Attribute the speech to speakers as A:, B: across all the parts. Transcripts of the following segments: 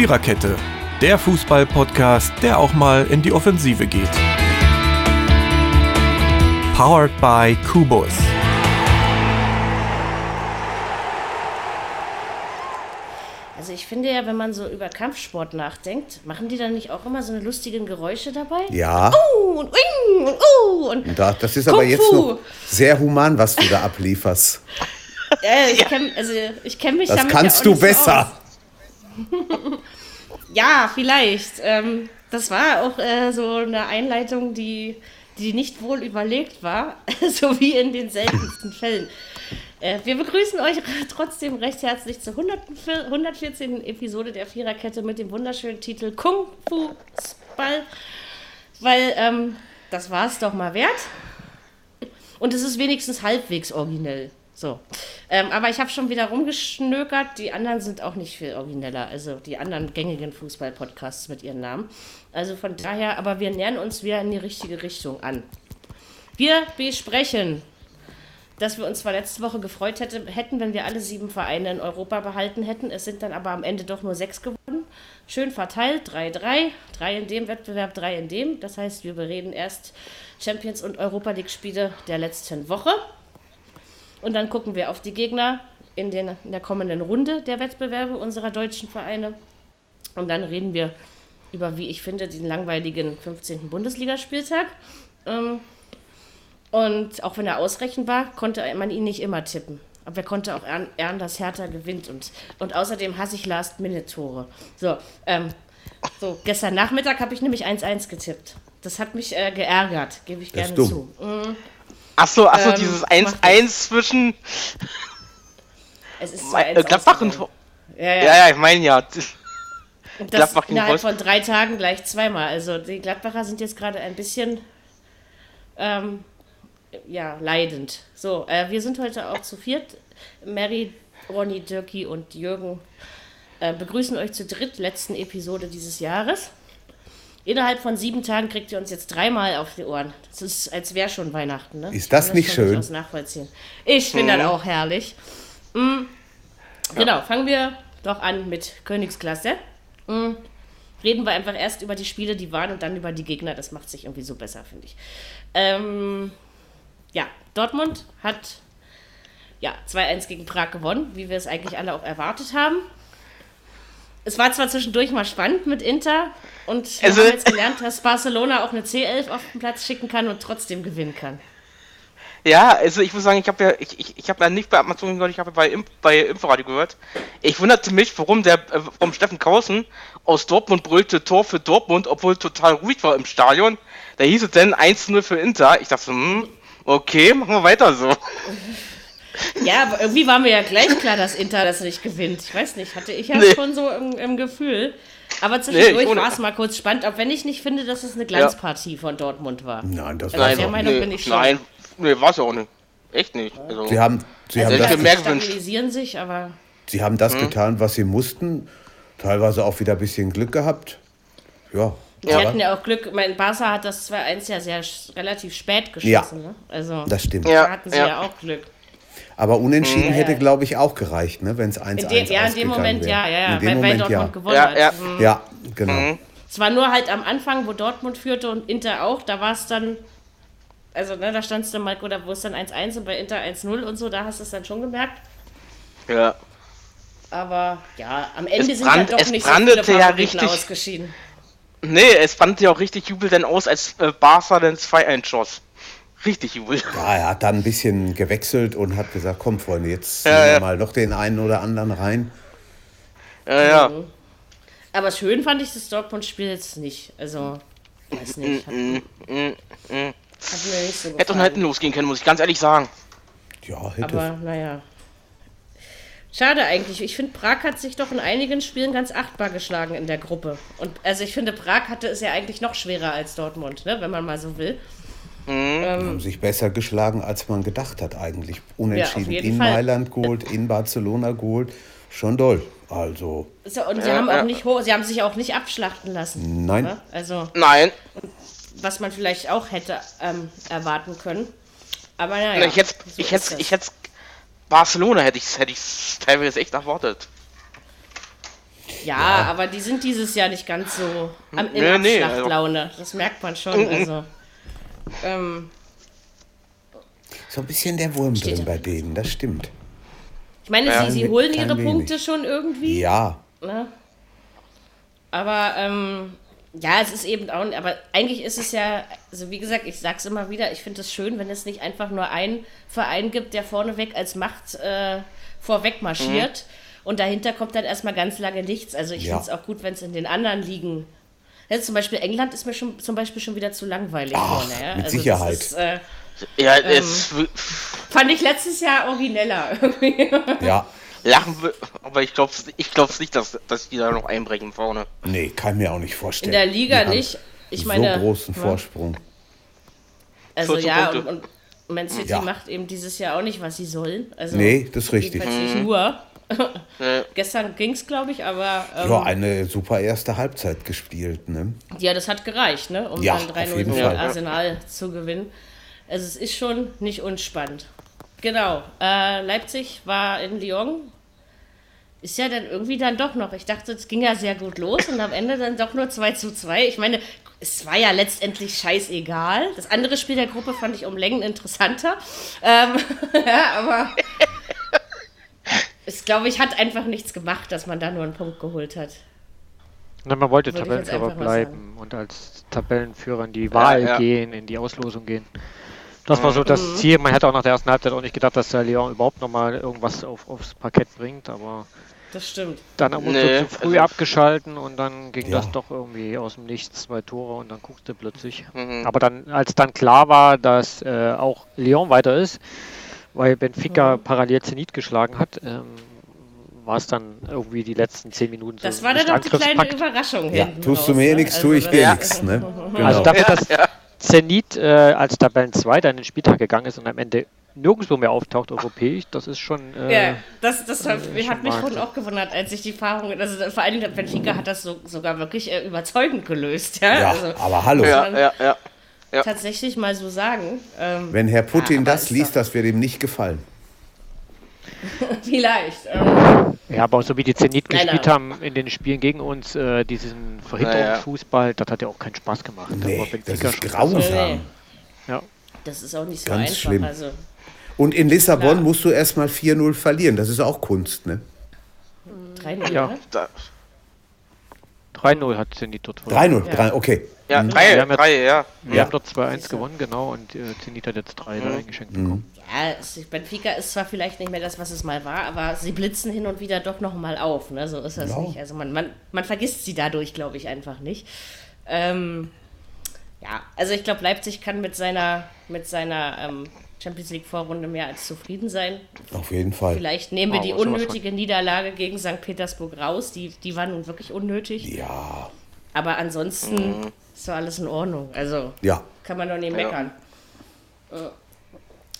A: Viererkette, der Fußball-Podcast, der auch mal in die Offensive geht. Powered by Kubus.
B: Also ich finde ja, wenn man so über Kampfsport nachdenkt, machen die dann nicht auch immer so eine lustigen Geräusche dabei?
C: Ja.
B: Uh, und uing, und uh, und
C: Und da, das ist aber jetzt
B: Fu.
C: noch sehr human, was du da ablieferst.
B: Äh, ich kenn, also ich kenne mich
C: Das
B: damit
C: kannst
B: ja
C: du
B: auch nicht so
C: besser.
B: aus. Ja, vielleicht. Ähm, das war auch äh, so eine Einleitung, die, die nicht wohl überlegt war, so wie in den seltensten Fällen. Äh, wir begrüßen euch trotzdem recht herzlich zur 104 114. Episode der Viererkette mit dem wunderschönen Titel Kung Fu Ball. Weil ähm, das war es doch mal wert. Und es ist wenigstens halbwegs originell. So. Ähm, aber ich habe schon wieder rumgeschnökert. Die anderen sind auch nicht viel origineller. Also die anderen gängigen Fußball-Podcasts mit ihren Namen. Also von daher, aber wir nähern uns wieder in die richtige Richtung an. Wir besprechen, dass wir uns zwar letzte Woche gefreut hätte, hätten, wenn wir alle sieben Vereine in Europa behalten hätten. Es sind dann aber am Ende doch nur sechs geworden. Schön verteilt, 3-3. Drei in dem Wettbewerb, drei in dem. Das heißt, wir bereden erst Champions- und Europa League-Spiele der letzten Woche. Und dann gucken wir auf die Gegner in, den, in der kommenden Runde der Wettbewerbe unserer deutschen Vereine. Und dann reden wir über, wie ich finde, den langweiligen 15. Bundesligaspieltag. Ähm, und auch wenn er ausrechenbar, konnte man ihn nicht immer tippen. Aber er konnte auch ehren, dass Hertha gewinnt. Und, und außerdem hasse ich Last-Minute-Tore. So, ähm, so, gestern Nachmittag habe ich nämlich 1-1 getippt. Das hat mich äh, geärgert, gebe ich
C: Das
B: gerne zu. Mm,
D: Achso, achso,
B: Ähm,
D: dieses
B: mach
D: 1-1 zwischen
B: Es ist
D: äh,
B: 2-1
D: Gladbach und.
B: Ja, ja.
D: Ja, ich meine ja.
B: Und das
D: Gladbach
B: innerhalb
D: Wolfsburg.
B: von drei Tagen gleich zweimal. Also die Gladbacher sind jetzt gerade ein bisschen ähm, ja, leidend. So, äh, wir sind heute auch zu viert. Mary, Ronny, Dirki und Jürgen äh, begrüßen euch zur drittletzten Episode dieses Jahres. Innerhalb von sieben Tagen kriegt ihr uns jetzt dreimal auf die Ohren. Das ist, als wäre schon Weihnachten, ne?
C: Ist das
B: Ich kann
C: nicht schön?
B: durchaus nachvollziehen. Ich finde das auch herrlich. Mm, Genau, fangen wir doch an mit Königsklasse. Mm, Reden wir einfach erst über die Spiele, die waren und dann über die Gegner. Das macht sich irgendwie so besser, finde ich. Ähm, ja, Dortmund hat ja, 2-1 gegen Prag gewonnen, wie wir es eigentlich alle auch erwartet haben. Es war zwar zwischendurch mal spannend mit Inter und wir
D: Also-
B: haben jetzt gelernt, dass Barcelona auch eine C11 auf den Platz schicken kann und trotzdem gewinnen kann.
D: Ja, also ich muss sagen, ich habe ja, ich, ich, ich habe ja nicht bei Amazon gehört, ich habe bei, Imp, bei Inforadio gehört. Ich wunderte mich, warum der, äh, warum Steffen Kausen aus Dortmund brüllte Tor für Dortmund, obwohl total ruhig war im Stadion. Da hieß es dann 1-0 für Inter. Ich dachte, hm, okay, machen wir weiter so.
B: Ja, aber irgendwie war mir ja gleich klar, dass Inter das nicht gewinnt. Ich weiß nicht, hatte ich ja
D: Nee.
B: schon so im, im Gefühl. Aber zwischendurch
D: ohne-
B: war es mal kurz spannend, auch wenn ich nicht finde, dass es eine Glanzpartie von Dortmund war.
C: Nein, das
B: Also
C: war
B: der. Meinung
D: nee,
B: bin ich schon.
D: Nein, nee, war es ja auch nicht. Echt nicht. Also,
C: Sie haben, sie haben
D: Also
C: das,
D: mehr
B: Die
D: gewünscht.
B: stabilisieren sich, aber
C: sie haben das
D: Mhm.
C: getan, was sie mussten. Teilweise auch wieder ein bisschen Glück gehabt. Ja.
B: die
C: aber-
B: hatten ja auch Glück. Mein Barca hat das 2-1 ja sehr relativ spät geschossen. Ne? Also
C: Das stimmt.
D: Ja.
B: da hatten sie ja. auch Glück.
C: Aber unentschieden
B: Mhm.
C: hätte, glaube ich, auch gereicht, ne? wenn es 1-1
B: In dem, ja, in dem Moment
C: wäre.
B: ja, ja, ja,
C: In dem
B: weil, weil
C: Moment
B: Dortmund
C: ja.
B: gewonnen
D: Ja,
B: hat.
D: ja.
B: Mhm.
C: Ja, genau.
B: Es war nur halt am Anfang, wo Dortmund führte und Inter auch, da war es dann, also ne, da stand es dann mal, oder wo es dann 1-1 und bei Inter 1-0 und so, da hast du es dann schon gemerkt.
D: ja.
B: Aber ja, am Ende
D: Es
B: sind ja
D: brand-
B: doch
D: es
B: nicht so viele
D: ja richtig-
B: ausgeschieden.
D: Nee, es fand ja auch richtig Jubel dann aus, als äh, Barca dann 2-1 schoss. Richtig Jubel.
C: Ja, er hat dann ein bisschen gewechselt und hat gesagt, komm Freunde, jetzt
D: Ja,
C: nehmen wir
D: ja.
C: mal noch den einen oder anderen rein.
D: Ja, ja.
B: Mhm. Aber schön fand ich das Dortmund-Spiel jetzt nicht. Also, weiß nicht. Hat,
D: Mm, mm, mm.
B: hat mir nicht so
D: Hätte doch
B: gefallen.
D: hätten losgehen können, muss ich ganz ehrlich sagen.
C: Ja, hätte
B: Aber naja. Schade eigentlich. Ich finde, Prag hat sich doch in einigen Spielen ganz achtbar geschlagen in der Gruppe. Und also ich finde, Prag hatte es ja eigentlich noch schwerer als Dortmund, ne, wenn man mal so will.
C: Haben sich besser geschlagen, als man gedacht hat eigentlich. Unentschieden
B: jeden
C: in
B: Fall.
C: Mailand geholt, in Barcelona geholt. Schon doll. Also,
B: So, und sie
D: Ja,
B: haben
D: ja.
B: auch nicht sie haben sich auch nicht abschlachten lassen.
C: nein.
B: Ne? Also,
D: Nein,
B: was man vielleicht auch hätte ähm, erwarten können. Aber naja.
D: ich hätte,
B: so
D: ich hätte, ich hätte, Barcelona hätte ich, hätte ich teilweise echt erwartet.
B: Ja, ja, aber die sind dieses Jahr nicht ganz so am, in nee, nee, also. Das merkt man schon. Mhm. Also, ähm,
C: so ein bisschen der Wurm drin bei denen, das stimmt.
B: Ich meine, ja, sie, sie holen ihre wenig. Punkte schon irgendwie.
C: Ja.
B: Ne? Aber ähm, ja, es ist eben auch, aber eigentlich ist es ja, also wie gesagt, ich sag's immer wieder, ich finde es schön, wenn es nicht einfach nur einen Verein gibt, der vorneweg als Macht äh, vorweg marschiert mhm. und dahinter kommt dann erstmal ganz lange nichts. Also ich ja. finde es auch gut, wenn es in den anderen Ligen. Ja, zum Beispiel England ist mir schon zum Beispiel schon wieder zu langweilig.
C: Ach, vorne, ja? Mit also Sicherheit. Ist, äh,
D: ja, ähm,
B: fand ich letztes Jahr origineller.
C: ja.
D: Lachen wir, aber ich glaube ich glaub's nicht, dass, dass die da noch einbrechen vorne.
C: Nee, kann mir auch nicht vorstellen.
B: In der Liga nicht. Ich meine.
C: So großen ja. Vorsprung.
B: Also ja, und, und, Man City ja. macht eben dieses Jahr auch nicht, was sie sollen. Also,
C: nee, das ist richtig.
B: Nicht mhm. nur. Gestern ging es, glaube ich, aber.
C: Ähm, ja, eine super erste Halbzeit gespielt, ne?
B: Ja, das hat gereicht, ne? Um
C: ja,
B: dann 3-0 gegen Arsenal zu gewinnen. Also es ist schon nicht unspannend. Genau. Äh, Leipzig war in Lyon. Ist ja dann irgendwie dann doch noch. Ich dachte, es ging ja sehr gut los und am Ende dann doch nur 2 zu 2. Ich meine, es war ja letztendlich scheißegal. Das andere Spiel der Gruppe fand ich um Längen interessanter. Ähm, ja, aber es, glaube ich, hat einfach nichts gemacht, dass man da nur einen Punkt geholt hat.
E: Na, man wollte Tabellenführer bleiben und als Tabellenführer in die Wahl ja, ja. gehen, in die Auslosung gehen. Das war so das mhm. Ziel. Man hätte auch nach der ersten Halbzeit auch nicht gedacht, dass der Leon überhaupt nochmal irgendwas auf, aufs Parkett bringt, aber.
B: Das stimmt.
E: Dann haben wir nee, zu früh also abgeschalten und dann ging ja. das doch irgendwie aus dem Nichts, zwei Tore und dann guckte plötzlich. Mhm. Aber dann, als dann klar war, dass äh, auch Leon weiter ist, weil Benfica mhm. parallel Zenit geschlagen hat, ähm, war es dann irgendwie die letzten zehn Minuten
B: so. Das war dann doch die kleine Überraschung.
C: Ja, tust du mir eh nichts, tue ich also, dir ja. nichts. Ne?
E: Genau. Also dafür, dass, ja, Zenit äh, als Tabellenzweiter in den Spieltag gegangen ist und am Ende nirgendwo mehr auftaucht europäisch, das ist schon.
B: Äh, ja, das, das hat, äh, hat mich vorhin auch gewundert, als ich die Erfahrung. Also vor allem Benfica hat das so, sogar wirklich äh, überzeugend gelöst. Ja,
C: ja
B: also,
C: aber hallo.
D: Ja, ja, ja,
B: ja. Tatsächlich mal so sagen.
C: Ähm, Wenn Herr Putin das liest, das wird ihm nicht gefallen.
B: Vielleicht. Ähm.
E: Ja, aber so wie die Zenit nein, gespielt haben in den Spielen gegen uns, äh, diesen Verhinderungsfußball, naja. das hat ja auch keinen Spaß gemacht.
C: Nee, das ist grausam.
E: Ja.
B: Das ist auch nicht so
C: Ganz
B: einfach.
C: Schlimm. Also, Und in Lissabon klar. musst du erstmal 4-0 verlieren. Das ist auch Kunst, ne?
B: 3-0, ja.
E: 3-0 hat Zenit dort verloren.
C: 3-0, ja. okay.
D: Ja, 3, mhm. 3, ja.
E: Wir ja. haben dort 2-1 gewonnen, genau, und äh, Zenit hat jetzt 3 mhm. da eingeschenkt bekommen.
B: Ja, Benfica ist zwar vielleicht nicht mehr das, was es mal war, aber sie blitzen hin und wieder doch noch mal auf, ne? so ist das genau. nicht. Also man, man, man vergisst sie dadurch, glaube ich, einfach nicht. Ähm, ja, also ich glaube, Leipzig kann mit seiner, mit seiner ähm, Champions League Vorrunde mehr als zufrieden sein.
C: Auf jeden Fall.
B: Vielleicht nehmen wir oh, die unnötige Niederlage gegen St. Petersburg raus. Die, die war nun wirklich unnötig.
C: Ja.
B: Aber ansonsten mhm. ist doch alles in Ordnung. Also
C: ja.
B: kann man doch nicht meckern. Ja.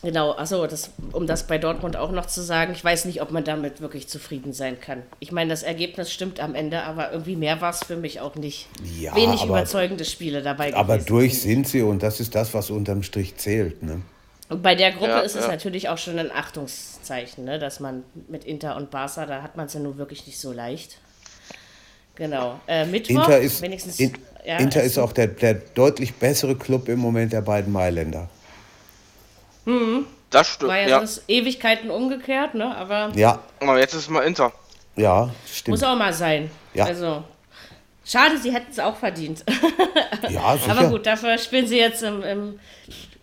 B: Genau, achso, das, um das bei Dortmund auch noch zu sagen, ich weiß nicht, ob man damit wirklich zufrieden sein kann. Ich meine, das Ergebnis stimmt am Ende, aber irgendwie mehr war es für mich auch nicht. Ja, Wenig aber, überzeugende Spiele dabei.
C: Aber gewesen, durch sind sie und das ist das, was unterm Strich zählt. Ne?
B: Und bei der Gruppe ja, ist es ja. natürlich auch schon ein Achtungszeichen, ne? dass man mit Inter und Barca, da hat man es ja nun wirklich nicht so leicht. Genau. Äh, Mittwoch,
C: Inter ist, wenigstens, in, ja, Inter ist auch der, der deutlich bessere Club im Moment der beiden Mailänder.
B: Mhm.
D: Das stimmt.
B: War ja, ja. sonst Ewigkeiten umgekehrt, ne? Aber.
C: Ja.
D: Aber jetzt ist es mal Inter.
C: Ja, stimmt.
B: Muss auch mal sein.
C: Ja.
B: Also. Schade, sie hätten es auch verdient.
C: ja, sicher.
B: Aber gut, dafür spielen sie jetzt im, im,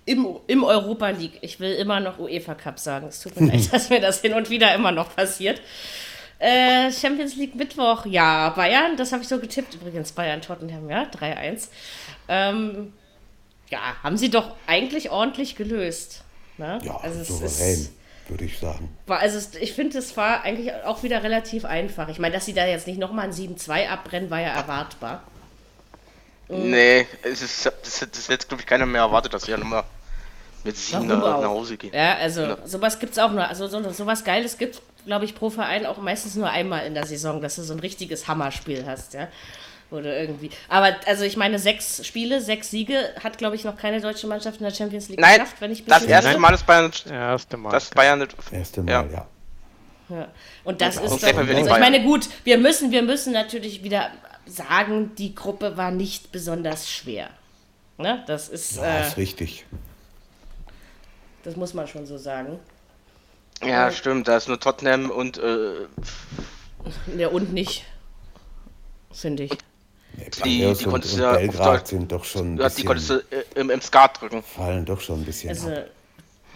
B: im, im Europa League. Ich will immer noch UEFA Cup sagen. Es tut mir leid, dass mir das hin und wieder immer noch passiert. Äh, Champions League Mittwoch, ja, Bayern, das habe ich so getippt übrigens, Bayern Tottenham, ja, 3-1. Ähm, ja, haben sie doch eigentlich ordentlich gelöst. Ne?
C: Ja, also souverän, würde ich sagen.
B: War, also ich finde, es war eigentlich auch wieder relativ einfach. Ich meine, dass sie da jetzt nicht nochmal ein 7-2 abbrennen, war ja erwartbar.
D: Mhm. Nee, es ist, das, das jetzt, glaube ich, keiner mehr erwartet, dass sie ja nochmal mit 7 nach, nach Hause gehen.
B: Ja, also ja. sowas gibt es auch nur. Also so, sowas Geiles gibt glaube ich, pro Verein auch meistens nur einmal in der Saison, dass du so ein richtiges Hammerspiel hast, ja. Oder irgendwie. Aber also ich meine, sechs Spiele, sechs Siege hat, glaube ich, noch keine deutsche Mannschaft in der Champions League
D: Nein, geschafft, wenn ich Das erste Mal ist Bayern.
E: Erste Mal.
D: Das Bayern.
C: Erste Mal, ja. ja.
B: Ja. Und das und ist doch, also ich meine, gut, wir müssen, wir müssen natürlich wieder sagen, die Gruppe war nicht besonders schwer. Ne? Das ist.
C: Ja, äh, ist richtig.
B: Das muss man schon so sagen.
D: Ja, äh, stimmt, da ist nur Tottenham und. Äh,
B: ja, und nicht. Finde ich.
C: Die, die, die konntest du ja Belgrad sind doch schon ein
D: bisschen, Die konntest du äh, im, im Skat drücken.
C: Fallen doch schon ein bisschen
B: Also, ab.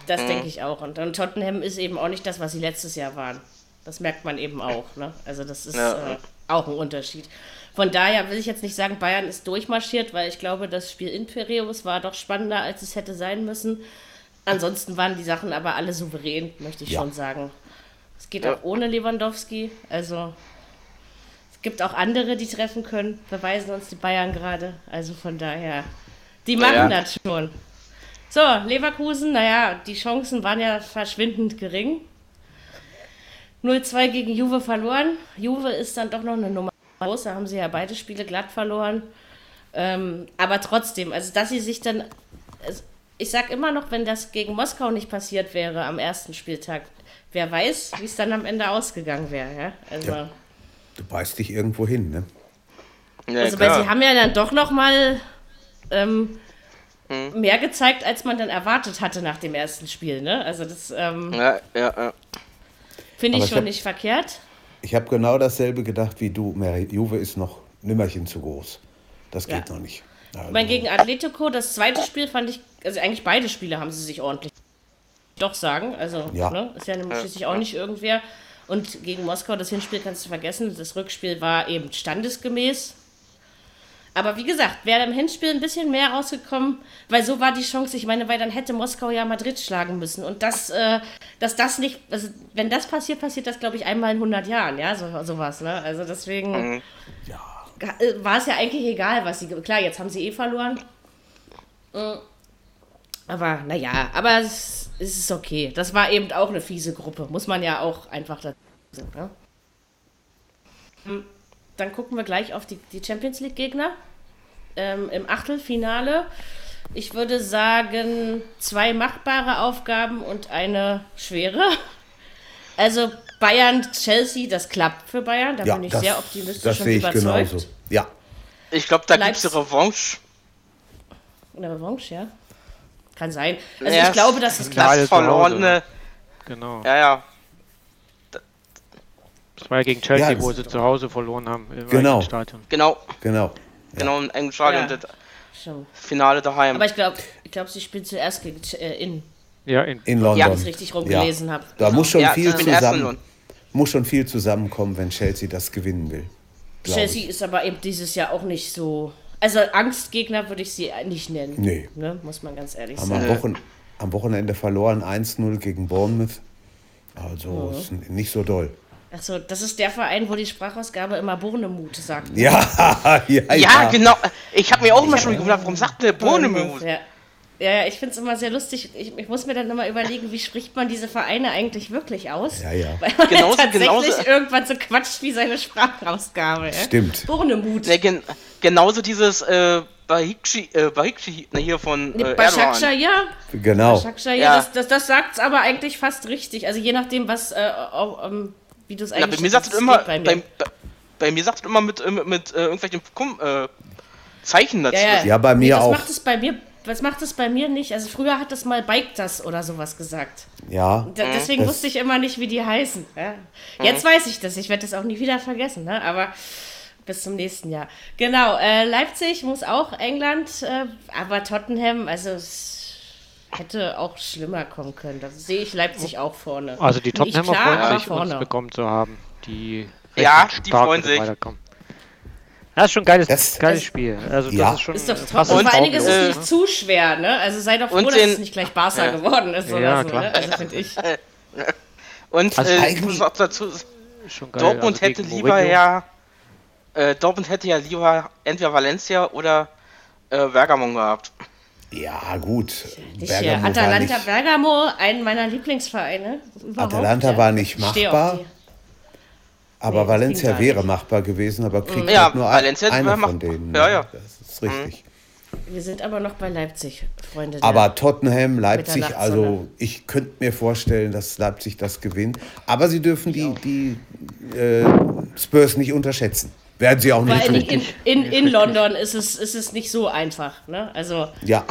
B: das mhm. denke ich auch. Und, und Tottenham ist eben auch nicht das, was sie letztes Jahr waren. Das merkt man eben auch. Ne? Also das ist ja. äh, auch ein Unterschied. Von daher will ich jetzt nicht sagen, Bayern ist durchmarschiert, weil ich glaube, das Spiel in Piraeus war doch spannender, als es hätte sein müssen. Ansonsten waren die Sachen aber alle souverän, möchte ich ja. schon sagen. Es geht ja. auch ohne Lewandowski. Also es gibt auch andere, die treffen können, beweisen uns die Bayern gerade. Also von daher, die machen ja. das schon. So, Leverkusen, naja, die Chancen waren ja verschwindend gering. 0-2 gegen Juve verloren. Juve ist dann doch noch eine Nummer groß. Da haben sie ja beide Spiele glatt verloren. Ähm, aber trotzdem, also dass sie sich dann. Ich sag immer noch, wenn das gegen Moskau nicht passiert wäre am ersten Spieltag, wer weiß, wie es dann am Ende ausgegangen wäre. Ja? Also, ja.
C: Du beißt dich irgendwo hin, ne?
B: Ja, also, weil sie haben ja dann doch noch mal ähm, hm. mehr gezeigt, als man dann erwartet hatte nach dem ersten Spiel, ne? Also das ähm, ja, ja, ja. finde ich, ich schon hab, nicht verkehrt.
C: Ich habe genau dasselbe gedacht wie du, Mary. Juve ist noch Nimmerchen zu groß. Das geht noch nicht.
B: Also. Ich meine, gegen Atletico, das zweite Spiel fand ich, also eigentlich beide Spiele haben sie sich ordentlich doch sagen. Also, ja. ne, ist ja schließlich auch nicht irgendwer. Und gegen Moskau, das Hinspiel kannst du vergessen. Das Rückspiel war eben standesgemäß. Aber wie gesagt, wäre im Hinspiel ein bisschen mehr rausgekommen, weil so war die Chance, ich meine, weil dann hätte Moskau ja Madrid schlagen müssen. Und das, äh, dass das nicht, also wenn das passiert, passiert das, glaube ich, einmal in 100 Jahren, ja, so, sowas, ne? Also deswegen. Mhm. Ja äh, war es ja eigentlich egal, was sie. Klar, jetzt haben sie eh verloren. Äh, aber naja, aber es, es ist okay. Das war eben auch eine fiese Gruppe. Muss man ja auch einfach dazu sagen. Ne? Hm, dann gucken wir gleich auf die, die Champions League-Gegner. Ähm, Im Achtelfinale. Ich würde sagen, zwei machbare Aufgaben und eine schwere. Also Bayern, Chelsea, das klappt für Bayern. Da ja, bin ich das, sehr optimistisch das und sehe ich überzeugt. Genauso.
C: Ja.
D: Ich glaube, da gibt es eine Revanche.
B: Eine Revanche, ja. Kann sein. Also ja, ich glaube, dass es
D: klappt. Das verlorene.
E: Genau.
D: Ja, ja.
E: Das war ja gegen Chelsea, ja, wo sie zu Hause verloren haben.
C: Im genau.
D: Stadion. Genau.
C: Genau.
D: Genau, im Stadion. Ja. Finale daheim.
B: Aber ich glaube, ich glaub, sie spielt zuerst gegen, äh, in.
E: Ja, in,
C: in London. Ja,
B: wenn ich richtig rumgelesen ja. habe.
C: Da muss schon ja, viel zusammen muss schon viel zusammenkommen, wenn Chelsea das gewinnen will.
B: Chelsea ich. ist aber eben dieses Jahr auch nicht so. Also Angstgegner würde ich sie nicht nennen.
C: Nee.
B: Ne? Muss man ganz ehrlich
C: Haben
B: sagen.
C: Am, Wochen, am Wochenende verloren 1-0 gegen Bournemouth. Also mhm. ist nicht so doll.
B: Achso, das ist der Verein, wo die Sprachausgabe immer Bornemut sagt.
C: Ja, ja, ja,
D: ja, genau. Ich habe mir auch immer schon gewundert, warum sagt der Bornemut?
B: Ja. Ja, ich finde es immer sehr lustig. Ich, ich, muss mir dann immer überlegen, wie spricht man diese Vereine eigentlich wirklich aus?
C: Ja, ja.
B: Weil man genauso, tatsächlich genauso. irgendwann so quatscht wie seine Sprachausgabe. Ja?
C: Stimmt.
B: Bornemut.
D: Ja, gen genauso dieses äh, Bahikshi, äh, Bahikshi ne, hier von äh,
B: Bashaksha, ja.
C: Genau.
B: Bashaksha, ja. Das, das, das sagt es aber eigentlich fast richtig. Also je nachdem, was, äh, auch, ähm, wie du es eigentlich
D: Na, bei mir sagt es immer, bei mir. Bei, bei, mir sagt es immer mit, mit, mit äh, irgendwelchen äh, Zeichen dazu.
C: Ja, ja. ja bei mir nee, das auch.
B: Das macht es bei mir was macht es bei mir nicht? Also früher hat es mal Bike das oder sowas gesagt.
C: Ja.
B: Da, deswegen wusste ich immer nicht, wie die heißen. Ja. Jetzt weiß ich das. Ich werde das auch nie wieder vergessen. Ne? Aber bis zum nächsten Jahr. Genau. Äh, Leipzig muss auch England, äh, aber Tottenham, also es hätte auch schlimmer kommen können. Da sehe ich Leipzig auch vorne.
E: Also die Tottenhamer freuen sich, uns bekommen zu haben. Die
D: ja, die freuen sich. Weiterkommen.
E: Das ist schon ein geiles, das, geiles das, Spiel. Also
C: ja.
E: das ist schon
B: ist doch. Und vor allen Dingen ist es nicht zu schwer, ne? Also sei doch froh, dass es nicht gleich Barca ja. geworden ist oder ja, so, ne? Also finde ich.
D: Und also äh, ich muss auch dazu schon geil. Dortmund also hätte lieber Mourinho. ja äh, Dortmund hätte ja lieber entweder Valencia oder äh, Bergamo gehabt.
C: Ja, gut.
B: Bergamo Atalanta Bergamo, einen meiner Lieblingsvereine.
C: Überhaupt. Atalanta war nicht machbar. Aber nee, Valencia wäre machbar gewesen, aber kriegt ja, halt nur Valencia ein, eine von denen.
D: Ja, ja.
C: Das ist richtig.
B: Wir sind aber noch bei Leipzig, Freunde.
C: Aber Tottenham, Leipzig, also ich könnte mir vorstellen, dass Leipzig das gewinnt. Aber sie dürfen die, die äh, Spurs nicht unterschätzen. Werden sie auch nicht.
B: In, in, in, in, London ist es, ist es nicht so einfach. Ne? Also,
C: ja.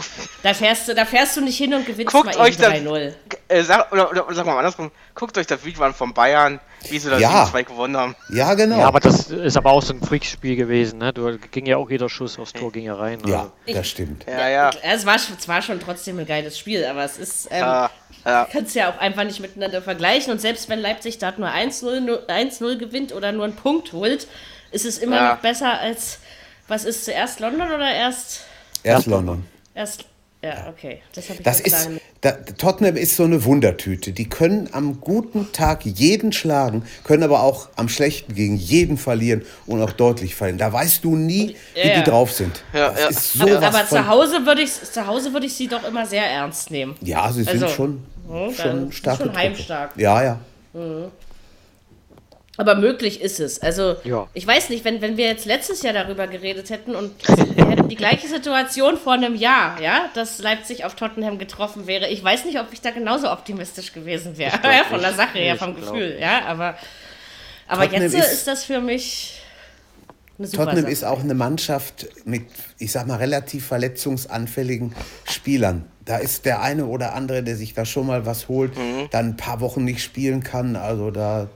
B: da, fährst du, da fährst du nicht hin und gewinnst Guckt mal eben 3-0.
D: Äh, sag, oder, oder, oder sag mal andersrum, guckt euch das Video an von Bayern, wie sie das ja. 2 gewonnen haben.
C: Ja, genau.
E: Ja, aber das ist aber auch so ein Freakspiel gewesen. Ne? Du, ging ja auch jeder Schuss aufs Tor ging ja rein.
C: Ja, also. das stimmt.
D: Ja, ja.
B: Es war, es war schon trotzdem ein geiles Spiel, aber es ist. Ähm, ja. Ja. Kannst ja auch einfach nicht miteinander vergleichen. Und selbst wenn Leipzig da nur 1-0 gewinnt oder nur einen Punkt holt, ist es immer ja. noch besser als, was ist zuerst London oder erst?
C: Erst London.
B: Erst, ja, okay.
C: Das, ich das ist, da, Tottenham ist so eine Wundertüte. Die können am guten Tag jeden schlagen, können aber auch am schlechten gegen jeden verlieren und auch deutlich verlieren. Da weißt du nie, wie ja. die drauf sind.
D: Ja, ja.
B: aber, aber zu Hause würde ich, zu Hause würde ich sie doch immer sehr ernst nehmen.
C: Ja, sie sind also, schon, hm, schon stark.
B: Schon heimstark.
C: Ja, ja. Mhm.
B: Aber möglich ist es. Also, ja. ich weiß nicht, wenn, wenn wir jetzt letztes Jahr darüber geredet hätten und wir hätten die gleiche Situation vor einem Jahr, ja, dass Leipzig auf Tottenham getroffen wäre. Ich weiß nicht, ob ich da genauso optimistisch gewesen wäre. Ja, von der Sache her, vom Gefühl, ja. Aber, aber jetzt ist, ist das für mich.
C: Tottenham Sache. ist auch eine Mannschaft mit, ich sag mal, relativ verletzungsanfälligen Spielern da ist der eine oder andere, der sich da schon mal was holt, mhm. dann ein paar Wochen nicht spielen kann. Also da,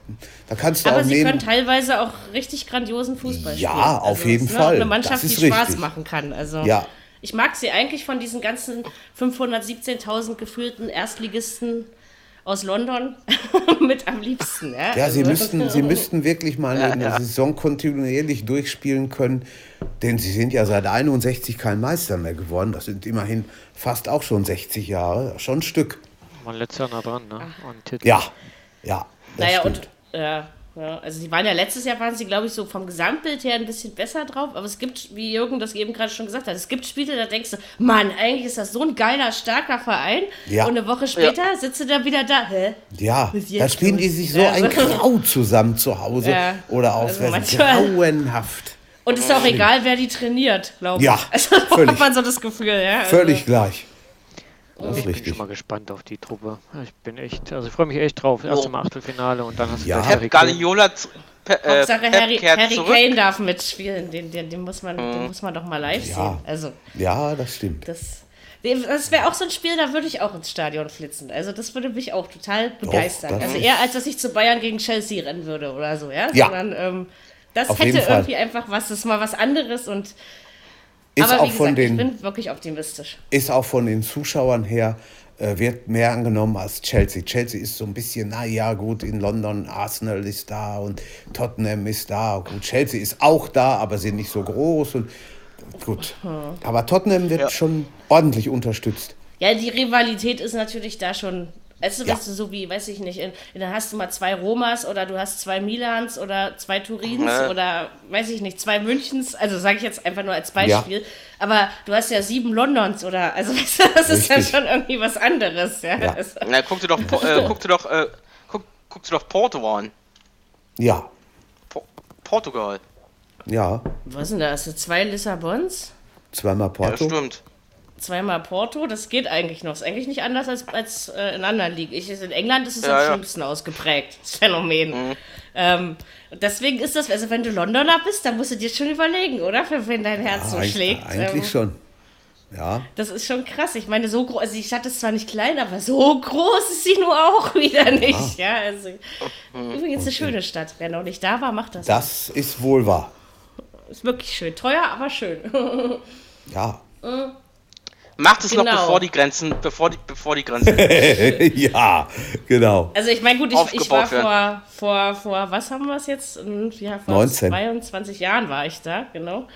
C: da kannst du
B: Aber
C: auch
B: sie
C: nehmen.
B: können teilweise auch richtig grandiosen Fußball
C: ja, spielen. Ja, auf also jeden Fall.
B: Eine Mannschaft, die
C: richtig.
B: Spaß machen kann. Also
C: ja.
B: ich mag sie eigentlich von diesen ganzen 517.000 gefühlten Erstligisten aus London mit am liebsten. Ja,
C: ja also. sie, müssten, sie müssten wirklich mal eine, ja, Saison kontinuierlich durchspielen können, denn sie sind ja seit 61 kein Meister mehr geworden. Das sind immerhin fast auch schon 60 Jahre, schon ein Stück.
E: Man letztes Jahr nah dran, ne?
C: Ja, ja.
B: Naja, stimmt. und ja, ja, also die waren ja letztes Jahr waren sie, glaube ich, so vom Gesamtbild her ein bisschen besser drauf, aber es gibt, wie Jürgen das eben gerade schon gesagt hat, es gibt Spiele, da denkst du, Mann, eigentlich ist das so ein geiler, starker Verein. Ja. Und eine Woche später ja. sitzt du dann wieder da. Hä?
C: Ja, da spielen die sich so ja. ein Grau zusammen zu Hause ja. oder auswärts. Also grauenhaft.
B: Und es ist auch egal, wer die trainiert, glaube ich.
C: Ja,
B: also, völlig. hat man so das Gefühl, ja. Also.
C: Völlig gleich.
E: Das ich bin schon mal gespannt auf die Truppe. Ich bin echt, also ich freue mich echt drauf. Erst oh. im Achtelfinale und dann hast du
D: ja. Harry Guardiola
B: äh, Hauptsache Harry, Harry Kane darf mitspielen, den, den, den, muss man, mhm. den muss man doch mal live ja. sehen. Also,
C: ja, das stimmt.
B: Das, das wäre auch so ein Spiel, da würde ich auch ins Stadion flitzen. Also das würde mich auch total begeistern. Doch, also eher als dass ich zu Bayern gegen Chelsea rennen würde oder so, ja.
C: ja.
B: Sondern ähm, das Auf hätte irgendwie einfach was, das ist mal was anderes und
C: ist aber wie gesagt, von den,
B: ich bin wirklich optimistisch.
C: Ist auch von den Zuschauern her äh, wird mehr angenommen als Chelsea. Chelsea ist so ein bisschen, naja, gut, in London, Arsenal ist da und Tottenham ist da. Gut, Chelsea ist auch da, aber sind nicht so groß und gut. Mhm. Aber Tottenham wird ja. schon ordentlich unterstützt.
B: Ja, die Rivalität ist natürlich da schon Weißt du, ja. weißt du, so wie, weiß ich nicht, in, dann hast du mal zwei Romas oder du hast zwei Milans oder zwei Turins ja. oder, weiß ich nicht, zwei Münchens, also sage ich jetzt einfach nur als Beispiel. Ja. Aber du hast ja sieben Londons oder, also weißt du, das Richtig. ist ja schon irgendwie was anderes. Ja. ja. Also.
D: Na, guck dir doch, äh, guck dir doch, äh, guck, guck dir doch Porto an.
C: Ja.
D: Po Portugal.
C: Ja.
B: Was ist denn da? Hast du zwei Lissabons?
C: Zweimal Porto.
D: Ja, stimmt
B: zweimal Porto, das geht eigentlich noch. Ist eigentlich nicht anders als, als äh, in anderen Ligen. Ich, in England ist es ja, ja. schon ein bisschen ausgeprägt, das Phänomen. Mhm. Ähm, deswegen ist das, also wenn du Londoner bist, dann musst du dir schon überlegen, oder? Für wen dein Herz ja, so schlägt.
C: Eigentlich ähm, schon. Ja.
B: Das ist schon krass. Ich meine, so groß, also die Stadt ist zwar nicht klein, aber so groß ist sie nur auch wieder nicht. Ja, also, übrigens eine schöne Stadt. Wer noch nicht da war, macht das.
C: Das ist wohl wahr.
B: Ist wirklich schön. Teuer, aber schön.
C: ja.
D: Macht es genau. noch bevor die Grenzen, bevor die, bevor die Grenzen.
C: ja, genau.
B: Also ich meine, gut, ich, ich war vor, vor, vor, was haben wir es jetzt? Ja, vor
C: 19.
B: 22 Jahren war ich da, genau.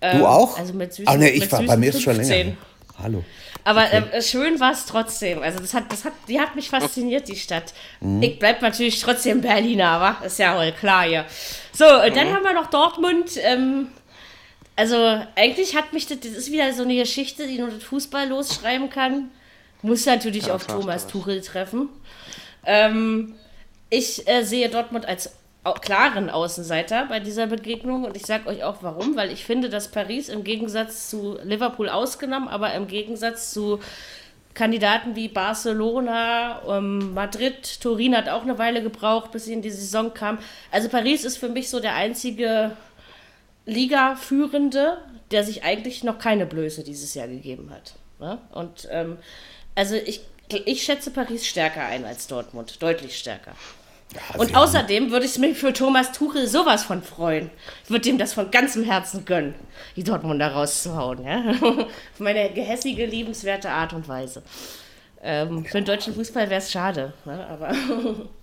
C: Du ähm, auch?
B: Also mit süßen,
C: Ach nee, ich war, bei mir ist schon länger. Hallo.
B: Aber okay. äh, schön war es trotzdem. Also das hat, das hat, die hat mich fasziniert, die Stadt. Mhm. Ich bleib natürlich trotzdem Berliner, wa? Ist ja wohl klar hier. So, und dann mhm. haben wir noch Dortmund. Ähm, also eigentlich hat mich das, das ist wieder so eine Geschichte, die nur das Fußball losschreiben kann. Muss natürlich ja, auf Thomas Tuchel treffen. Ähm, ich äh, sehe Dortmund als klaren Außenseiter bei dieser Begegnung und ich sage euch auch warum, weil ich finde, dass Paris im Gegensatz zu Liverpool ausgenommen, aber im Gegensatz zu Kandidaten wie Barcelona, ähm, Madrid, Turin hat auch eine Weile gebraucht, bis sie in die Saison kam. Also Paris ist für mich so der einzige Liga-Führende, der sich eigentlich noch keine Blöße dieses Jahr gegeben hat. Ne? Und ähm, also ich, ich schätze Paris stärker ein als Dortmund, deutlich stärker. Ja, und außerdem würde ich mich für Thomas Tuchel sowas von freuen. Ich würde ihm das von ganzem Herzen gönnen, die Dortmunder rauszuhauen. Ja? Auf meine gehässige, liebenswerte Art und Weise. Ähm, für den deutschen Fußball wäre es schade. Ne? Aber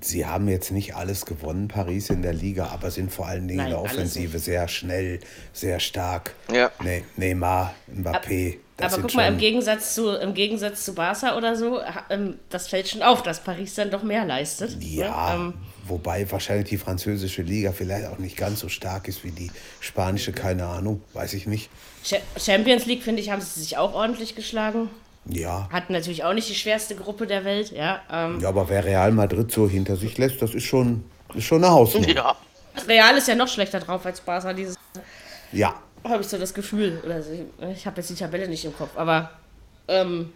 C: Sie haben jetzt nicht alles gewonnen, Paris in der Liga, aber sind vor allen Dingen Nein, in der Offensive sehr schnell, sehr stark. Ja. Ne Neymar, Mbappé.
B: aber guck mal, im Gegensatz, zu, im Gegensatz zu Barca oder so, ähm, das fällt schon auf, dass Paris dann doch mehr leistet.
C: Ne? Ja, ähm, wobei wahrscheinlich die französische Liga vielleicht auch nicht ganz so stark ist wie die spanische, keine Ahnung, weiß ich nicht.
B: Champions League, finde ich, haben sie sich auch ordentlich geschlagen.
C: Ja.
B: Hatten natürlich auch nicht die schwerste Gruppe der Welt, ja. Ähm.
C: Ja, aber wer Real Madrid so hinter sich lässt, das ist schon, ist schon eine Hausnummer. Ja.
B: Real ist ja noch schlechter drauf als Barca dieses.
C: Ja.
B: Habe ich so das Gefühl. Oder ich habe jetzt die Tabelle nicht im Kopf, aber. Ähm,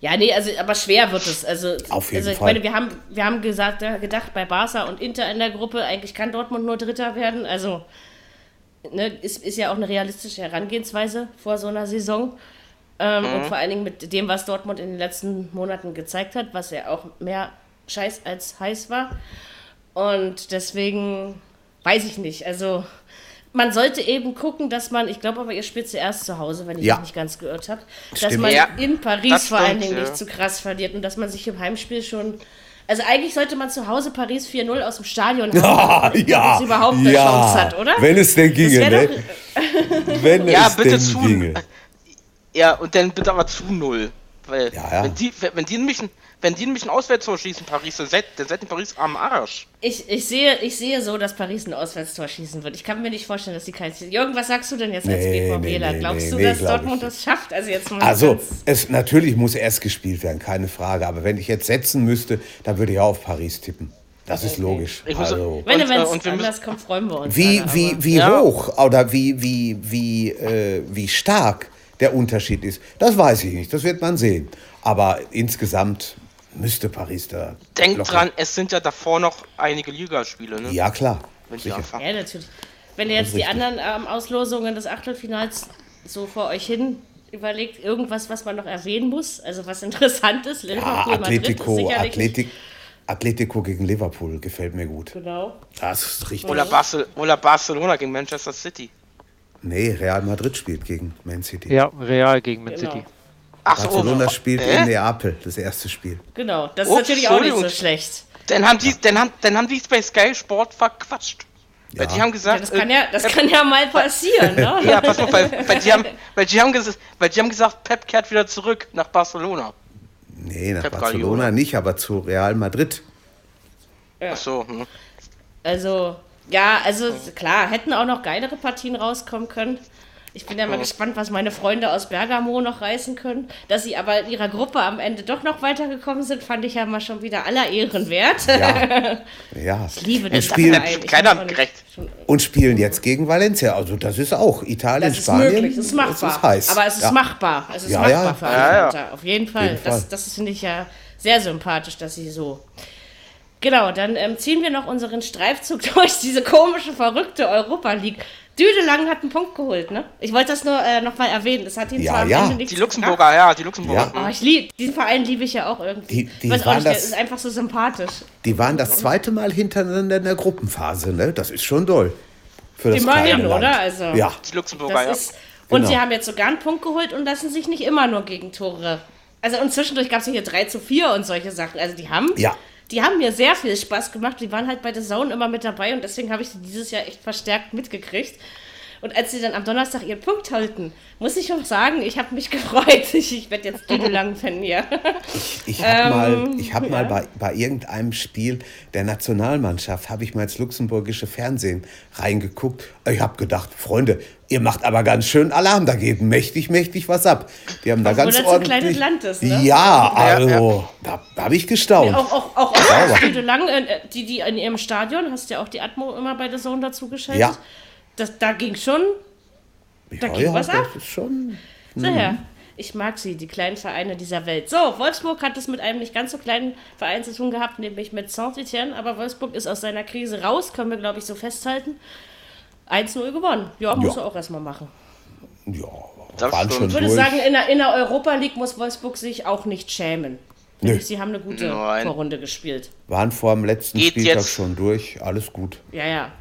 B: ja, nee, also, aber schwer wird es. Also,
C: Auf jeden
B: also ich
C: Fall.
B: meine, wir haben, wir haben gesagt, gedacht, bei Barca und Inter in der Gruppe, eigentlich kann Dortmund nur Dritter werden. Also, ne, ist, ist ja auch eine realistische Herangehensweise vor so einer Saison. Ähm, mhm. Und vor allen Dingen mit dem, was Dortmund in den letzten Monaten gezeigt hat, was ja auch mehr Scheiß als heiß war. Und deswegen weiß ich nicht. Also man sollte eben gucken, dass man, ich glaube aber, ihr spielt zuerst zu Hause, wenn ich ja. mich nicht ganz geirrt habe, dass man ja. in Paris vor allen Dingen ja. nicht zu krass verliert und dass man sich im Heimspiel schon. Also eigentlich sollte man zu Hause Paris 4-0 aus dem Stadion
C: haben, ja, ja, es
B: überhaupt eine Chance hat, oder?
C: Wenn es denn ginge, ne?
D: wenn es denn ginge. Ja, und dann bitte aber zu null. Weil, ja, ja. wenn die, wenn die nämlich ein, wenn die nämlich ein Auswärtstor schießen, Paris, dann seid, dann seid in Paris am Arsch.
B: Ich, ich, sehe, ich sehe so, dass Paris ein Auswärtstor schießen wird. Ich kann mir nicht vorstellen, dass die keins. Jürgen, was sagst du denn jetzt als nee, BVBler? Nee, Glaubst nee, du, dass Dortmund das schafft? Also, jetzt
C: mal also es, natürlich muss erst gespielt werden, keine Frage. Aber wenn ich jetzt setzen müsste, dann würde ich auch auf Paris tippen. Das okay. ist logisch.
B: Also, wenn es anders kommt, freuen wir uns.
C: Wie, alle, wie, wie ja. hoch oder wie, wie, wie, äh, wie stark der Unterschied ist. Das weiß ich nicht, das wird man sehen. Aber insgesamt müsste Paris da.
D: Denkt locker. dran, es sind ja davor noch einige Ligaspiele, ne?
C: Ja, klar.
B: Wenn ja, natürlich. Wenn ihr jetzt die anderen ähm, Auslosungen des Achtelfinals so vor euch hin überlegt, irgendwas, was man noch erwähnen muss, also was interessant ist,
C: Liverpool, ja, Atletico, Madrid, Athletic, Atletico gegen Liverpool gefällt mir gut.
B: Genau.
C: Das ist richtig.
D: Oder, Barcel oder Barcelona gegen Manchester City.
C: Nee, Real Madrid spielt gegen Man City.
E: Ja, Real gegen Man genau. City.
C: Ach so, Barcelona spielt äh? in Neapel, das erste Spiel.
B: Genau, das ist oh, natürlich auch nicht so schlecht.
D: Dann haben die, dann haben, dann haben die es bei Sky Sport verquatscht. Ja. Weil die haben gesagt,
B: ja, das, kann ja, das äh, kann ja mal passieren, ne?
D: ja, pass auf, weil, weil, die haben, weil, die haben weil die haben gesagt, Pep kehrt wieder zurück nach Barcelona.
C: Nee, nach Pep Barcelona Guardiola. nicht, aber zu Real Madrid.
D: Ja. Ach so. Hm.
B: Also, ja, also klar, hätten auch noch geilere Partien rauskommen können. Ich bin ja mal gespannt, was meine Freunde aus Bergamo noch reißen können. Dass sie aber in ihrer Gruppe am Ende doch noch weitergekommen sind, fand ich ja mal schon wieder aller Ehren wert.
C: Ja, ja.
B: ich liebe den
C: spielen,
D: Keiner gerecht.
C: Und spielen jetzt gegen Valencia. Also das ist auch Italien, das ist Spanien.
B: Möglich. Das ist machbar. Das ist heiß. Aber es ist ja. machbar. Es ist ja, machbar ja. für alle ja, Auf jeden Fall. Jeden das, das finde ich ja sehr sympathisch, dass sie so Genau, dann ähm, ziehen wir noch unseren Streifzug durch diese komische, verrückte Europa League. Düdelang hat einen Punkt geholt, ne? Ich wollte das nur äh, noch mal erwähnen. Das hat ihn
C: ja,
B: zwar am
C: ja.
B: Ende nichts
D: Die Luxemburger, gebracht. ja, die Luxemburger.
B: Ja. Oh, ich lieb, diesen Verein liebe ich ja auch irgendwie. Die, die weiß auch nicht, das, der ist einfach so sympathisch.
C: Die waren das zweite Mal hintereinander in der Gruppenphase, ne? Das ist schon doll. Für das
B: Immerhin, oder? Also,
C: ja.
D: Die Luxemburger, ja.
B: Ist, und genau. sie haben jetzt sogar einen Punkt geholt und lassen sich nicht immer nur gegen Tore. Also und zwischendurch gab es hier 3 zu 4 und solche Sachen. Also die haben
C: ja
B: die haben mir sehr viel Spaß gemacht. Die waren halt bei der Zone immer mit dabei und deswegen habe ich sie dieses Jahr echt verstärkt mitgekriegt. Und als sie dann am Donnerstag ihren Punkt halten, muss ich auch sagen, ich habe mich gefreut. Ich, ich werde jetzt Düdelang-Fan hier.
C: Ich, ich habe mal, ich hab mal bei, bei irgendeinem Spiel der Nationalmannschaft, habe ich mal ins luxemburgische Fernsehen reingeguckt. Ich habe gedacht, Freunde, ihr macht aber ganz schön Alarm, da geht mächtig, mächtig was ab. Die haben da
B: Obwohl
C: ganz
B: das so ein
C: ordentlich...
B: kleines Land ist, ne?
C: Ja, also,
D: Ja,
C: da, da habe ich gestaunt.
B: Auch, auch, auch,
C: Sauber.
B: auch Düdelang, äh, die, die in ihrem Stadion, hast ja auch die Atmo immer bei der Zone dazugeschaltet.
C: Ja.
B: Das, da ging schon da ging was ab.
C: schon...
B: So, ja. Ich mag sie, die kleinen Vereine dieser Welt. So, Wolfsburg hat es mit einem nicht ganz so kleinen Verein zu tun gehabt, nämlich mit Saint-Etienne. Aber Wolfsburg ist aus seiner Krise raus, können wir, glaube ich, so festhalten. 1-0 gewonnen. Ja, musst
C: Ja.
B: du auch erstmal machen.
C: Ja,
D: Das
C: waren schon
B: Ich würde
C: durch.
B: sagen, in der, in der Europa League muss Wolfsburg sich auch nicht schämen.
C: Nö.
B: Sie haben eine gute
D: Nein.
B: Vorrunde gespielt.
C: waren vor dem letzten
D: Geht
C: Spieltag
D: jetzt-
C: schon durch, alles gut.
B: Ja, ja.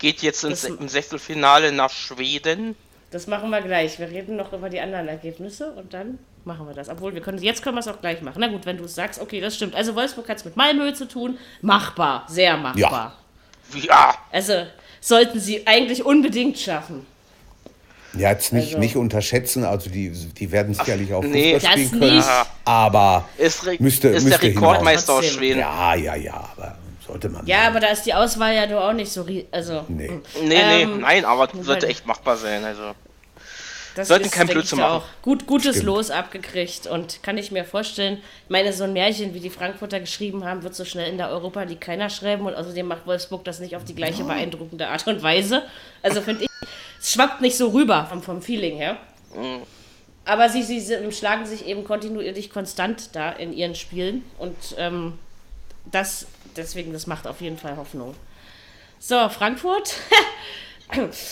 D: Geht jetzt ins,
B: Das-
D: im Sechtelfinale nach Schweden.
B: Das machen wir gleich. Wir reden noch über die anderen Ergebnisse und dann machen wir das. Obwohl, wir können, jetzt können wir es auch gleich machen. Na gut, wenn du es sagst, okay, das stimmt. Also Wolfsburg hat es mit Malmö zu tun. Machbar, sehr machbar.
D: Ja,
B: Also sollten sie eigentlich unbedingt schaffen.
C: Ja, jetzt nicht,
B: Also-
C: nicht unterschätzen, also die, die werden sicherlich auch
D: nee.
C: Fußball
B: Das
C: spielen können,
B: nicht.
C: aber
D: ist,
C: müsste,
D: ist
C: müsste
D: der Rekordmeister aus. Schweden.
C: Ja, ja, ja, aber sollte man.
B: Ja,
C: machen.
B: aber da ist die Auswahl ja doch auch nicht so rie- Also,
C: Nee.
D: Nee, nee,
B: Ähm,
D: nein, aber
B: wobei-
D: sollte echt machbar sein. Also.
B: das
D: Sollten
B: ist,
D: kein Blödsinn machen.
B: auch gut, gutes
C: Stimmt.
B: Los abgekriegt und kann ich mir vorstellen, ich meine, so ein Märchen, wie die Frankfurter geschrieben haben, wird so schnell in der Europa League keiner schreiben und außerdem macht Wolfsburg das nicht auf die gleiche beeindruckende Art und Weise. Also finde ich, es schwappt nicht so rüber vom, vom Feeling her. Aber sie, sie sind- schlagen sich eben kontinuierlich konstant da in ihren Spielen und ähm, das, deswegen, das macht auf jeden Fall Hoffnung. So, Frankfurt.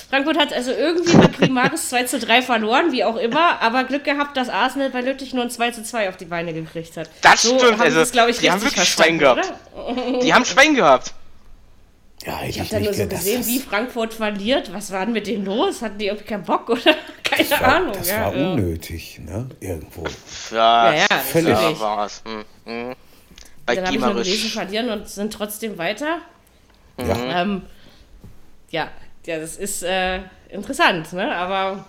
B: Frankfurt hat also irgendwie bei Primaris 2 zu 3 verloren, wie auch immer, aber Glück gehabt, dass Arsenal bei Lüttich nur ein 2 zu 2 auf die Beine gekriegt hat.
D: Das
B: so
D: stimmt,
B: haben
D: also,
B: glaube ich,
D: die haben wirklich Schwein gehabt.
B: oder?
D: Die haben Schwein gehabt.
C: ja, hätte
B: Ich habe da nur so gesehen,
C: das-
B: wie Frankfurt verliert. Was war denn mit denen los? Hatten die irgendwie keinen Bock oder? Keine
C: das war,
B: Ahnung.
C: Das
B: ja,
C: war
B: ja.
C: unnötig, ne? Irgendwo.
D: Ja,
B: Ja, ja,
C: Völlig.
D: ja war's. Hm, hm. Bei
B: Dann habe ich nur gelesen, verlieren und sind trotzdem weiter.
C: Ja.
B: Ähm, ja, ja, das ist äh, interessant, ne? Aber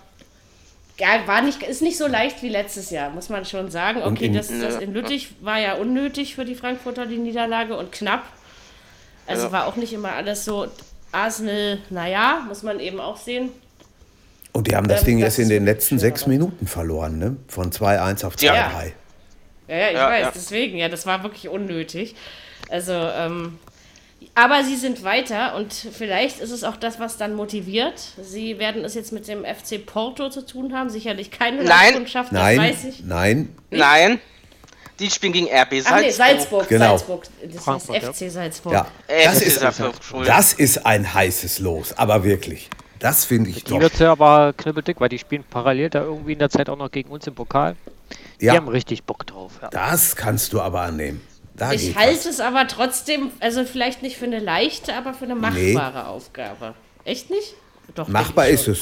B: ja, war nicht, ist nicht so leicht wie letztes Jahr, muss man schon sagen. Okay,
C: in-
B: das, das in Lüttich war ja unnötig für die Frankfurter, die Niederlage, und knapp. Also
D: Ja.
B: war auch nicht immer alles so. Arsenal, naja, muss man eben auch sehen.
C: Und die haben das
B: Ähm,
C: Ding
B: das
C: erst in den letzten sechs Minuten verloren, ne? Von 2-1 auf 2-3.
D: Ja.
B: Ja, ja, ich
D: Ja,
B: weiß,
D: ja.
B: deswegen, ja, das war wirklich unnötig. Also, ähm, aber sie sind weiter und vielleicht ist es auch das, was dann motiviert. Sie werden es jetzt mit dem FC Porto zu tun haben, sicherlich keine
D: Nein.
B: Leistungschaft, das
C: Nein,
B: weiß ich.
C: nein,
D: Nein, die spielen gegen RB
B: Ach nee,
D: Salzburg.
B: Salzburg,
C: Genau.
B: Salzburg. Das
E: Frankfurt,
B: heißt FC Salzburg.
C: ja.
D: Äh,
C: Das ist, das ist ein heißes Los, aber wirklich. Das finde ich
E: Die
C: doch.
E: wird ja aber knibbeldick, weil die spielen parallel da irgendwie in der Zeit auch noch gegen uns im Pokal. Die
C: Ja,
E: haben richtig Bock drauf. Ja.
C: das kannst du aber annehmen. Da
B: Ich halte es aber trotzdem, also vielleicht nicht für eine leichte, aber für eine machbare Aufgabe. Echt nicht? Doch.
C: Machbar ist
B: ich
C: es.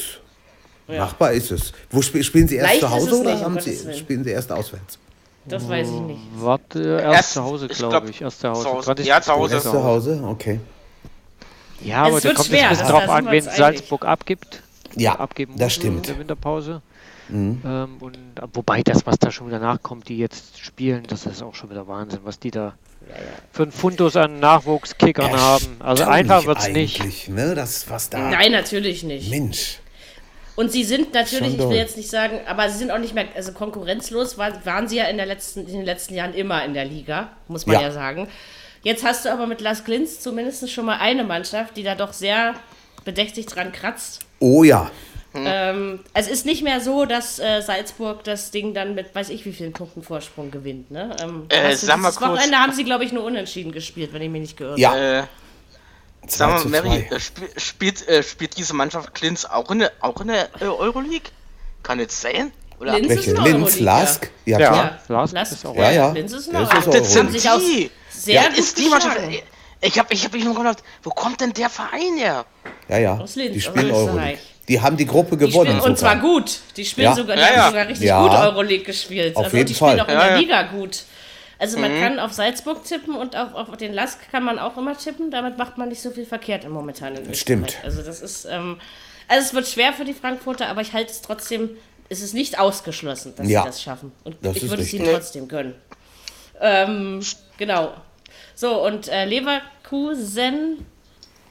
B: Ja.
C: Machbar ist es. Wo sp spielen Sie erst
B: Leicht
C: zu Hause oder
B: nicht,
C: Sie,
B: Willen.
C: spielen Sie erst auswärts?
B: Das weiß ich nicht.
E: Warte, erst,
D: Erst-
E: zu Hause,
D: ich
E: glaube
D: glaub,
E: ich. Erst zu Hause.
D: zu Hause.
E: 20.
D: Ja, zu Hause.
C: Erst zu Hause, okay.
E: Ja, aber
B: Es
E: da kommt
B: schwer,
E: es ein bisschen
B: das-
E: drauf an,
B: wir
E: wen. Salzburg abgibt.
C: Ja,
E: abgeben
C: das stimmt.
E: in der Winterpause. Ähm, und, wobei das, was da schon wieder nachkommt, die jetzt spielen, das ist auch schon wieder Wahnsinn, was die da für einen Fundus an Nachwuchskickern haben. Also einfach wird es nicht.
C: Ne? Das, was da.
B: Nein, natürlich nicht.
C: Mensch.
B: Und sie sind natürlich, ich will jetzt nicht sagen, aber sie sind auch nicht mehr, also konkurrenzlos war, waren sie ja in, der letzten, in den letzten Jahren immer in der Liga, muss man ja,
C: Ja.
B: sagen. Jetzt hast du aber mit Las Glins zumindest schon mal eine Mannschaft, die da doch sehr bedächtig dran kratzt.
C: Oh ja.
B: Ähm, es ist nicht mehr so, dass äh, Salzburg das Ding dann mit weiß ich wie vielen Punkten Vorsprung gewinnt. Ne? Ähm,
D: Äh, sag mal kurz-
B: Wochenende haben sie, glaube ich, nur unentschieden gespielt, wenn ich mich nicht gehört
C: Ja.
B: habe.
D: Äh,
C: Zwei
D: sag mal, Mary, äh, spiel, spielt, äh, spielt diese Mannschaft Klins auch in der, auch in der äh, Euroleague? Kann es sein? Oder
B: Linz
C: Welche?
B: ist in
C: Linz. Lask? Ja,
E: Ja.
C: klar.
E: Lask
B: Lask-
E: ist auch-
C: Ja, ja.
B: Linz ist Euroliga.
C: auch
D: das sind
B: Haben sich auch
D: die.
B: sehr
D: ja,
B: gut
D: ist die Mannschaft. Ich habe ich hab mich nur gedacht, wo kommt denn der Verein her?
C: Ja, ja.
B: Aus Linz,
C: die
B: aus
C: spielen
B: Österreich.
C: Euroleague. Die haben die Gruppe
B: Die
C: gewonnen.
B: spielen, und zwar gut. Die spielen
C: Ja.
B: sogar, die
D: Ja,
B: haben
D: ja.
B: sogar richtig
C: Ja.
B: gut Euroleague gespielt.
C: Auf
B: also
C: jeden
B: die spielen
C: Fall.
B: auch in der
D: ja.
B: Liga gut. Also man kann auf Salzburg tippen und auf, auf den Lask kann man auch immer tippen. Damit macht man nicht so viel verkehrt im momentanen.
C: Stimmt.
B: Also das ist, ähm, Also es wird schwer für die Frankfurter, aber ich halte es trotzdem, es ist nicht ausgeschlossen, dass
C: Ja.
B: sie das schaffen. Und
C: Das
B: ich
C: ist
B: würde es ihnen trotzdem gönnen. Ähm, genau. So, und äh, Leverkusen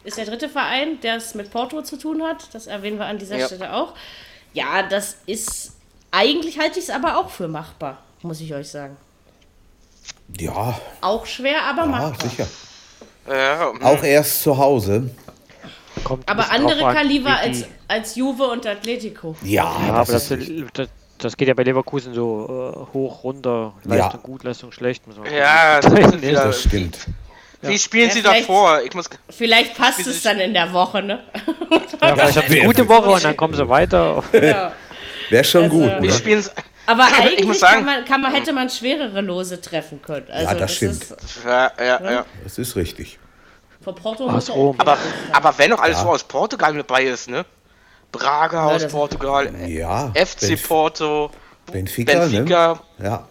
B: ist der dritte Verein, der es mit Porto zu tun hat. Das erwähnen wir an dieser
D: Ja.
B: Stelle auch. Ja, das ist, eigentlich halte ich es aber auch für machbar, muss ich euch sagen.
C: Ja,
B: Auch schwer, aber
C: ja
B: machbar.
C: sicher.
D: Ja,
C: Auch erst zu Hause.
E: Kommt
B: Aber andere
E: an,
B: Kaliber
E: wie
B: als, als Juve und Atletico.
C: Ja,
E: Ja, aber
C: das
E: das,
C: ist,
E: das, das geht ja bei Leverkusen so äh, hoch, runter, Leistung gut, Leistung schlecht. muss man
D: Ja, das
C: das stimmt.
D: Wie spielen
B: Ja,
D: sie davor? Ich muss.
B: Vielleicht passt es dann in der Woche, ne?
E: Ja, vielleicht haben sie eine gute Woche und dann kommen sie weiter.
B: ja.
C: Wäre schon
B: Also-
C: gut. Ne?
D: spielen sie.
B: Aber
D: Ich
B: eigentlich
D: muss sagen-
B: kann man, kann man, hätte man schwerere Lose treffen können. Also
C: das stimmt.
B: Ist,
D: Ja, ja, ja.
C: Das ist richtig.
B: vor Porto
E: Aus
B: muss
E: Rom.
B: auch
D: Aber, aber wenn noch alles
C: Ja.
D: so aus Portugal mit dabei ist, ne? Braga aus
B: das-
D: Portugal,
C: Ja.
D: FC
C: Benf-
D: Porto,
C: Benfica,
D: Benfica,
C: ne? Ja.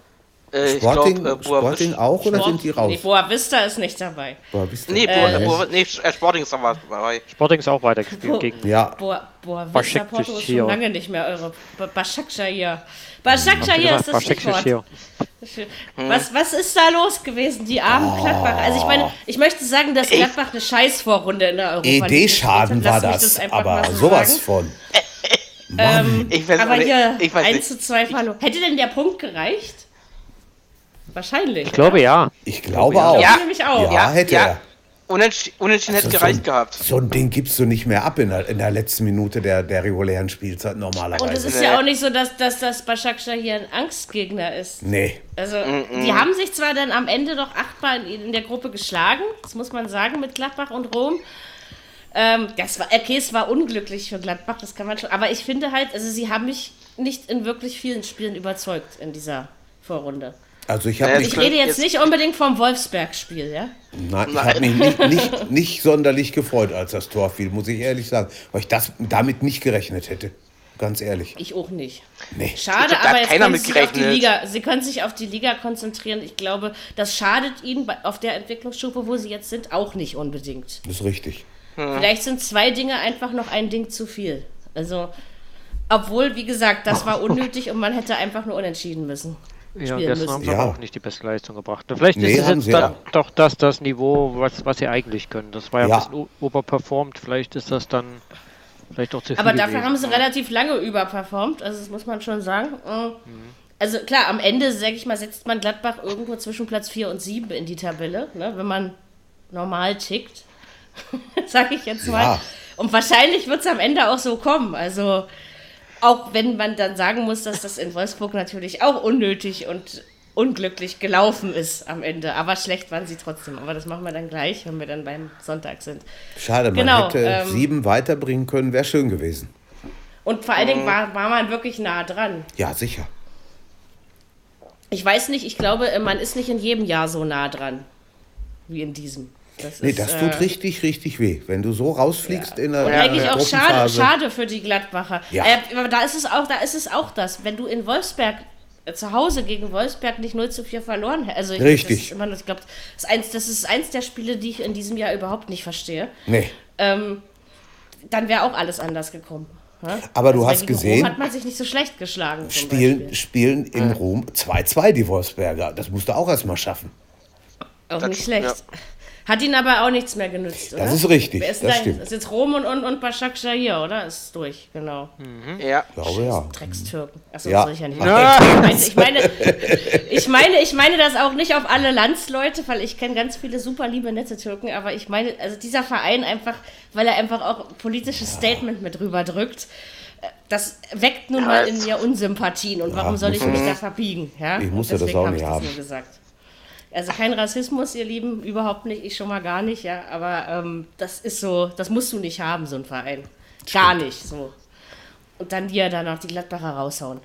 D: Äh, ich
C: Sporting,
D: glaube, äh, Boa
C: Sporting
D: Vista-
C: auch oder
B: Sport-
C: sind die raus?
B: Nee, Boa Vista ist nicht dabei.
C: Boah, wisst ihr?
D: Nee,
B: Äh,
D: Boa, Boa, nee, äh, Sporting ist aber dabei.
E: Sporting ist auch weitergespielt gegen
C: Ja,
B: Boa, Boa Vista. Porto ist schon lange nicht mehr eure. Ba- Başakşehir. Başakşehir ist das. Stichwort. Was, was ist da los gewesen, die armen Gladbacher? Also ich meine, ich möchte sagen, dass Gladbach eine Scheißvorrunde in der Europa League
C: ED-Schaden
B: hat.
C: war das,
B: einfach
C: aber sowas
B: sagen.
C: von.
D: Ich weiß
B: Aber hier
D: ich weiß
B: 1
D: nicht.
B: zu 2 verloren. Hätte denn der Punkt gereicht? Wahrscheinlich.
E: Ich glaube ja.
C: Ich glaube auch.
D: Ja.
B: Nämlich auch.
C: Ja, hätte er.
D: Unentschieden, unentschieden hätte
C: Also
D: gereicht
C: so,
D: gehabt.
C: So ein Ding gibst du nicht mehr ab in der, in der letzten Minute der, der regulären Spielzeit normalerweise.
B: Und es ist ja auch nicht so, dass, dass das Başakşehir hier ein Angstgegner ist.
C: nee.
B: Also, die haben sich zwar dann am Ende doch achtmal in, in der Gruppe geschlagen, das muss man sagen, mit Gladbach und Rom. Ähm, das war, okay, es war unglücklich für Gladbach, das kann man schon. Aber ich finde halt, also sie haben mich nicht in wirklich vielen Spielen überzeugt in dieser Vorrunde.
C: Also ich habe
D: Ja,
C: mich,
B: Ich rede jetzt
D: Jetzt-
B: nicht unbedingt vom Wolfsberg-Spiel, ja?
C: nein, ich hab mich nicht, nicht, nicht sonderlich gefreut, als das Tor fiel, muss ich ehrlich sagen. Weil ich das damit nicht gerechnet hätte. Ganz ehrlich.
B: Ich auch nicht.
C: Nee.
B: Schade,
D: glaub,
B: aber
D: hat
B: jetzt
D: keiner
B: können sie, sich auf die. Liga, sie können sich auf die Liga konzentrieren. Ich glaube, das schadet ihnen auf der Entwicklungsstufe, wo sie jetzt sind, auch nicht unbedingt.
C: Das ist richtig.
B: Vielleicht sind zwei Dinge einfach noch ein Ding zu viel. Also, obwohl, wie gesagt, das war unnötig und man hätte einfach nur unentschieden müssen.
E: Ja, gestern
B: müssen.
E: haben sie
C: Ja.
E: auch nicht die beste Leistung gebracht. Vielleicht
C: Nee,
E: ist es jetzt dann
C: ja.
E: doch das, das Niveau, was, was sie eigentlich können. Das war ja,
C: Ja.
E: ein bisschen overperformed. Vielleicht ist das dann vielleicht auch zu viel
B: Aber dafür
E: gewesen.
B: haben sie relativ lange überperformt, also das muss man schon sagen. Äh, Also klar, am Ende, sag ich mal, setzt man Gladbach irgendwo zwischen Platz 4 und 7 in die Tabelle, ne, wenn man normal tickt, sag ich jetzt mal.
C: Ja.
B: Und wahrscheinlich wird es am Ende auch so kommen. Also auch wenn man dann sagen muss, dass das in Wolfsburg natürlich auch unnötig und unglücklich gelaufen ist am Ende. Aber schlecht waren sie trotzdem. Aber das machen wir dann gleich, wenn wir dann beim Sonntag sind.
C: Schade, man
B: Genau,
C: hätte
B: ähm,
C: sieben weiterbringen können, wäre schön gewesen.
B: Und vor allen Dingen war, war man wirklich nah dran.
C: Ja, sicher.
B: Ich weiß nicht, ich glaube, man ist nicht in jedem Jahr so nah dran wie in diesem. Das
C: Nee,
B: ist,
C: das
B: äh,
C: tut richtig, richtig weh. Wenn du so rausfliegst in der,
B: Und
C: in
B: eigentlich
C: der
B: auch schade, schade für die Gladbacher.
C: Ja.
B: Äh, aber da ist es auch, da ist es auch das. Wenn du in Wolfsberg äh, zu Hause gegen Wolfsberg nicht 0 zu 4 verloren hättest. Also ich,
C: Richtig.
B: Das ist immer, ich glaube, das, ist eins- das ist eins der Spiele, die ich in diesem Jahr überhaupt nicht verstehe.
C: Nee.
B: Ähm, dann wäre auch alles anders gekommen. Ja?
C: Aber du
B: weil
C: hast
B: gegen Rom
C: gesehen,
B: hat man sich nicht so schlecht geschlagen.
C: Spielen,
B: Beispiel.
C: spielen in Rom 2-2 die Wolfsberger. Das musst du auch erstmal schaffen.
B: Auch
D: Das-
B: nicht schlecht.
D: ja.
B: Hat ihn aber auch nichts mehr genützt, oder?
C: Das ist richtig,
B: ist
C: das
B: denn
C: stimmt.
B: Ist jetzt Rom und, und, und Başakşehir hier, oder? Ist durch, genau.
D: Ja.
C: Ich glaube, ja.
B: Dreckstürken. Achso,
C: Ja.
B: soll ich ja nicht machen. Ich meine, ich meine, ich meine das auch nicht auf alle Landsleute, weil ich kenne ganz viele super liebe, nette Türken, aber ich meine, also dieser Verein einfach, weil er einfach auch politisches Statement mit rüberdrückt, äh, das weckt nun mal in mir Unsympathien und warum soll ich mich da verbiegen? Ja?
C: Ich muss
B: Und
C: ja das auch
B: hab
C: nicht
B: ich
C: haben.
B: nur gesagt. Also kein Rassismus, ihr Lieben, überhaupt nicht, ich schon mal gar nicht, ja, aber ähm, das ist so, das musst du nicht haben, so ein Verein. Gar nicht, so. Und dann dir dann noch die Gladbacher raushauen.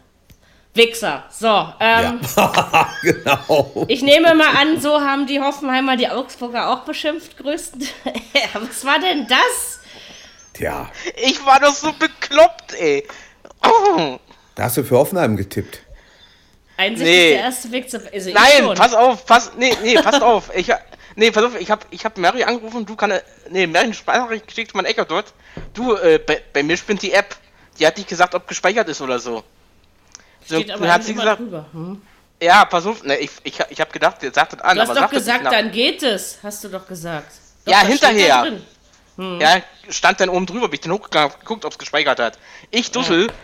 B: Wichser. So, ähm,
C: genau.
B: ich nehme mal an, so haben die Hoffenheimer die Augsburger auch beschimpft, größten. Was war denn das?
C: Tja,
D: Ich war doch so bekloppt, ey. Oh.
C: da hast du für Hoffenheim getippt.
B: Einzig
D: Nee.
B: ist der erste Weg zu. Also
D: Nein, pass auf, pass, nee, nee, passt auf. Ich, Nee, pass auf, ich hab, ich hab Mary angerufen, du kannst. Nee, Mary eine Sprachnachricht geschickt, mein Ecker dort. Du, äh, bei, bei mir spinnt die App. Die hat nicht gesagt, ob gespeichert ist oder so. So,
B: Steht aber
D: hat sie gesagt.
B: Hm?
D: ja, pass auf, ne, ich, ich, ich hab gedacht, der sagt das an,
B: Du hast
D: aber
B: doch gesagt, dann geht es. Hast du doch gesagt. Doch,
D: Ja, hinterher.
B: drin.
D: Ja, stand dann oben drüber, bin ich dann hochgegangen, geguckt, ob es gespeichert hat. Ich, Dussel, ta-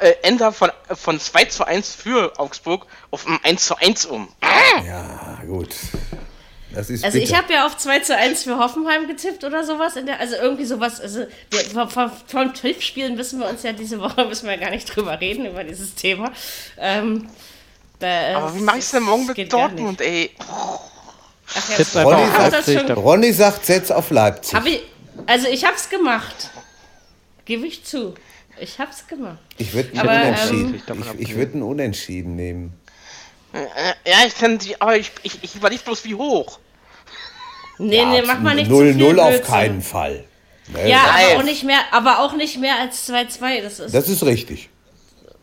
D: äh, ändere von, von 2 zu 1 für Augsburg auf ein 1 zu 1 um.
C: Ja, gut. Das ist
B: Also ich habe ja auf 2 zu 1 für Hoffenheim getippt oder sowas. In der, also irgendwie sowas. Also wir, vom, vom Tippspielen wissen wir uns ja diese Woche müssen wir gar nicht drüber reden, über dieses Thema. Ähm, da,
D: Aber wie mach ich's denn morgen mit Dortmund, ey?
B: Ach, ja,
C: Ronny
E: dann-
C: Ronny sagt, setz auf Leipzig.
B: Hab ich, also ich hab's gemacht. Gebe ich zu. Ich hab's gemacht.
C: Ich würde einen
B: ähm,
C: Unentschieden.
E: Ich davon
C: ich ich würde einen Unentschieden nehmen.
D: Äh, ja, ich kann die, aber ich, ich, ich überlege bloß wie hoch.
B: Nee, nee, mach mal nicht zu viel
C: 0-0 auf
B: Blödsinn.
C: keinen Fall. Ne?
B: Ja, aber auch nicht mehr, aber auch nicht mehr als 2-2. Das ist
C: Das ist richtig.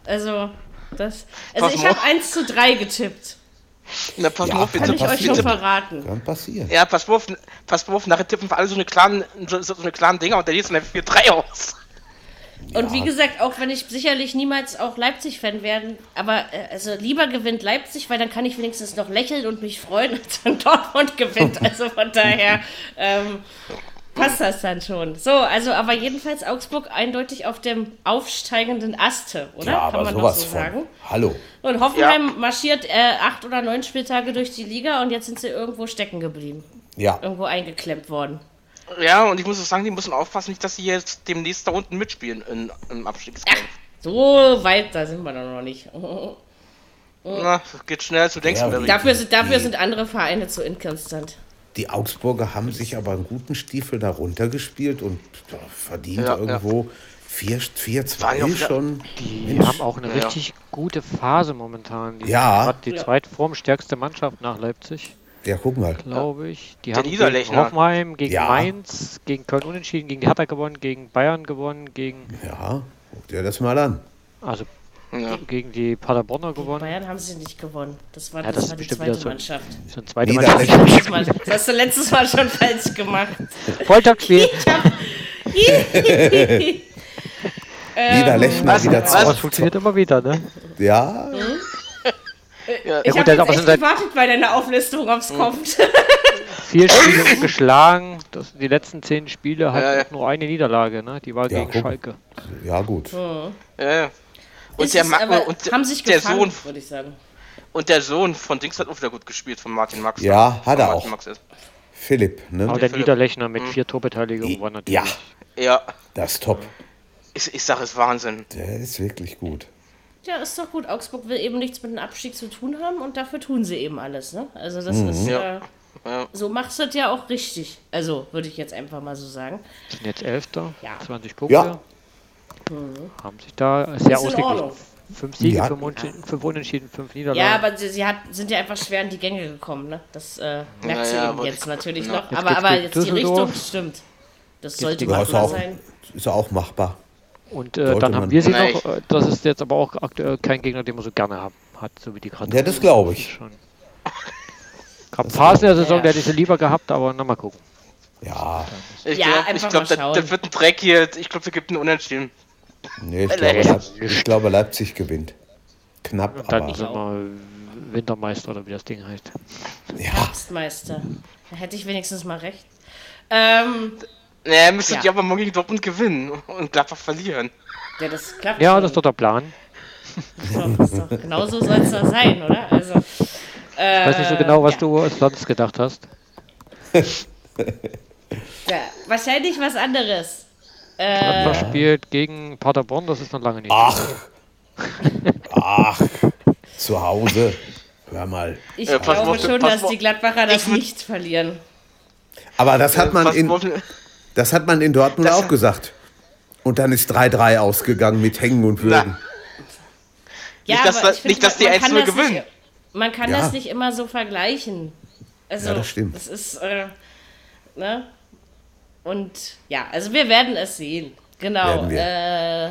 B: also das. Also
D: Pass
B: ich habe
D: auf.
B: 1 zu 3 getippt.
D: Na, pass
C: Ja,
D: auf,
C: kann
D: bitte.
B: Kann ich euch schon verraten.
C: Kann passieren.
D: Ja, pass auf, pass auf, nachher tippen wir alle so eine kleinen, so, so eine kleinen Dinger und der liest dann 4-3 aus.
B: Und wie gesagt, auch wenn ich sicherlich niemals auch Leipzig-Fan werden, aber äh, also lieber gewinnt Leipzig, weil dann kann ich wenigstens noch lächeln und mich freuen, als wenn Dortmund gewinnt. Also von daher ähm, passt das dann schon. So, also aber jedenfalls Augsburg eindeutig auf dem aufsteigenden Aste, oder?
C: Ja,
B: kann
C: aber
B: man
C: sowas
B: so
C: von.
B: sagen.
C: Hallo.
B: Und Hoffenheim marschiert äh, acht oder neun Spieltage durch die Liga und jetzt sind sie irgendwo stecken geblieben.
C: Ja.
B: Irgendwo eingeklemmt worden.
D: Ja, und ich muss auch sagen, die müssen aufpassen, nicht, dass sie jetzt demnächst da unten mitspielen in, im Abstiegskampf.
B: So weit, da sind wir doch noch nicht.
D: Na, das geht schnell, als du denkst.
C: Ja,
B: Dafür sind, dafür sind andere Vereine zu inkonstant.
C: Die Augsburger haben sich aber einen guten Stiefel da runtergespielt und verdient
D: Ja,
C: irgendwo 4-2
D: Waren ja auch wieder-
C: schon.
E: Die
C: Mensch.
E: haben auch eine
D: Ja.
E: richtig gute Phase momentan. Die
C: Ja.
E: grad die
B: Ja.
E: zweitformstärkste Mannschaft nach Leipzig,
C: Ja, guck mal.
E: glaube ich. Die
D: Der
E: haben gegen
D: Niederlechner.
E: Hoffenheim, gegen
C: Ja.
E: Mainz, gegen Köln unentschieden, gegen die Hertha gewonnen, gegen Bayern gewonnen, gegen
C: Ja, guck dir das mal an.
E: also
D: Ja.
E: gegen die Paderborner gewonnen.
B: Bayern haben sie nicht gewonnen. Das war,
E: Ja,
B: das
E: das
B: war die zweite
E: so.
B: Mannschaft.
E: So eine zweite
C: Niederlechner.
E: Mannschaft.
B: Das, mal, das hast du letztes Mal schon falsch gemacht.
E: Volltaktspiel.
C: Niederlechner
D: was-
C: wieder
D: was-
E: Aber
C: zu.
E: es funktioniert immer wieder, ne?
C: Ja,
B: Ich
E: gut,
B: habe
E: der
B: jetzt echt gewartet bei deiner Auflistung, ob es kommt.
E: Vier Spiele geschlagen. Das, die letzten zehn Spiele hat
D: Ja, ja.
E: nur eine Niederlage, ne? Die war
C: Ja,
E: gegen
C: guck.
E: Schalke.
C: ja gut.
D: Ja. Und der,
B: aber,
D: und
B: haben sich
D: der
B: gefangen,
D: Sohn
B: würde ich sagen.
D: und der Sohn von Dings hat auch wieder gut gespielt von Martin Max.
C: Ja, hat er
D: Martin
C: auch.
D: Max ist.
C: Philipp, ne?
E: Aber der
D: Philipp.
E: Niederlechner mit vier Torbeteiligungen war natürlich.
C: Ja,
D: Ja,
C: das ist top.
D: ich, ich sag, es Wahnsinn.
C: Der ist wirklich gut.
B: Ja, ist doch gut. Augsburg will eben nichts mit dem Abstieg zu tun haben und dafür tun sie eben alles. Ne? Also das
C: Mhm.
B: ist,
D: Ja.
B: äh,
D: Ja.
B: so machst du das ja auch richtig. Also würde ich jetzt einfach mal so sagen.
E: Sind jetzt Elfter,
B: Ja.
E: 20 Punkte.
C: Ja.
E: Haben sich da sehr ausgeglichen. Fünf Siege,
C: Ja.
E: fünf, Unentschieden, fünf Unentschieden, fünf Niederlagen.
B: Ja, aber sie, sie hat, sind ja einfach schwer in die Gänge gekommen. Ne? Das äh, merkt sie
D: Ja, ja,
B: eben jetzt natürlich
D: ja.
B: noch.
E: Jetzt
B: aber aber jetzt die. Richtung stimmt. Das sollte
C: Ja,
B: machbar
C: auch,
B: sein.
C: ist auch machbar.
E: Und äh, dann
C: man-
E: haben wir sie
D: Nein,
E: noch. Äh, das ist jetzt aber auch aktuell kein Gegner, den man so gerne haben, hat, so wie die gerade.
C: Ja, das glaube ich.
E: Schon. Gab Phasen der Saison,
B: Ja.
E: der hätte ich sie lieber gehabt, aber na mal gucken.
C: Ja,
D: Ich
B: Ja,
D: glaube, glaub,
B: schauen.
D: das wird ein Dreck hier. Ich glaube, es gibt einen Unentschieden.
C: nee, ich, glaube,
D: äh,
C: Leip ich glaube, Leipzig gewinnt. Knapp,
E: Dann
C: aber.
E: sind wir Wintermeister oder wie das Ding heißt.
C: Ja,
B: Herbstmeister. Da hätte ich wenigstens mal recht. Ähm,
D: Naja, müsstet
B: Ja.
D: ihr aber morgen gegen Dortmund gewinnen und Gladbach verlieren.
B: ja, das klappt
E: Ja,
B: schon.
E: das ist doch der Plan.
B: Doch, genau so soll es doch sein, oder? Also, äh,
E: Ich weiß nicht so genau, was
B: ja.
E: du sonst gedacht hast.
B: Ja, wahrscheinlich was anderes. Äh,
E: Gladbach spielt gegen Paderborn, das ist noch lange nicht.
C: ach. Ach, zu Hause. Hör mal.
B: ich
D: Äh,
B: glaube schon, dass die Gladbacher das nicht verlieren.
C: Aber das hat man in, das hat man in Dortmund
D: Das-
C: auch gesagt. Und dann ist 3-3 ausgegangen mit Hängen und Würgen.
B: Ja,
D: Nicht, dass
B: aber
D: da-
B: ich find,
D: nicht, dass die
B: man- man
D: 1-0
B: kann das
D: gewinnen.
B: Nicht, man kann
C: Ja.
B: das nicht immer so vergleichen. Also,
C: Ja, das stimmt.
B: Das ist, äh, ne? Und ja, also wir werden es sehen. Genau. Äh,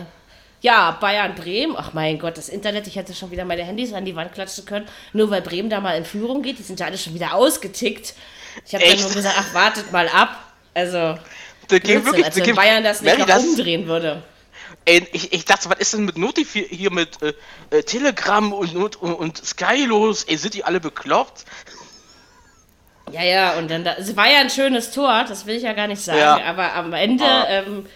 B: ja, Bayern Bremen. Ach mein Gott, das Internet, ich hätte schon wieder meine Handys an die Wand klatschen können. Nur weil Bremen da mal in Führung geht, die sind ja alle schon wieder ausgetickt. Ich habe dann nur gesagt, ach, wartet mal ab. Also,
D: Da ging
B: Blödsinn,
D: wirklich,
B: als
D: da
B: wenn
D: ging,
B: Bayern das nicht
D: das-
B: umdrehen würde.
D: Ey, ich, ich dachte, was ist denn mit Notifi hier mit äh, äh, Telegram und, und, und, Sky los? Ey, sind die alle bekloppt?
B: Ja, ja, und dann, da, es war ja ein schönes Tor, das will ich ja gar nicht sagen,
D: Ja.
B: aber am Ende,
D: Ah.
B: ähm,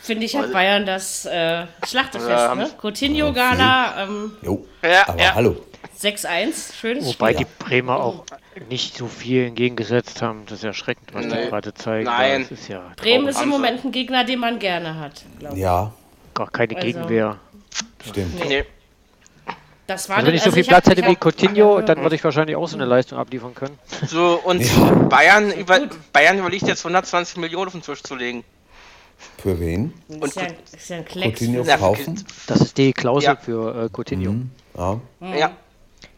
B: finde ich, hat Bayern das äh, Schlachtefest,
D: Ja,
B: ne? Coutinho-Gala, ähm,
C: Jo,
D: Ja,
C: aber
D: ja.
C: hallo.
B: 6-1, schönes
E: Wobei
B: Spiel.
E: die Bremer auch nicht so viel entgegengesetzt haben. Das ist erschreckend, was
D: Nee.
E: die gerade zeigen.
D: Nein.
E: Das ist ja
B: Bremen ist im. Moment ein Gegner, den man gerne hat, glaube ich.
C: Ja,
E: gar keine
B: Also-
E: Gegenwehr.
C: stimmt.
D: Nee.
B: Das war
E: Also wenn ich so
B: also
E: viel
B: ich hab-
E: Platz hätte
B: ich
E: wie
B: hab-
E: Coutinho, dann würde ich wahrscheinlich auch so eine Leistung abliefern können.
D: So, und
C: Ja.
D: Bayern, über, Bayern überlegt jetzt 120 Millionen auf den Tisch zu legen.
C: Für wen?
B: Das ist ja, ist ja ein Klecks.
C: Coutinho
D: Ja,
C: kaufen?
E: Das ist die Klausel
D: Ja.
E: für äh, Coutinho.
C: Ja.
D: Ja.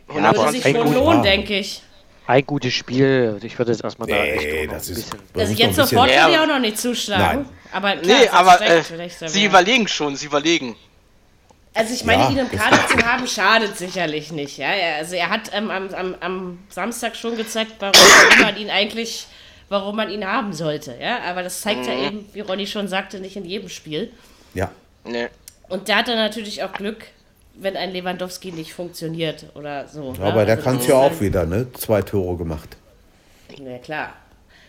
B: Würde
D: 120
B: sich
E: ein
B: schon lohnen,
C: ja.
B: denke ich.
E: Ein gutes Spiel. Ich würde jetzt erstmal da
C: Nee,
E: echt auch noch
C: das
E: ein
C: ist-
E: bisschen.
B: Also jetzt sofort will ich
D: Ja.
B: auch noch nicht zuschlagen.
C: Nein.
B: Aber klar,
D: Nee, aber äh,
B: recht,
D: sie
B: ja.
D: überlegen schon, sie überlegen.
B: Also ich meine,
C: Ja,
B: ihn im Kader zu haben, schadet sicherlich nicht. Ja? Er- Also er hat ähm, am, am, am Samstag schon gezeigt, warum, warum man ihn eigentlich, warum man ihn haben sollte. Ja? Aber das zeigt
C: Mhm.
B: ja eben, wie Ronny schon sagte, nicht in jedem Spiel.
C: Ja.
D: Nee.
B: Und da hat er natürlich auch Glück, wenn ein Lewandowski nicht funktioniert oder so. ne?
C: Aber der
B: Also
C: kann es ja auch
B: dann-
C: wieder, ne? Zwei Tore gemacht.
B: Ja, klar.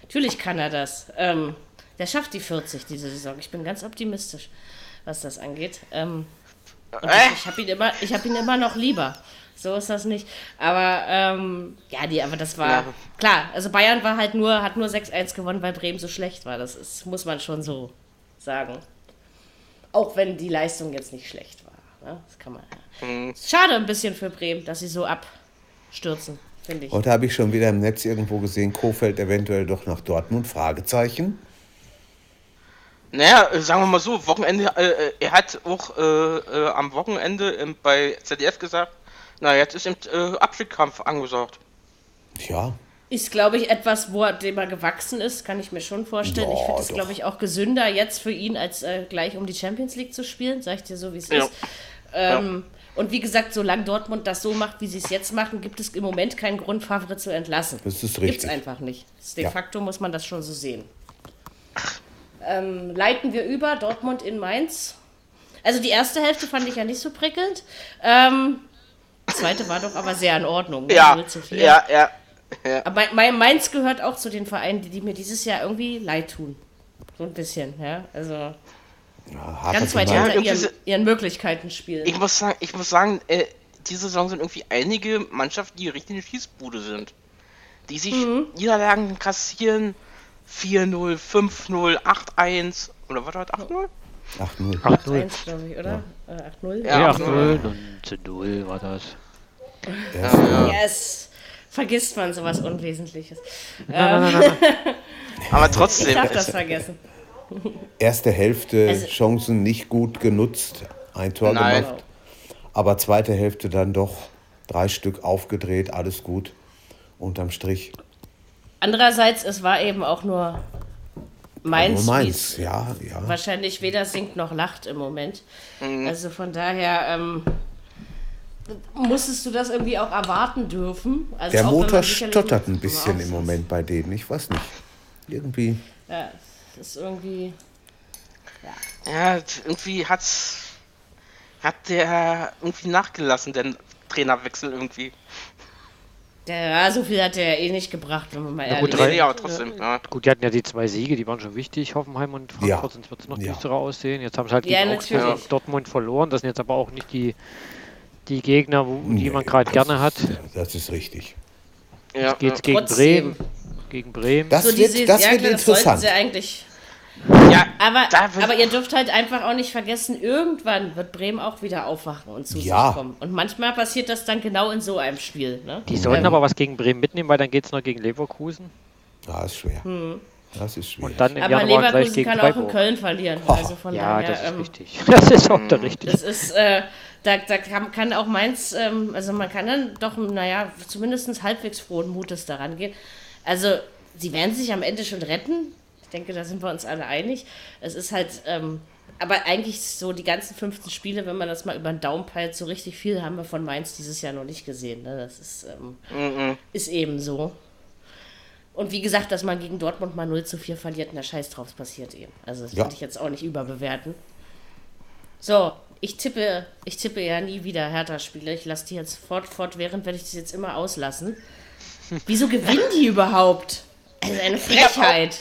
B: Natürlich kann er das. Ähm, der schafft die 40 diese Saison. Ich bin ganz optimistisch, was das angeht. Ähm,
D: Äh?
B: ich, ich habe ihn, immer- ich hab ihn immer noch lieber. So ist das nicht. Aber ähm, ja, die, aber das war
D: Ja.
B: klar. Also Bayern war halt nur, hat nur 6-1 gewonnen, weil Bremen so schlecht war. Das ist, muss man schon so sagen. Auch wenn die Leistung jetzt nicht schlecht. Ne? Das kann man.
D: Mhm.
B: Schade ein bisschen für Bremen, dass sie so abstürzen, finde ich.
C: Heute habe ich schon wieder im Netz irgendwo gesehen, Kofeld eventuell doch nach Dortmund? Fragezeichen.
D: Naja, äh, sagen wir mal so, Wochenende, äh, äh, er hat auch äh, äh, am Wochenende bei ZDF gesagt, na jetzt ist im äh, Abstiegskampf angesagt.
C: Tja,
B: Ist, glaube ich, etwas, wo er, dem er gewachsen ist, kann ich mir schon vorstellen. ich
C: Ja,
B: finde es, glaube ich, auch gesünder jetzt für ihn, als äh, gleich um die Champions League zu spielen, sag ich dir so, wie es
D: Ja.
B: ist. Ähm, Und wie gesagt, solange Dortmund das so macht, wie sie es jetzt machen, gibt es im Moment keinen Grund, Favorit zu entlassen.
C: Das ist richtig.
B: einfach nicht. De
C: Ja.
B: facto muss man das schon so sehen. Ähm, leiten wir über Dortmund in Mainz. Also die erste Hälfte fand ich ja nicht so prickelnd. Ähm, die zweite war doch aber sehr in Ordnung. ne?
D: Ja,
B: 0 zu 4.
D: ja, ja.
B: Aber Mainz gehört auch zu den Vereinen, die, die mir dieses Jahr irgendwie leid tun. So ein bisschen, ja. Also
C: ja,
B: ganz weit.
D: Ja,
B: hinter
D: irgendwie
B: ihren, ihren Möglichkeiten spielen.
D: Ich muss sagen, ich muss sagen, äh, diese Saison sind irgendwie einige Mannschaften, die richtig eine Schießbude sind. Die sich
B: Mhm.
D: Niederlagen kassieren. 4-0, 5-0, 8-1. Oder was war das? 8-0?
C: 8-0.
E: 8-0.
B: 1, glaube ich, oder? Äh, 8-0?
D: Ja.
E: Ja,
D: Ja,
E: 8-0, 19-0 war das.
B: Yes. Vergisst man sowas Unwesentliches.
E: Nein.
D: Aber
B: Ich
D: trotzdem.
B: darf das vergessen.
C: Erste Hälfte
B: Also-
C: Chancen nicht gut genutzt, ein Tor
D: Nein.
C: gemacht. Aber zweite Hälfte dann doch drei Stück aufgedreht, alles gut. Unterm Strich.
B: Andererseits, es war eben auch nur Mainz,
C: Nur Mainz, ja, ja.
B: wahrscheinlich weder singt noch lacht im Moment.
D: Mhm.
B: Also von daher ähm, musstest du das irgendwie auch erwarten dürfen. Also
C: Der Motor stottert ein bisschen im Moment bei denen, ich weiß nicht. Irgendwie.
B: Ja, ist irgendwie.
D: Ja, irgendwie hat's. Hat der irgendwie nachgelassen, der Trainerwechsel irgendwie.
B: Ja, so viel hat ja eh nicht gebracht, wenn man mal ehrlich
E: gut,
D: Nee, aber trotzdem. Ja.
E: Gut, die hatten ja die zwei Siege, die waren schon wichtig, Hoffenheim und Frankfurt,
C: Ja.
E: sonst wird es noch
C: Ja.
E: düsterer aussehen. Jetzt haben sie halt
B: Ja,
E: gegen Augsburg Dortmund verloren. Das sind jetzt aber auch nicht die, die Gegner, wo, die
C: Nee,
E: man gerade gerne hat.
C: ist- Das ist richtig.
D: Ja,
E: Geht's
D: ja.
E: gegen
B: Trotzdem.
E: Bremen. Gegen Bremen.
C: Das
B: so
C: wird,
B: diese,
C: das
B: ja,
C: wird interessant.
B: sie eigentlich.
D: Ja,
B: Aber, aber ihr dürft halt einfach auch nicht vergessen, irgendwann wird Bremen auch wieder aufwachen und zu
C: Ja.
B: sich kommen. Und manchmal passiert das dann genau in so einem Spiel. Ne?
E: Die sollten
B: Ähm,
E: aber was gegen Bremen mitnehmen, weil dann geht es noch gegen Leverkusen.
C: Ja, ist schwer. Das ist schwer.
E: Und dann im
B: Aber
E: Januar gleich
B: Leverkusen
E: gegen
B: kann auch in
E: Freiburg.
B: Köln verlieren. Also von
E: Ja,
B: daher,
E: das ist
B: ähm,
E: richtig. Das ist auch der richtig.
B: Das ist, äh, da, da kann, kann auch Mainz, ähm, also man kann dann doch, naja, zumindest halbwegs frohen Mutes daran gehen. Also, sie werden sich am Ende schon retten. Ich denke, da sind wir uns alle einig. Es ist halt, ähm, aber eigentlich so die ganzen 15 Spiele, wenn man das mal über den Daumen peilt, so richtig viel haben wir von Mainz dieses Jahr noch nicht gesehen. Ne? Das ist, ähm, ist eben so. und wie gesagt, dass man gegen Dortmund mal 0 zu 4 verliert, na scheiß drauf, passiert eben. Also das
C: Ja.
B: würde ich jetzt auch nicht überbewerten. So, ich tippe, ich tippe ja nie wieder Hertha-Spiele. Ich lasse die jetzt fort, fortwährend werde ich das jetzt immer auslassen. Wieso gewinnen die überhaupt? Also eine Frechheit.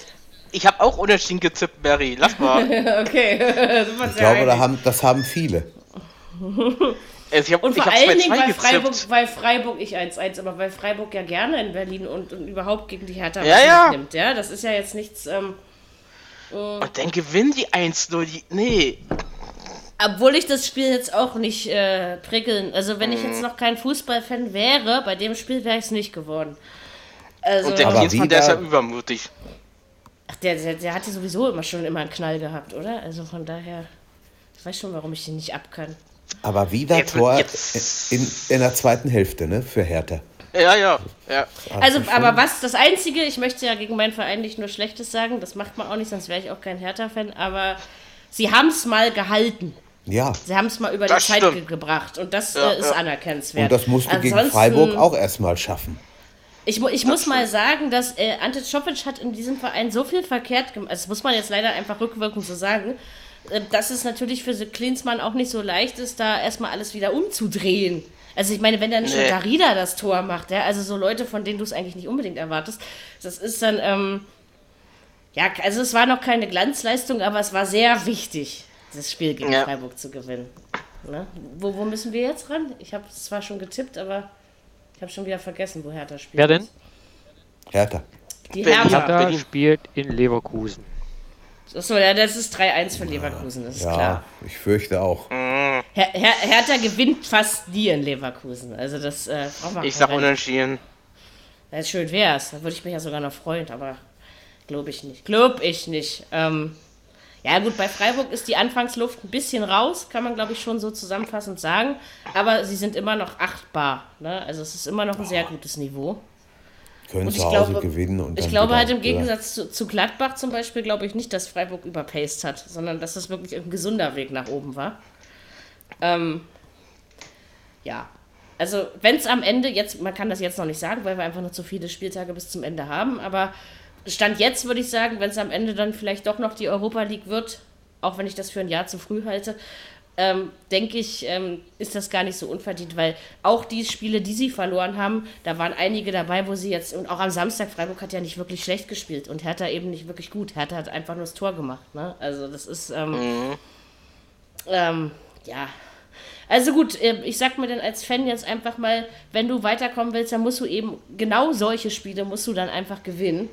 D: Ich habe auch unentschieden getippt, Mary. Lass mal.
B: Okay, super
C: Ich glaube, da haben, das haben viele.
D: Also ich habe
B: Und vor
D: hab
B: allen Dingen,
D: 2-2
B: weil Freiburg, weil Freiburg, ich 1-1, aber weil Freiburg ja gerne in Berlin und, und überhaupt gegen die Hertha
D: Ja, ja.
B: mitnimmt, ja. Das ist ja jetzt nichts, ähm,
D: Und dann gewinnen die 1-0. Die, nee.
B: obwohl ich das Spiel jetzt auch nicht äh, prickeln, also wenn ich
D: Mhm.
B: jetzt noch kein Fußballfan wäre, bei dem Spiel wäre ich es nicht geworden. Also,
D: Und der
C: Aber
D: Klinsmann, der ist ja
C: wieder-
D: übermutig.
B: Der, der, der hatte sowieso immer schon immer einen Knall gehabt, oder? Also von daher, ich weiß schon, warum ich den nicht ab kann.
C: Aber wieder
D: Jetzt
C: Tor
D: jetzt-
C: in, in der zweiten Hälfte, ne? Für Hertha.
D: Ja, ja, ja.
B: Also, aber was, das Einzige, ich möchte ja gegen meinen Verein nicht nur Schlechtes sagen, das macht man auch nicht, sonst wäre ich auch kein Hertha-Fan, aber sie haben es mal gehalten.
C: Ja.
B: Sie haben es mal über
D: Das
B: die Zeit ge gebracht und das
D: Ja,
B: äh, ist
D: ja.
B: anerkennenswert.
C: Und das musste gegen
B: Ansonsten-
C: Freiburg auch erstmal schaffen.
B: Ich, ich muss mal sagen, dass äh, Ante Czovic hat in diesem Verein so viel verkehrt gemacht, also das muss man jetzt leider einfach rückwirkend so sagen, äh, dass es natürlich für Klinsmann auch nicht so leicht ist, da erstmal alles wieder umzudrehen. Also ich meine, wenn dann schon
D: Nee.
B: Darida das Tor macht, ja, also so Leute, von denen du es eigentlich nicht unbedingt erwartest, das ist dann, ähm, ja, also es war noch keine Glanzleistung, aber es war sehr wichtig, das Spiel gegen
D: Ja.
B: Freiburg zu gewinnen. Ne? Wo, wo müssen wir jetzt ran? Ich habe es zwar schon getippt, aber ich habe schon wieder vergessen, wo Hertha spielt.
E: Wer denn?
C: Hertha.
B: Die. Hertha.
E: Hertha spielt in Leverkusen.
B: Achso, ja, das ist 3-1 für Leverkusen, das ist
C: Ja,
B: klar.
C: ich fürchte auch.
B: Her Her Hertha gewinnt fast nie in Leverkusen. Also das äh,
D: Ich sag
B: kein-
D: unentschieden.
B: Ja, schön wär's. Da würde ich mich ja sogar noch freuen, aber glaube ich nicht. Glaube ich nicht. Ähm, ja gut, bei Freiburg ist die Anfangsluft ein bisschen raus, kann man glaube ich schon so zusammenfassend sagen. Aber sie sind immer noch achtbar. Ne? Also es ist immer noch ein sehr gutes Niveau.
C: Können
B: Und
C: zu Hause
B: glaube,
C: gewinnen und
B: ich glaube halt im Gegensatz zu, zu Gladbach zum Beispiel, glaube ich nicht, dass Freiburg überpaced hat, sondern dass das wirklich ein gesunder Weg nach oben war. Ähm, ja, also wenn es am Ende jetzt, man kann das jetzt noch nicht sagen, weil wir einfach noch zu viele Spieltage bis zum Ende haben, aber Stand jetzt würde ich sagen, wenn es am Ende dann vielleicht doch noch die Europa League wird, auch wenn ich das für ein Jahr zu früh halte, ähm, denke ich, ähm, ist das gar nicht so unverdient, weil auch die Spiele, die sie verloren haben, da waren einige dabei, wo sie jetzt, und auch am Samstag, Freiburg hat ja nicht wirklich schlecht gespielt und Hertha eben nicht wirklich gut. Hertha hat einfach nur das Tor gemacht. Ne? Also das ist, ähm, ähm, ja. Also gut, äh, ich sag mir dann als Fan jetzt einfach mal, wenn du weiterkommen willst, dann musst du eben genau solche Spiele musst du dann einfach gewinnen.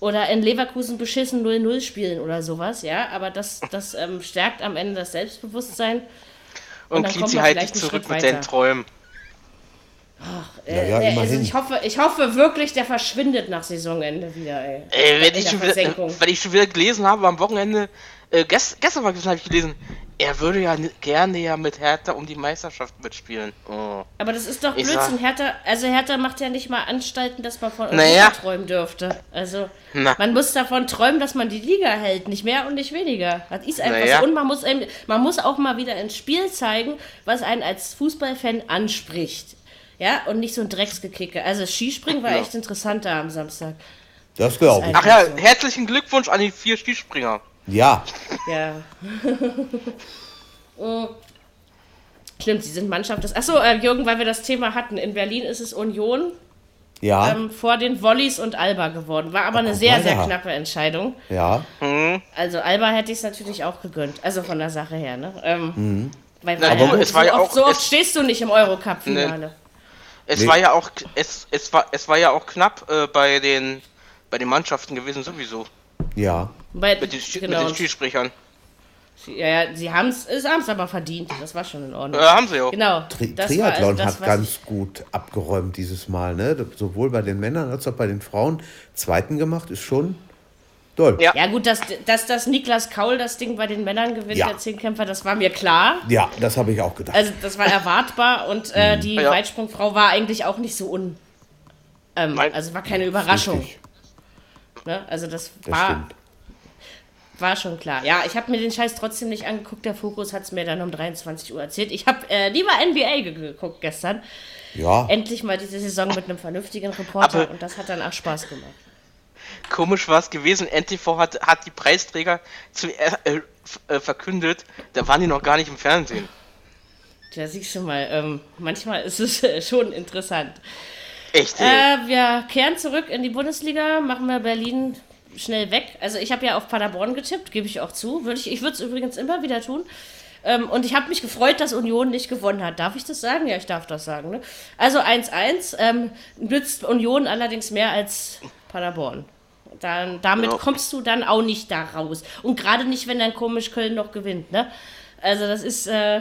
B: Oder in Leverkusen beschissen 0-0 spielen oder sowas, ja. Aber das, das ähm, stärkt am Ende das Selbstbewusstsein.
D: Und
B: dann kommt
D: Klinsmann
B: man
D: halt
B: vielleicht
D: dich zurück mit deinen. Träumen.
B: Äh,
C: Ja, ja,
B: äh, also ich hoffe, ich hoffe wirklich, der verschwindet nach Saisonende wieder, ey.
D: Ey, wenn ich, wieder, wenn ich schon wieder gelesen habe am Wochenende, äh, gest, gestern habe ich gelesen, er würde ja gerne ja mit Hertha um die Meisterschaft mitspielen. Oh.
B: Aber das ist doch
D: Ich
B: Blödsinn.
D: sag-
B: Hertha, also Hertha macht ja nicht mal Anstalten, dass man von Europa
D: Naja.
B: träumen dürfte. Also
D: Na.
B: man muss davon träumen, dass man die Liga hält, nicht mehr und nicht weniger. Das ist einfach
D: Naja.
B: so. Und man muss, eben, man muss auch mal wieder ins Spiel zeigen, was einen als Fußballfan anspricht. Ja, und nicht so ein Drecksgekicke. Also Skispringen war
D: Ja.
B: echt interessant da am Samstag.
C: Das glaube ich.
D: Ach ja, herzlichen Glückwunsch an die vier Skispringer.
C: Ja,
B: Ja. Oh. Stimmt, sie sind Mannschaft des. Achso, äh, Jürgen, weil wir das Thema hatten. In Berlin ist es Union
C: ja,
B: ähm, vor den Volleys und Alba geworden. War aber eine
C: guck
B: sehr, sehr
C: da.
B: knappe Entscheidung.
C: ja.
B: Also Alba hätte ich es natürlich auch gegönnt. Also von der Sache her, ne? Ähm, Weil
D: Na, aber es
B: so,
D: war ja
B: oft,
D: auch-
B: so oft
D: es-
B: stehst du nicht im Eurocup-Finale.
D: Es
C: Nee.
D: war ja auch es, es war es war ja auch knapp äh, bei den bei den Mannschaften gewesen sowieso
C: Ja,
B: Weil,
D: mit den,
B: genau.
D: mit den Skisprechern.
B: ja, ja, sie haben es aber verdient. Das war schon in Ordnung.
D: Äh, haben sie auch.
B: Genau.
C: Tri
B: das war
C: Triathlon
B: also das,
C: hat ganz gut abgeräumt dieses Mal. Ne? Sowohl bei den Männern als auch bei den Frauen. Zweiten gemacht ist schon toll.
D: Ja.
B: Ja gut, dass, dass, dass Niklas Kaul das Ding bei den Männern gewinnt,
C: Ja.
B: der Zehnkämpfer, das war mir klar.
C: Ja, das habe ich auch gedacht.
B: Also das war erwartbar und
C: Mhm.
B: äh, die
D: Ja.
B: Weitsprungfrau war eigentlich auch nicht so un... Ähm, also war keine Überraschung. Ne? Also das,
C: das
B: war...
C: stimmt.
B: War schon klar. Ja, ich habe mir den Scheiß trotzdem nicht angeguckt. Der Fokus hat es mir dann um 23 Uhr erzählt. Ich habe äh, lieber NBA geguckt gestern.
C: Ja.
B: Endlich mal diese Saison mit einem vernünftigen Reporter
D: Aber-
B: und das hat dann auch Spaß gemacht.
D: Komisch war es gewesen, NTV hat, hat die Preisträger zuerst äh, f- äh, verkündet, da waren die noch gar nicht im Fernsehen.
B: Da siehst du mal, ähm, manchmal ist es äh, schon interessant.
D: Echt.
B: Äh, wir kehren zurück in die Bundesliga, machen wir Berlin schnell weg. Also ich habe ja auf Paderborn getippt, gebe ich auch zu. Würde ich ich würde es übrigens immer wieder tun. Ähm, und ich habe mich gefreut, dass Union nicht gewonnen hat. Darf ich das sagen? Ja, ich darf das sagen. Ne? Also 1-1 ähm, nützt Union allerdings mehr als Paderborn. Dann, damit
D: Ja.
B: kommst du dann auch nicht da raus. Und gerade nicht, wenn dann komisch Köln noch gewinnt. Ne? Also das ist... Äh,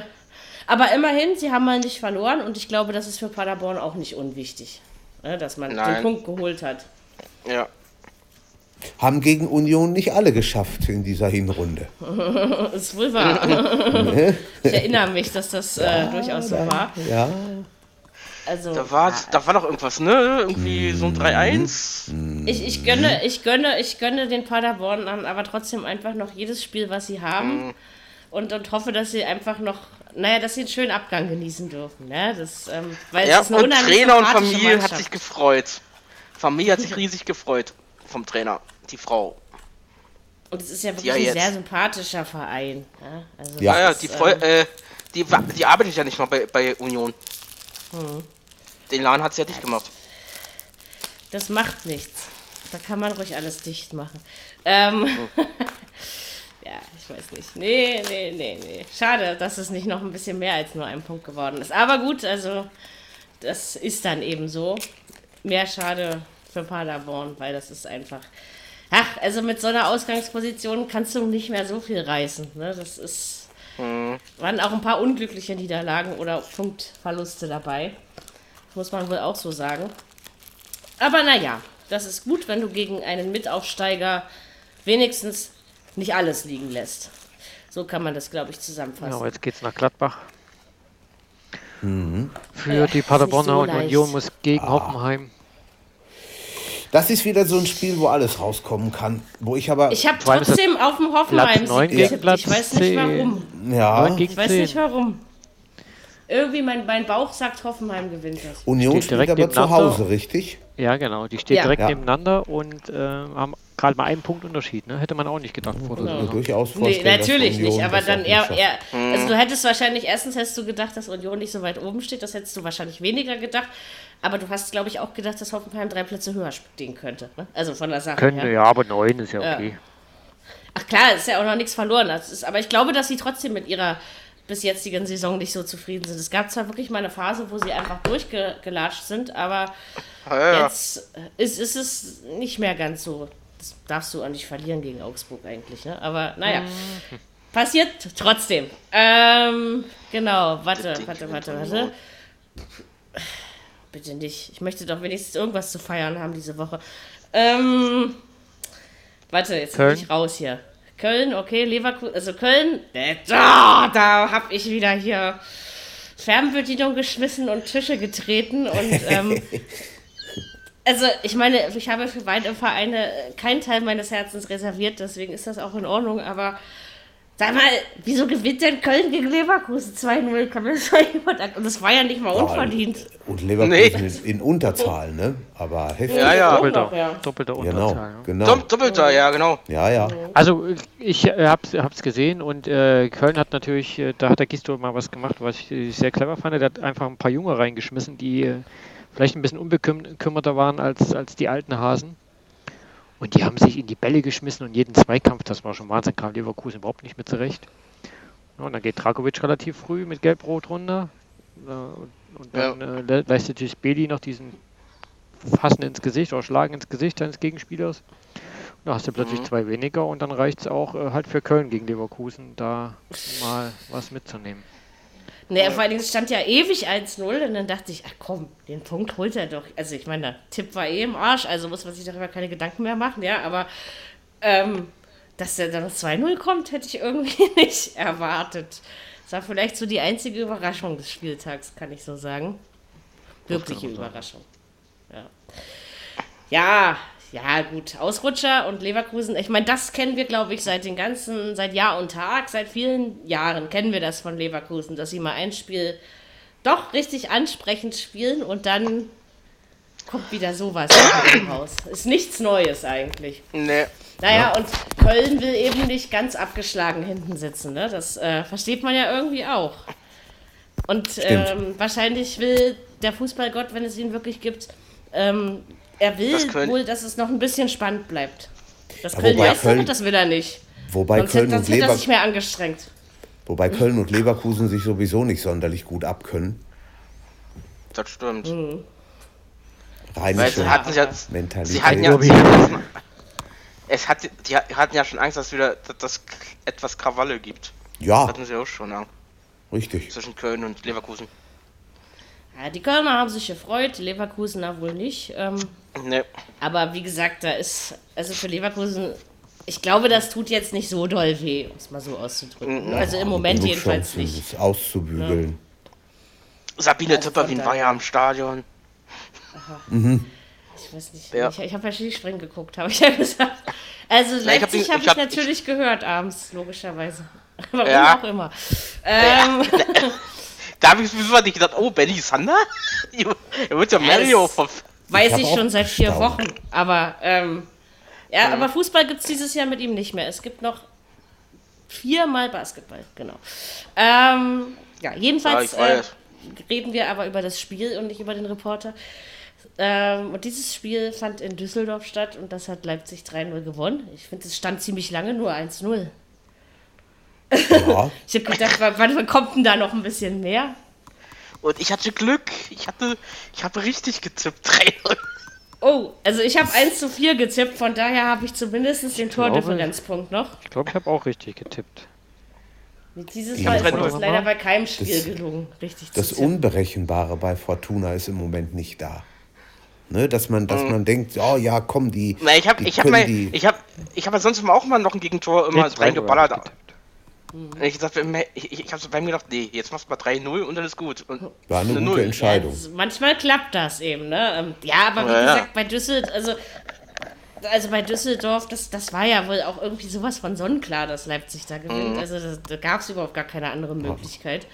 B: aber immerhin, sie haben mal nicht verloren und ich glaube, das ist für Paderborn auch nicht unwichtig, ne, dass man den
D: Nein.
B: Punkt geholt hat.
D: ja.
C: Haben gegen Union nicht alle geschafft in dieser Hinrunde.
B: Das ist wohl wahr. ich erinnere mich, dass das äh, durchaus so war.
C: Ja.
B: Also,
D: Da war, da war doch irgendwas, ne? Irgendwie so ein 3-1.
B: ich, ich, gönne, ich, gönne, ich gönne den Paderbornern aber trotzdem einfach noch jedes Spiel, was sie haben. Und, und hoffe, dass sie einfach noch, naja, dass sie einen schönen Abgang genießen dürfen. Ne? Das, ähm, weil
D: Ja,
B: es ist eine
D: und Trainer und Familie hat
B: Mannschaft.
D: sich gefreut. Familie hat sich riesig gefreut vom Trainer, die Frau.
B: Und es ist ja wirklich
D: Ja,
B: ein sehr sympathischer Verein. Ja, also
C: Ja.
D: Ja,
B: das
D: die,
B: ist,
D: Freu
B: ähm,
D: äh, die, die arbeitet ja nicht mal bei, bei Union.
B: Hm.
D: Den Laden hat sie ja dicht gemacht.
B: Das macht nichts. Da kann man ruhig alles dicht machen. Ähm, ja, ich weiß nicht. Nee, nee, nee, nee. Schade, dass es nicht noch ein bisschen mehr als nur ein Punkt geworden ist. Aber gut, also das ist dann eben so. Mehr schade für Paderborn, weil das ist einfach. Ach, also mit so einer Ausgangsposition kannst du nicht mehr so viel reißen. Ne? Das ist. Waren auch ein paar unglückliche Niederlagen oder Punktverluste dabei. Muss man wohl auch so sagen. Aber naja, das ist gut, wenn du gegen einen Mitaufsteiger wenigstens nicht alles liegen lässt. So kann man das, glaube ich, zusammenfassen.
E: aber jetzt geht's nach Gladbach.
C: Mhm.
E: Für die Paderborner
B: so.
E: Union muss
C: Ah.
E: gegen Hoffenheim.
C: Das ist wieder so ein Spiel, wo alles rauskommen kann. Wo ich aber.
B: ich habe trotzdem auf dem Hoffenheim
E: neun
B: Sieg
E: gegen
B: getippt.
E: Platz
B: Ich weiß nicht
E: 10.
B: warum.
C: ja,
B: Ich weiß nicht
E: 10.
B: warum. Irgendwie mein, mein Bauch sagt, Hoffenheim gewinnt das.
C: Union
E: steht direkt
C: aber zu. Hause, richtig?
E: Ja, genau. Die steht
B: Ja.
E: direkt
C: Ja.
E: nebeneinander und äh, haben gerade mal einen Punkt Unterschied. Ne? Hätte man auch nicht gedacht vor der Saison.
C: durchaus
B: Nee,
C: vorstellen, dass
B: natürlich
C: Union
B: nicht, aber dann eher, eher also du hättest wahrscheinlich, erstens hättest du gedacht, dass Union nicht so weit oben steht, das hättest du wahrscheinlich weniger gedacht, aber du hast, glaube ich, auch gedacht, dass Hoffenheim drei Plätze höher stehen könnte, ne? also von der Sache
E: Könnte,
B: her.
E: ja, aber neun ist ja
B: Ja.
E: okay.
B: Ach klar, ist ja auch noch nichts verloren. Das ist, aber ich glaube, dass sie trotzdem mit ihrer bis jetzigen Saison nicht so zufrieden sind. Es gab zwar wirklich mal eine Phase, wo sie einfach durchgelatscht sind, aber
D: Ja, ja.
B: jetzt ist, ist es nicht mehr ganz so. Das darfst du auch nicht verlieren gegen Augsburg eigentlich, ne? Aber naja. Passiert trotzdem. Ähm, genau, warte, warte, warte, warte. Bitte nicht. Ich möchte doch wenigstens irgendwas zu feiern haben diese Woche. Ähm, warte, jetzt bin ich raus hier. Köln, okay, Leverkusen, also Köln, äh, da, da habe ich wieder hier Fernbedienung geschmissen und Tische getreten und ähm, also ich meine, ich habe für beide Vereine keinen Teil meines Herzens reserviert, deswegen ist das auch in Ordnung, aber sag mal, wieso gewinnt denn Köln gegen Leverkusen 2-0? Kann mir das mal jemand erklären? Und das war ja nicht mal unverdient.
C: Und Leverkusen
D: Nee.
C: ist in Unterzahl, ne? Aber heftig.
D: Ja, ja.
E: Doppelter,
B: ja.
E: doppelter
C: Genau,
E: Unterzahl.
C: Genau.
D: Dopp- Doppelter, ja, genau.
C: Ja, ja.
E: Also ich äh, hab's, hab's gesehen und äh, Köln hat natürlich, äh, da hat der Gisto mal was gemacht, was ich äh, sehr clever fand. Der hat einfach ein paar Junge reingeschmissen, die äh, vielleicht ein bisschen unbekümmerter waren als, als die alten Hasen. Und die haben sich in die Bälle geschmissen und jeden Zweikampf, das war schon Wahnsinn, kam Leverkusen überhaupt nicht mit zurecht. Ja, und dann geht Dragovic relativ früh mit Gelb-Rot runter. Äh, und, und dann äh, le- leistet sich Beli noch diesen Fassen ins Gesicht oder Schlagen ins Gesicht seines Gegenspielers. Und da hast du plötzlich
D: Mhm.
E: zwei weniger und dann reicht es auch äh, halt für Köln gegen Leverkusen, da mal was mitzunehmen.
B: Nee, vor es stand ja ewig 1-0 und dann dachte ich, ach komm, den Punkt holt er doch. Also ich meine, der Tipp war eh im Arsch, also muss man sich darüber keine Gedanken mehr machen, ja, aber ähm, dass der dann 2-0 kommt, hätte ich irgendwie nicht erwartet. Das war vielleicht so die einzige Überraschung des Spieltags, kann ich so sagen. Wirkliche. Überraschung. Ja. ja, ja gut, Ausrutscher und Leverkusen, ich meine, das kennen wir, glaube ich, seit den ganzen, seit Jahr und Tag, seit vielen Jahren kennen wir das von Leverkusen, dass sie mal ein Spiel doch richtig ansprechend spielen und dann kommt wieder sowas raus. Ist nichts Neues eigentlich.
D: Nee.
B: Naja, ja. und Köln will eben nicht ganz abgeschlagen hinten sitzen. Ne? Das äh, versteht man ja irgendwie auch. Und ähm, wahrscheinlich will der Fußballgott, wenn es ihn wirklich gibt, ähm, er will das wohl, dass es noch ein bisschen spannend bleibt. Das ja, Köln Köln, das will er nicht.
C: Wobei
B: sonst
C: Köln
B: hätte,
C: und Lever
B: hätte er sich mehr angestrengt.
C: Wobei Köln und Leverkusen sich sowieso nicht sonderlich gut abkönnen.
D: Das stimmt. Mhm.
C: Rheinische
D: sie hatten ja,
C: Mentalität.
D: Sie hatten ja, es hat, die hatten ja schon Angst, dass es wieder das etwas Krawalle gibt.
C: Ja.
D: Das hatten sie auch schon, ja.
C: Richtig.
D: Zwischen Köln und Leverkusen.
B: Ja, die Kölner haben sich gefreut, die Leverkusener wohl nicht. Ähm,
D: nee.
B: Aber wie gesagt, da ist, also für Leverkusen, ich glaube, das tut jetzt nicht so doll weh, um es mal so auszudrücken. Mhm. Also im Moment jedenfalls nicht.
C: auszubügeln.
D: Ja. Sabine also Töpperwien war ja am Stadion.
C: Mhm.
B: Ich weiß nicht. Ja. Ich, ich habe ja Skispringen geguckt, habe ich ja gesagt. Also Leipzig habe ich, hab ich, natürlich ich, gehört abends, logischerweise. Warum ja. auch immer. Ähm,
D: ja. Da habe ich sowieso nicht gedacht, oh, Benny Sander? Er wird ja Mario
B: ja, Weiß ich, ich schon seit vier Wochen. Aber, ähm, ja, aber Fußball gibt es dieses Jahr mit ihm nicht mehr. Es gibt noch viermal Basketball, genau. Ähm, ja, jedenfalls äh, reden wir aber über das Spiel und nicht über den Reporter. Ähm, und dieses Spiel fand in Düsseldorf statt und das hat Leipzig 3-0 gewonnen. Ich finde, es stand ziemlich lange nur 1-0. Ja. ich habe gedacht, wann kommt denn da noch ein bisschen mehr?
D: Und ich hatte Glück. Ich hatte, ich habe richtig gezippt. 3-0.
B: Oh, also ich habe 1 zu 4 getippt, von daher habe ich zumindest den Tordifferenzpunkt noch.
E: Ich glaube, ich habe auch richtig getippt.
B: Dieses Mal ist das leider bei keinem Spiel das, gelungen, richtig
C: Das
B: zu
C: Unberechenbare bei Fortuna ist im Moment nicht da. Ne, dass man, dass mhm. man denkt, oh ja, komm, die.
D: Na, ich habe, ich habe, ich habe, ich habe sonst auch mal noch ein Gegentor immer reingeballert. Mhm. Ich, gesagt, ich, ich, ich habe bei mir gedacht, nee, jetzt machst du mal 3-0 und dann ist gut. Und
C: War eine, eine gute 0. Entscheidung. Ja,
B: manchmal klappt das eben, ne? Ähm, ja, aber wie ja, gesagt, ja. bei Düsseldorf, also, also bei Düsseldorf, das, das war ja wohl auch irgendwie sowas von sonnenklar, dass Leipzig da gewinnt. Mhm. Also das, da gab es überhaupt gar keine andere Möglichkeit.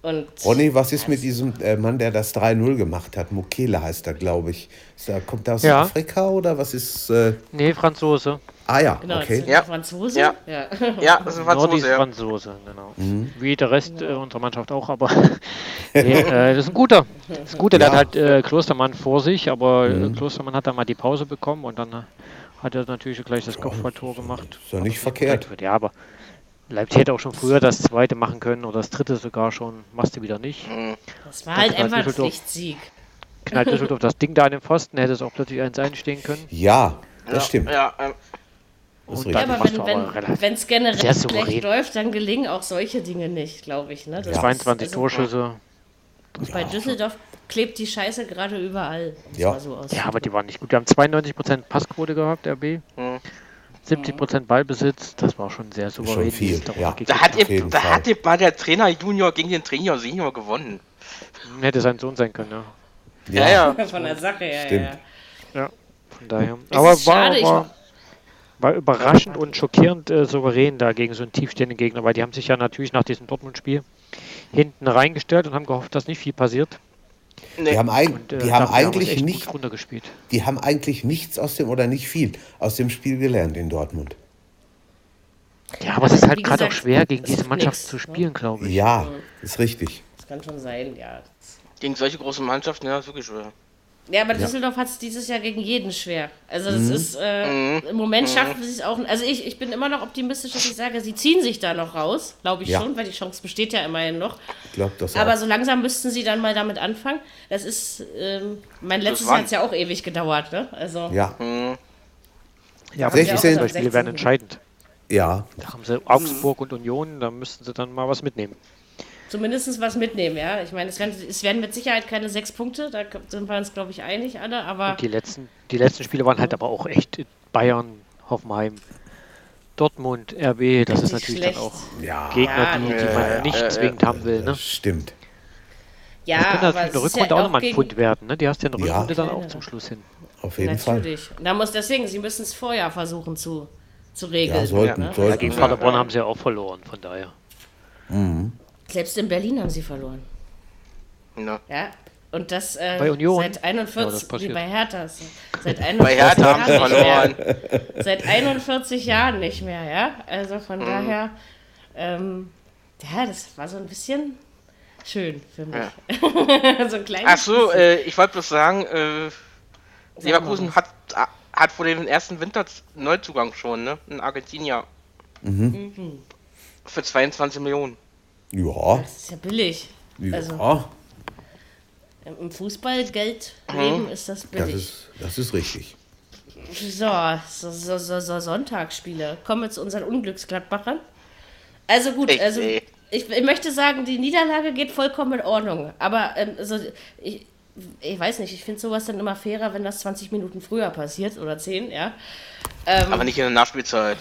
B: Und
C: Ronny, was ist mit diesem äh, Mann, der das 3-0 gemacht hat? Mukele heißt er, glaube ich. Da, kommt er aus ja. Afrika oder was ist. Äh...
E: Nee, Franzose.
C: Ah ja, genau, okay.
D: Ja.
B: Franzose?
D: Ja. ja, ja das ist ein Franzose.
E: Ja. Franzose, genau. Mhm. Wie der Rest äh, unserer Mannschaft auch, aber nee, äh, das ist ein guter. Das ist ein guter, der hat halt äh, Klostermann vor sich, aber äh, mhm. Klostermann hat dann mal die Pause bekommen und dann hat er natürlich gleich das Kopfballtor gemacht.
C: Ist ja nicht verkehrt.
E: Ja, aber Leipzig hätte auch schon früher das zweite machen können oder das dritte sogar schon. Machst du wieder nicht.
B: Mhm. Das war halt einfach ein Pflichtsieg.
E: Knallt Düsseldorf das Ding da an den Pfosten, hätte es auch plötzlich eins einstehen können.
C: Ja, das ja, stimmt.
D: Ja, ähm.
B: Und ja, aber wenn es generell schlecht läuft, dann gelingen auch solche Dinge nicht, glaube ich. Ne?
E: Das 22 also, Torschüsse.
B: Bei Düsseldorf klebt die Scheiße gerade überall.
C: Ja.
B: So
E: ja, aber die waren nicht gut. Wir haben 92% Passquote gehabt, RB. Mhm. 70% Ballbesitz, das war schon sehr souverän.
C: Schon viel, ja.
D: Da hat, eben, da hat eben mal der Trainer Junior gegen den Trainer Senior gewonnen.
E: Hätte sein Sohn sein können, ja.
B: Ja, ja. Von der Sache her,
C: Stimmt.
E: ja. Ja, von daher. Es Aber war, schade, war, war, überraschend und schockierend äh, souverän da gegen so einen tiefstehenden Gegner, weil die haben sich ja natürlich nach diesem Dortmund-Spiel hinten reingestellt und haben gehofft, dass nicht viel passiert.
C: Nee. Die haben, ein, und, äh, die haben eigentlich nicht Die haben eigentlich nichts aus dem oder nicht viel aus dem Spiel gelernt in Dortmund.
E: Ja, aber es ist halt gerade auch schwer, gegen diese Mannschaft nix, zu spielen, ne? glaube ich.
C: Ja, ist richtig.
B: Das kann schon sein, ja.
D: Gegen solche großen Mannschaften, ja, ist wirklich schwer.
B: Ja, aber Düsseldorf ja. hat es dieses Jahr gegen jeden schwer. Also das mhm. ist, äh, mhm. im Moment mhm. schaffen sie es auch, also ich, ich bin immer noch optimistisch, dass ich sage, sie ziehen sich da noch raus, glaube ich ja. schon, weil die Chance besteht ja immerhin noch.
C: Ich glaube das
B: auch. Aber so langsam müssten sie dann mal damit anfangen. Das ist, ähm, mein letztes Jahr hat es ja auch ewig gedauert, ne? Also.
C: Ja.
D: Mhm.
E: Ja, aber die Spiele werden entscheidend.
C: Ja.
E: Da haben sie Augsburg und Union, da müssten sie dann mal was mitnehmen
B: zumindest was mitnehmen, ja. Ich meine, es werden, es werden mit Sicherheit keine sechs Punkte, da sind wir uns, glaube ich, einig alle, aber.
E: Und die letzten, die letzten Spiele waren halt aber auch echt Bayern, Hoffenheim, Dortmund, RB, das ist natürlich schlecht. dann auch
C: ja.
E: Gegner, die, die man nicht ja, zwingend haben will. Ne?
C: Stimmt.
B: Ja,
E: das könnte natürlich eine
B: ist
E: Rückrunde
B: ja
E: auch nochmal ein
B: gegen-
E: Pfund werden. Ne? Die hast du ja eine
C: Ja.
E: Rückrunde dann auch zum Schluss hin.
C: Auf jeden Fall.
B: Natürlich. Da muss deswegen, sie müssen es vorher versuchen zu, zu regeln.
C: Ja, sollten,
B: ne?
E: Ja,
C: sollten.
E: gegen
C: sie.
E: Paderborn haben sie ja auch verloren, von daher.
B: Selbst in Berlin haben sie verloren.
D: Ja.
B: Ja. Und das äh,
E: Bei Union?
B: seit
E: Ja,
B: 41,
E: das
B: wie bei Hertha. Seit 41
D: Bei Hertha haben sie
B: Jahren nicht mehr.
D: verloren.
B: Seit 41 Jahren nicht mehr, ja. Also
D: Mhm.
B: von daher, ähm, ja, das war so ein bisschen schön für mich. so ein kleines
D: Ach so, äh, ich wollte bloß sagen, äh, Leverkusen hat, hat vor dem ersten Winter Neuzugang schon, ne? Ein Argentinier.
B: Mhm.
D: Für 22 Millionen.
C: Ja,
B: Das ist ja billig. Also
C: ja
B: im Fußballgeldleben ist das
C: das,
B: billig.
C: ist, das ist richtig.
B: So, so, so, so, so Sonntagsspiele. Kommen wir zu unseren Unglücksgladbachern. Also gut,
D: Ich-
B: also
D: ich-
B: ich, ich möchte sagen, die Niederlage geht vollkommen in Ordnung. Aber ähm, also, ich, ich weiß nicht, ich finde sowas dann immer fairer, wenn das 20 Minuten früher passiert oder 10, ja. Ähm,
D: Aber nicht in der Nachspielzeit.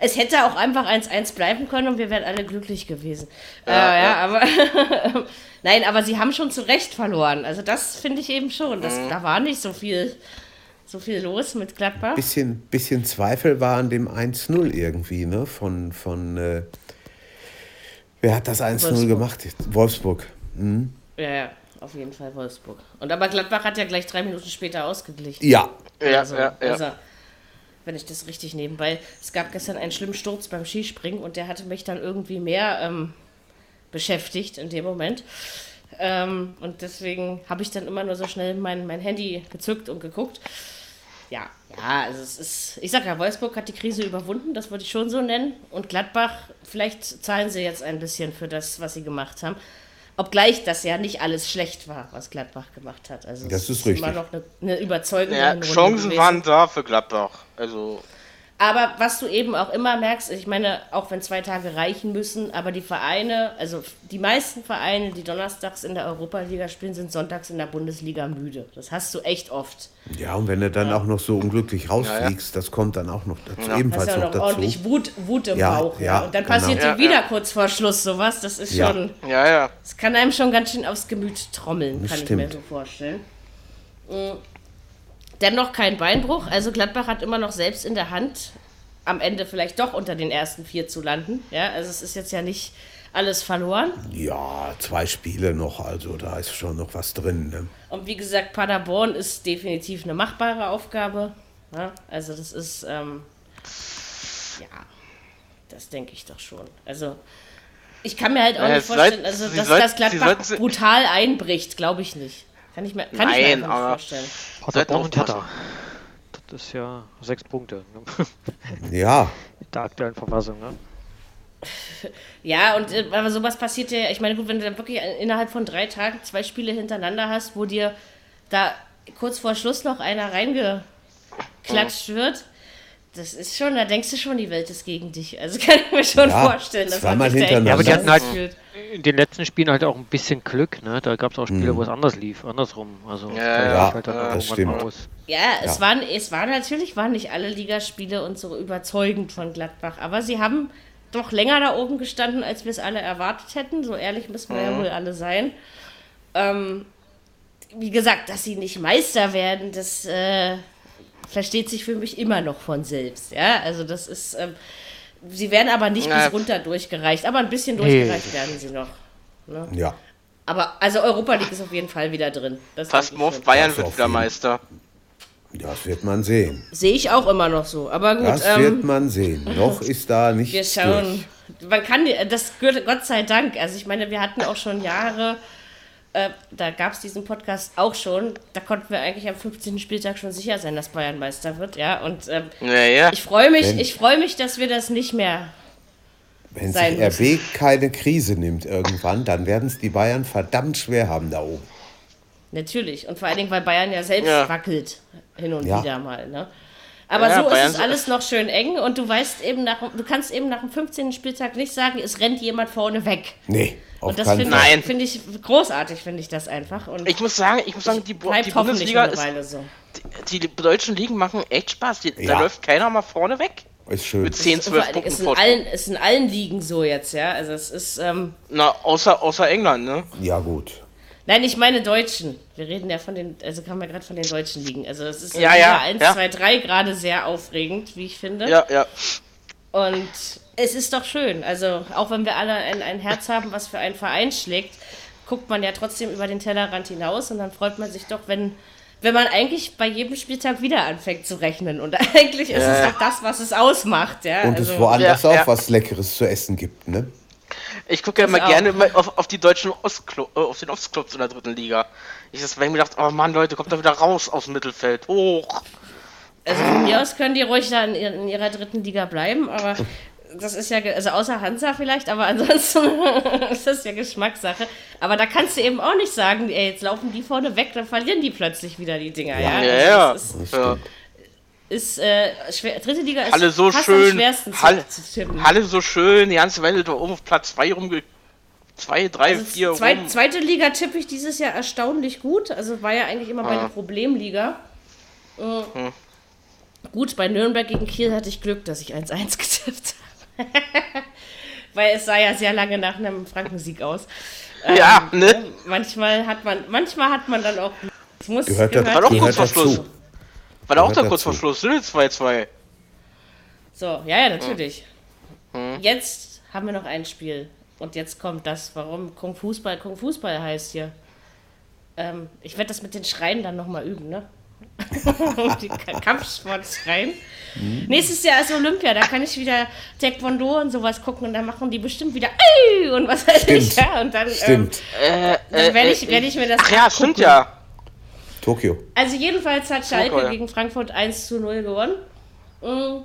B: Es hätte auch einfach 1-1 bleiben können und wir wären alle glücklich gewesen.
D: Ja,
B: äh, ja,
D: ja.
B: aber nein, aber sie haben schon zu Recht verloren. Also das finde ich eben schon. Das,
D: Mhm.
B: Da war nicht so viel, so viel los mit Gladbach.
C: Bisschen, bisschen Zweifel war an dem 1-0 irgendwie, ne? Von, von äh, wer hat das 1-0
B: Wolfsburg.
C: gemacht? Wolfsburg. Mhm.
B: Ja, ja, auf jeden Fall Wolfsburg. Und aber Gladbach hat ja gleich drei Minuten später ausgeglichen.
C: Ja,
D: Ja,
B: also,
D: ja, ja.
B: Also, wenn ich das richtig nehme, weil es gab gestern einen schlimmen Sturz beim Skispringen und der hatte mich dann irgendwie mehr ähm, beschäftigt in dem Moment. Ähm, und deswegen habe ich dann immer nur so schnell mein, mein Handy gezückt und geguckt. Ja, ja, also es ist, ich sag ja, Wolfsburg hat die Krise überwunden, das würde ich schon so nennen. Und Gladbach, vielleicht zahlen sie jetzt ein bisschen für das, was sie gemacht haben. Obgleich das ja nicht alles schlecht war, was Gladbach gemacht hat. Also
C: Das
B: es
C: ist
B: immer
C: richtig.
B: noch eine, eine überzeugende
D: Ja, Chancen
B: gewesen.
D: waren da für Gladbach. Also,
B: Aber was du eben auch immer merkst, ich meine, auch wenn zwei Tage reichen müssen, aber die Vereine, also die meisten Vereine, die donnerstags in der Europaliga spielen, sind sonntags in der Bundesliga müde. Das hast du echt oft.
C: ja, und wenn du dann auch noch so unglücklich rausfliegst, das kommt dann auch noch dazu,
B: Hast
C: ebenfalls
B: ja
C: noch
B: noch
C: dazu.
B: ordentlich Wut, Wut im
C: Ja,
B: Bauch. Ja,
C: ja,
B: Und dann
C: genau.
B: passiert
D: Ja,
B: dir wieder
D: ja.
B: kurz vor Schluss sowas. Das ist
C: Ja.
B: schon,
D: ja, ja.
B: das kann einem schon ganz schön aufs Gemüt trommeln,
C: Das
B: kann ich mir
C: stimmt.
B: so vorstellen. Mm. Dennoch kein Beinbruch. Also Gladbach hat immer noch selbst in der Hand, am Ende vielleicht doch unter den ersten vier zu landen. Ja, also es ist jetzt ja nicht alles verloren.
C: Ja, zwei Spiele noch, also da ist schon noch was drin. Ne?
B: Und wie gesagt, Paderborn ist definitiv eine machbare Aufgabe. Ja, also das ist, ähm, ja, das denke ich doch schon. Also ich kann mir halt auch
D: Ja,
B: nicht vorstellen, also dass das Gladbach brutal einbricht, glaube ich nicht. Kann ich mir, kann ich mir
D: Nein,
B: einfach nicht
D: aber-
B: vorstellen.
E: Paderborn und. Hertha. Das ist ja sechs Punkte. Ne?
C: Ja,
E: In der aktuellen Verfassung. Ne?
B: Ja, und äh, aber sowas passiert ja, ich meine, gut, wenn du dann wirklich innerhalb von drei Tagen zwei Spiele hintereinander hast, wo dir da kurz vor Schluss noch einer reingeklatscht wird, das ist schon, da denkst du schon, die Welt ist gegen dich. Also kann ich mir schon
C: Ja,
B: vorstellen, dass
C: zweimal
B: sich da.
E: Ja, aber die hatten halt in den letzten Spielen halt auch ein bisschen Glück. Ne? Da gab es auch Spiele, wo es anders lief, andersrum. Also
D: Ja,
C: ja,
E: fällt dann
C: das
E: irgendwann
C: stimmt.
E: aus.
B: Ja, es,
C: Ja.
B: Waren, es waren natürlich, waren nicht alle Ligaspiele und so überzeugend von Gladbach, aber sie haben doch länger da oben gestanden, als wir es alle erwartet hätten. So ehrlich müssen wir ja wohl alle sein. Ähm, wie gesagt, dass sie nicht Meister werden, das äh, versteht sich für mich immer noch von selbst. Ja, also das ist. Ähm, sie werden aber nicht
D: Na,
B: bis runter durchgereicht, aber ein bisschen
E: Nee.
B: durchgereicht werden sie noch.
C: ja.
B: Aber also Europa League ist auf jeden Fall wieder drin. Das
D: Morph
B: schon.
D: Bayern
C: Das
D: wird
C: auf
D: wieder Meister.
C: Das wird man sehen.
B: Sehe ich auch immer noch so. Aber gut,
C: Das
B: ähm,
C: wird man sehen. Noch ist da
B: wir
C: nichts
B: schauen.
C: durch.
B: Man kann, das gehört- Gott sei Dank. Also ich meine, wir hatten auch schon Jahre, äh, da gab es diesen Podcast auch schon. Da konnten wir eigentlich am 15. Spieltag schon sicher sein, dass Bayern Meister wird. Ja, und ähm,
D: Ja, ja.
B: ich freue mich,
C: Wenn-
B: ich freue mich, dass wir das nicht mehr.
C: Wenn
B: sein
C: sich RB keine Krise nimmt irgendwann, dann werden es die Bayern verdammt schwer haben da oben.
B: Natürlich. Und vor allen Dingen, weil Bayern ja selbst
D: Ja.
B: wackelt hin und
C: Ja.
B: wieder mal. Ne? Aber
D: Ja,
B: so
D: Bayern
B: ist es alles noch schön eng und du weißt eben nach, du kannst eben nach dem 15. Spieltag nicht sagen, es rennt jemand vorne weg.
C: Nee,
B: Und das finde ich, find ich großartig, finde ich das einfach. Und
D: Ich muss sagen, ich muss sagen, die, die Bundesliga ist,
B: so.
D: die, die deutschen Ligen machen echt Spaß. Die,
C: Ja.
D: Da läuft keiner mal vorne weg.
C: Ist schön.
D: Mit 10,
B: Und vor
D: 12
B: allen Dingen,
D: Punkten
B: ist in,
D: Vorsprung.
B: allen, ist in allen Ligen so jetzt, ja. Also es ist, ähm,
D: Na, außer, außer England, ne?
C: Ja, gut.
B: Nein, ich meine Deutschen. Wir reden ja von den, also kann man gerade von den Deutschen liegen. Also es ist
D: ja, ja,
B: 1,
D: ja.
B: 2, 3 gerade sehr aufregend, wie ich finde.
D: Ja, ja.
B: Und es ist doch schön. Also auch wenn wir alle ein, ein Herz haben, was für einen Verein schlägt, guckt man ja trotzdem über den Tellerrand hinaus und dann freut man sich doch, wenn, wenn man eigentlich bei jedem Spieltag wieder anfängt zu rechnen. Und eigentlich ist es doch das, was es ausmacht. Ja?
C: Und
B: also,
C: es woanders
D: Ja,
C: auch
D: ja.
C: was Leckeres zu essen gibt, ne?
D: Ich gucke ja immer
B: auch.
D: gerne immer auf, auf die deutschen Ostclub, äh, auf den Ostclubs in der dritten Liga. Ich das, wenn ich mir gedacht, oh Mann, Leute, kommt da wieder raus aus dem Mittelfeld. Hoch.
B: Also von mir aus können die ruhig da in ihrer dritten Liga bleiben, aber das ist ja, also außer Hansa vielleicht, aber ansonsten ist das ja Geschmackssache. Aber da kannst du eben auch nicht sagen, ey, jetzt laufen die vorne weg, dann verlieren die plötzlich wieder die Dinger. Ja,
D: Ja,
B: Also
D: ja.
B: das ist,
D: ja.
B: ist äh, schwer, dritte Liga ist
D: Halle so schön.
B: am schwersten zu,
D: Halle,
B: zu tippen.
D: Halle so schön, die ganze Welt da oben auf Platz 2 rumge. 2, 3,
B: Also
D: 4
B: zweit,
D: rum.
B: zweite Liga tippe ich dieses Jahr erstaunlich gut. Also war ja eigentlich immer
D: Ah.
B: meine Problemliga. Äh,
D: Hm.
B: Gut, bei Nürnberg gegen Kiel hatte ich Glück, dass ich 1-1 getippt habe. Weil es sah ja sehr lange nach einem Frankensieg aus.
D: Ja,
B: Ähm,
D: ne?
B: Manchmal hat man, manchmal hat man dann auch. Es muss
C: Gehört, da,
D: War doch
C: gehört
D: kurz vor Schluss. War da auch
C: Gehört
D: kurz vor. Schluss, sind 2-2.
B: So, ja, ja, natürlich.
D: Hm.
B: Jetzt haben wir noch ein Spiel. Und jetzt kommt das, warum Kung Fußball Kung Fußball heißt hier. Ähm, ich werde das mit den Schreien dann nochmal üben, ne? die Ka- Kampfsportschreien.
C: Mhm.
B: Nächstes Jahr ist Olympia, da kann ich wieder Taekwondo und sowas gucken und dann machen die bestimmt wieder Ey! und was weiß ich.
C: Stimmt.
B: Ja, und dann, ähm,
C: Stimmt.
D: Äh,
B: dann werde ich, werd ich mir das
D: Ach ja, stimmt ja.
C: Tokio.
B: Also jedenfalls hat Schalke
D: Fußball, ja.
B: gegen Frankfurt 1 zu 0 gewonnen. Mm.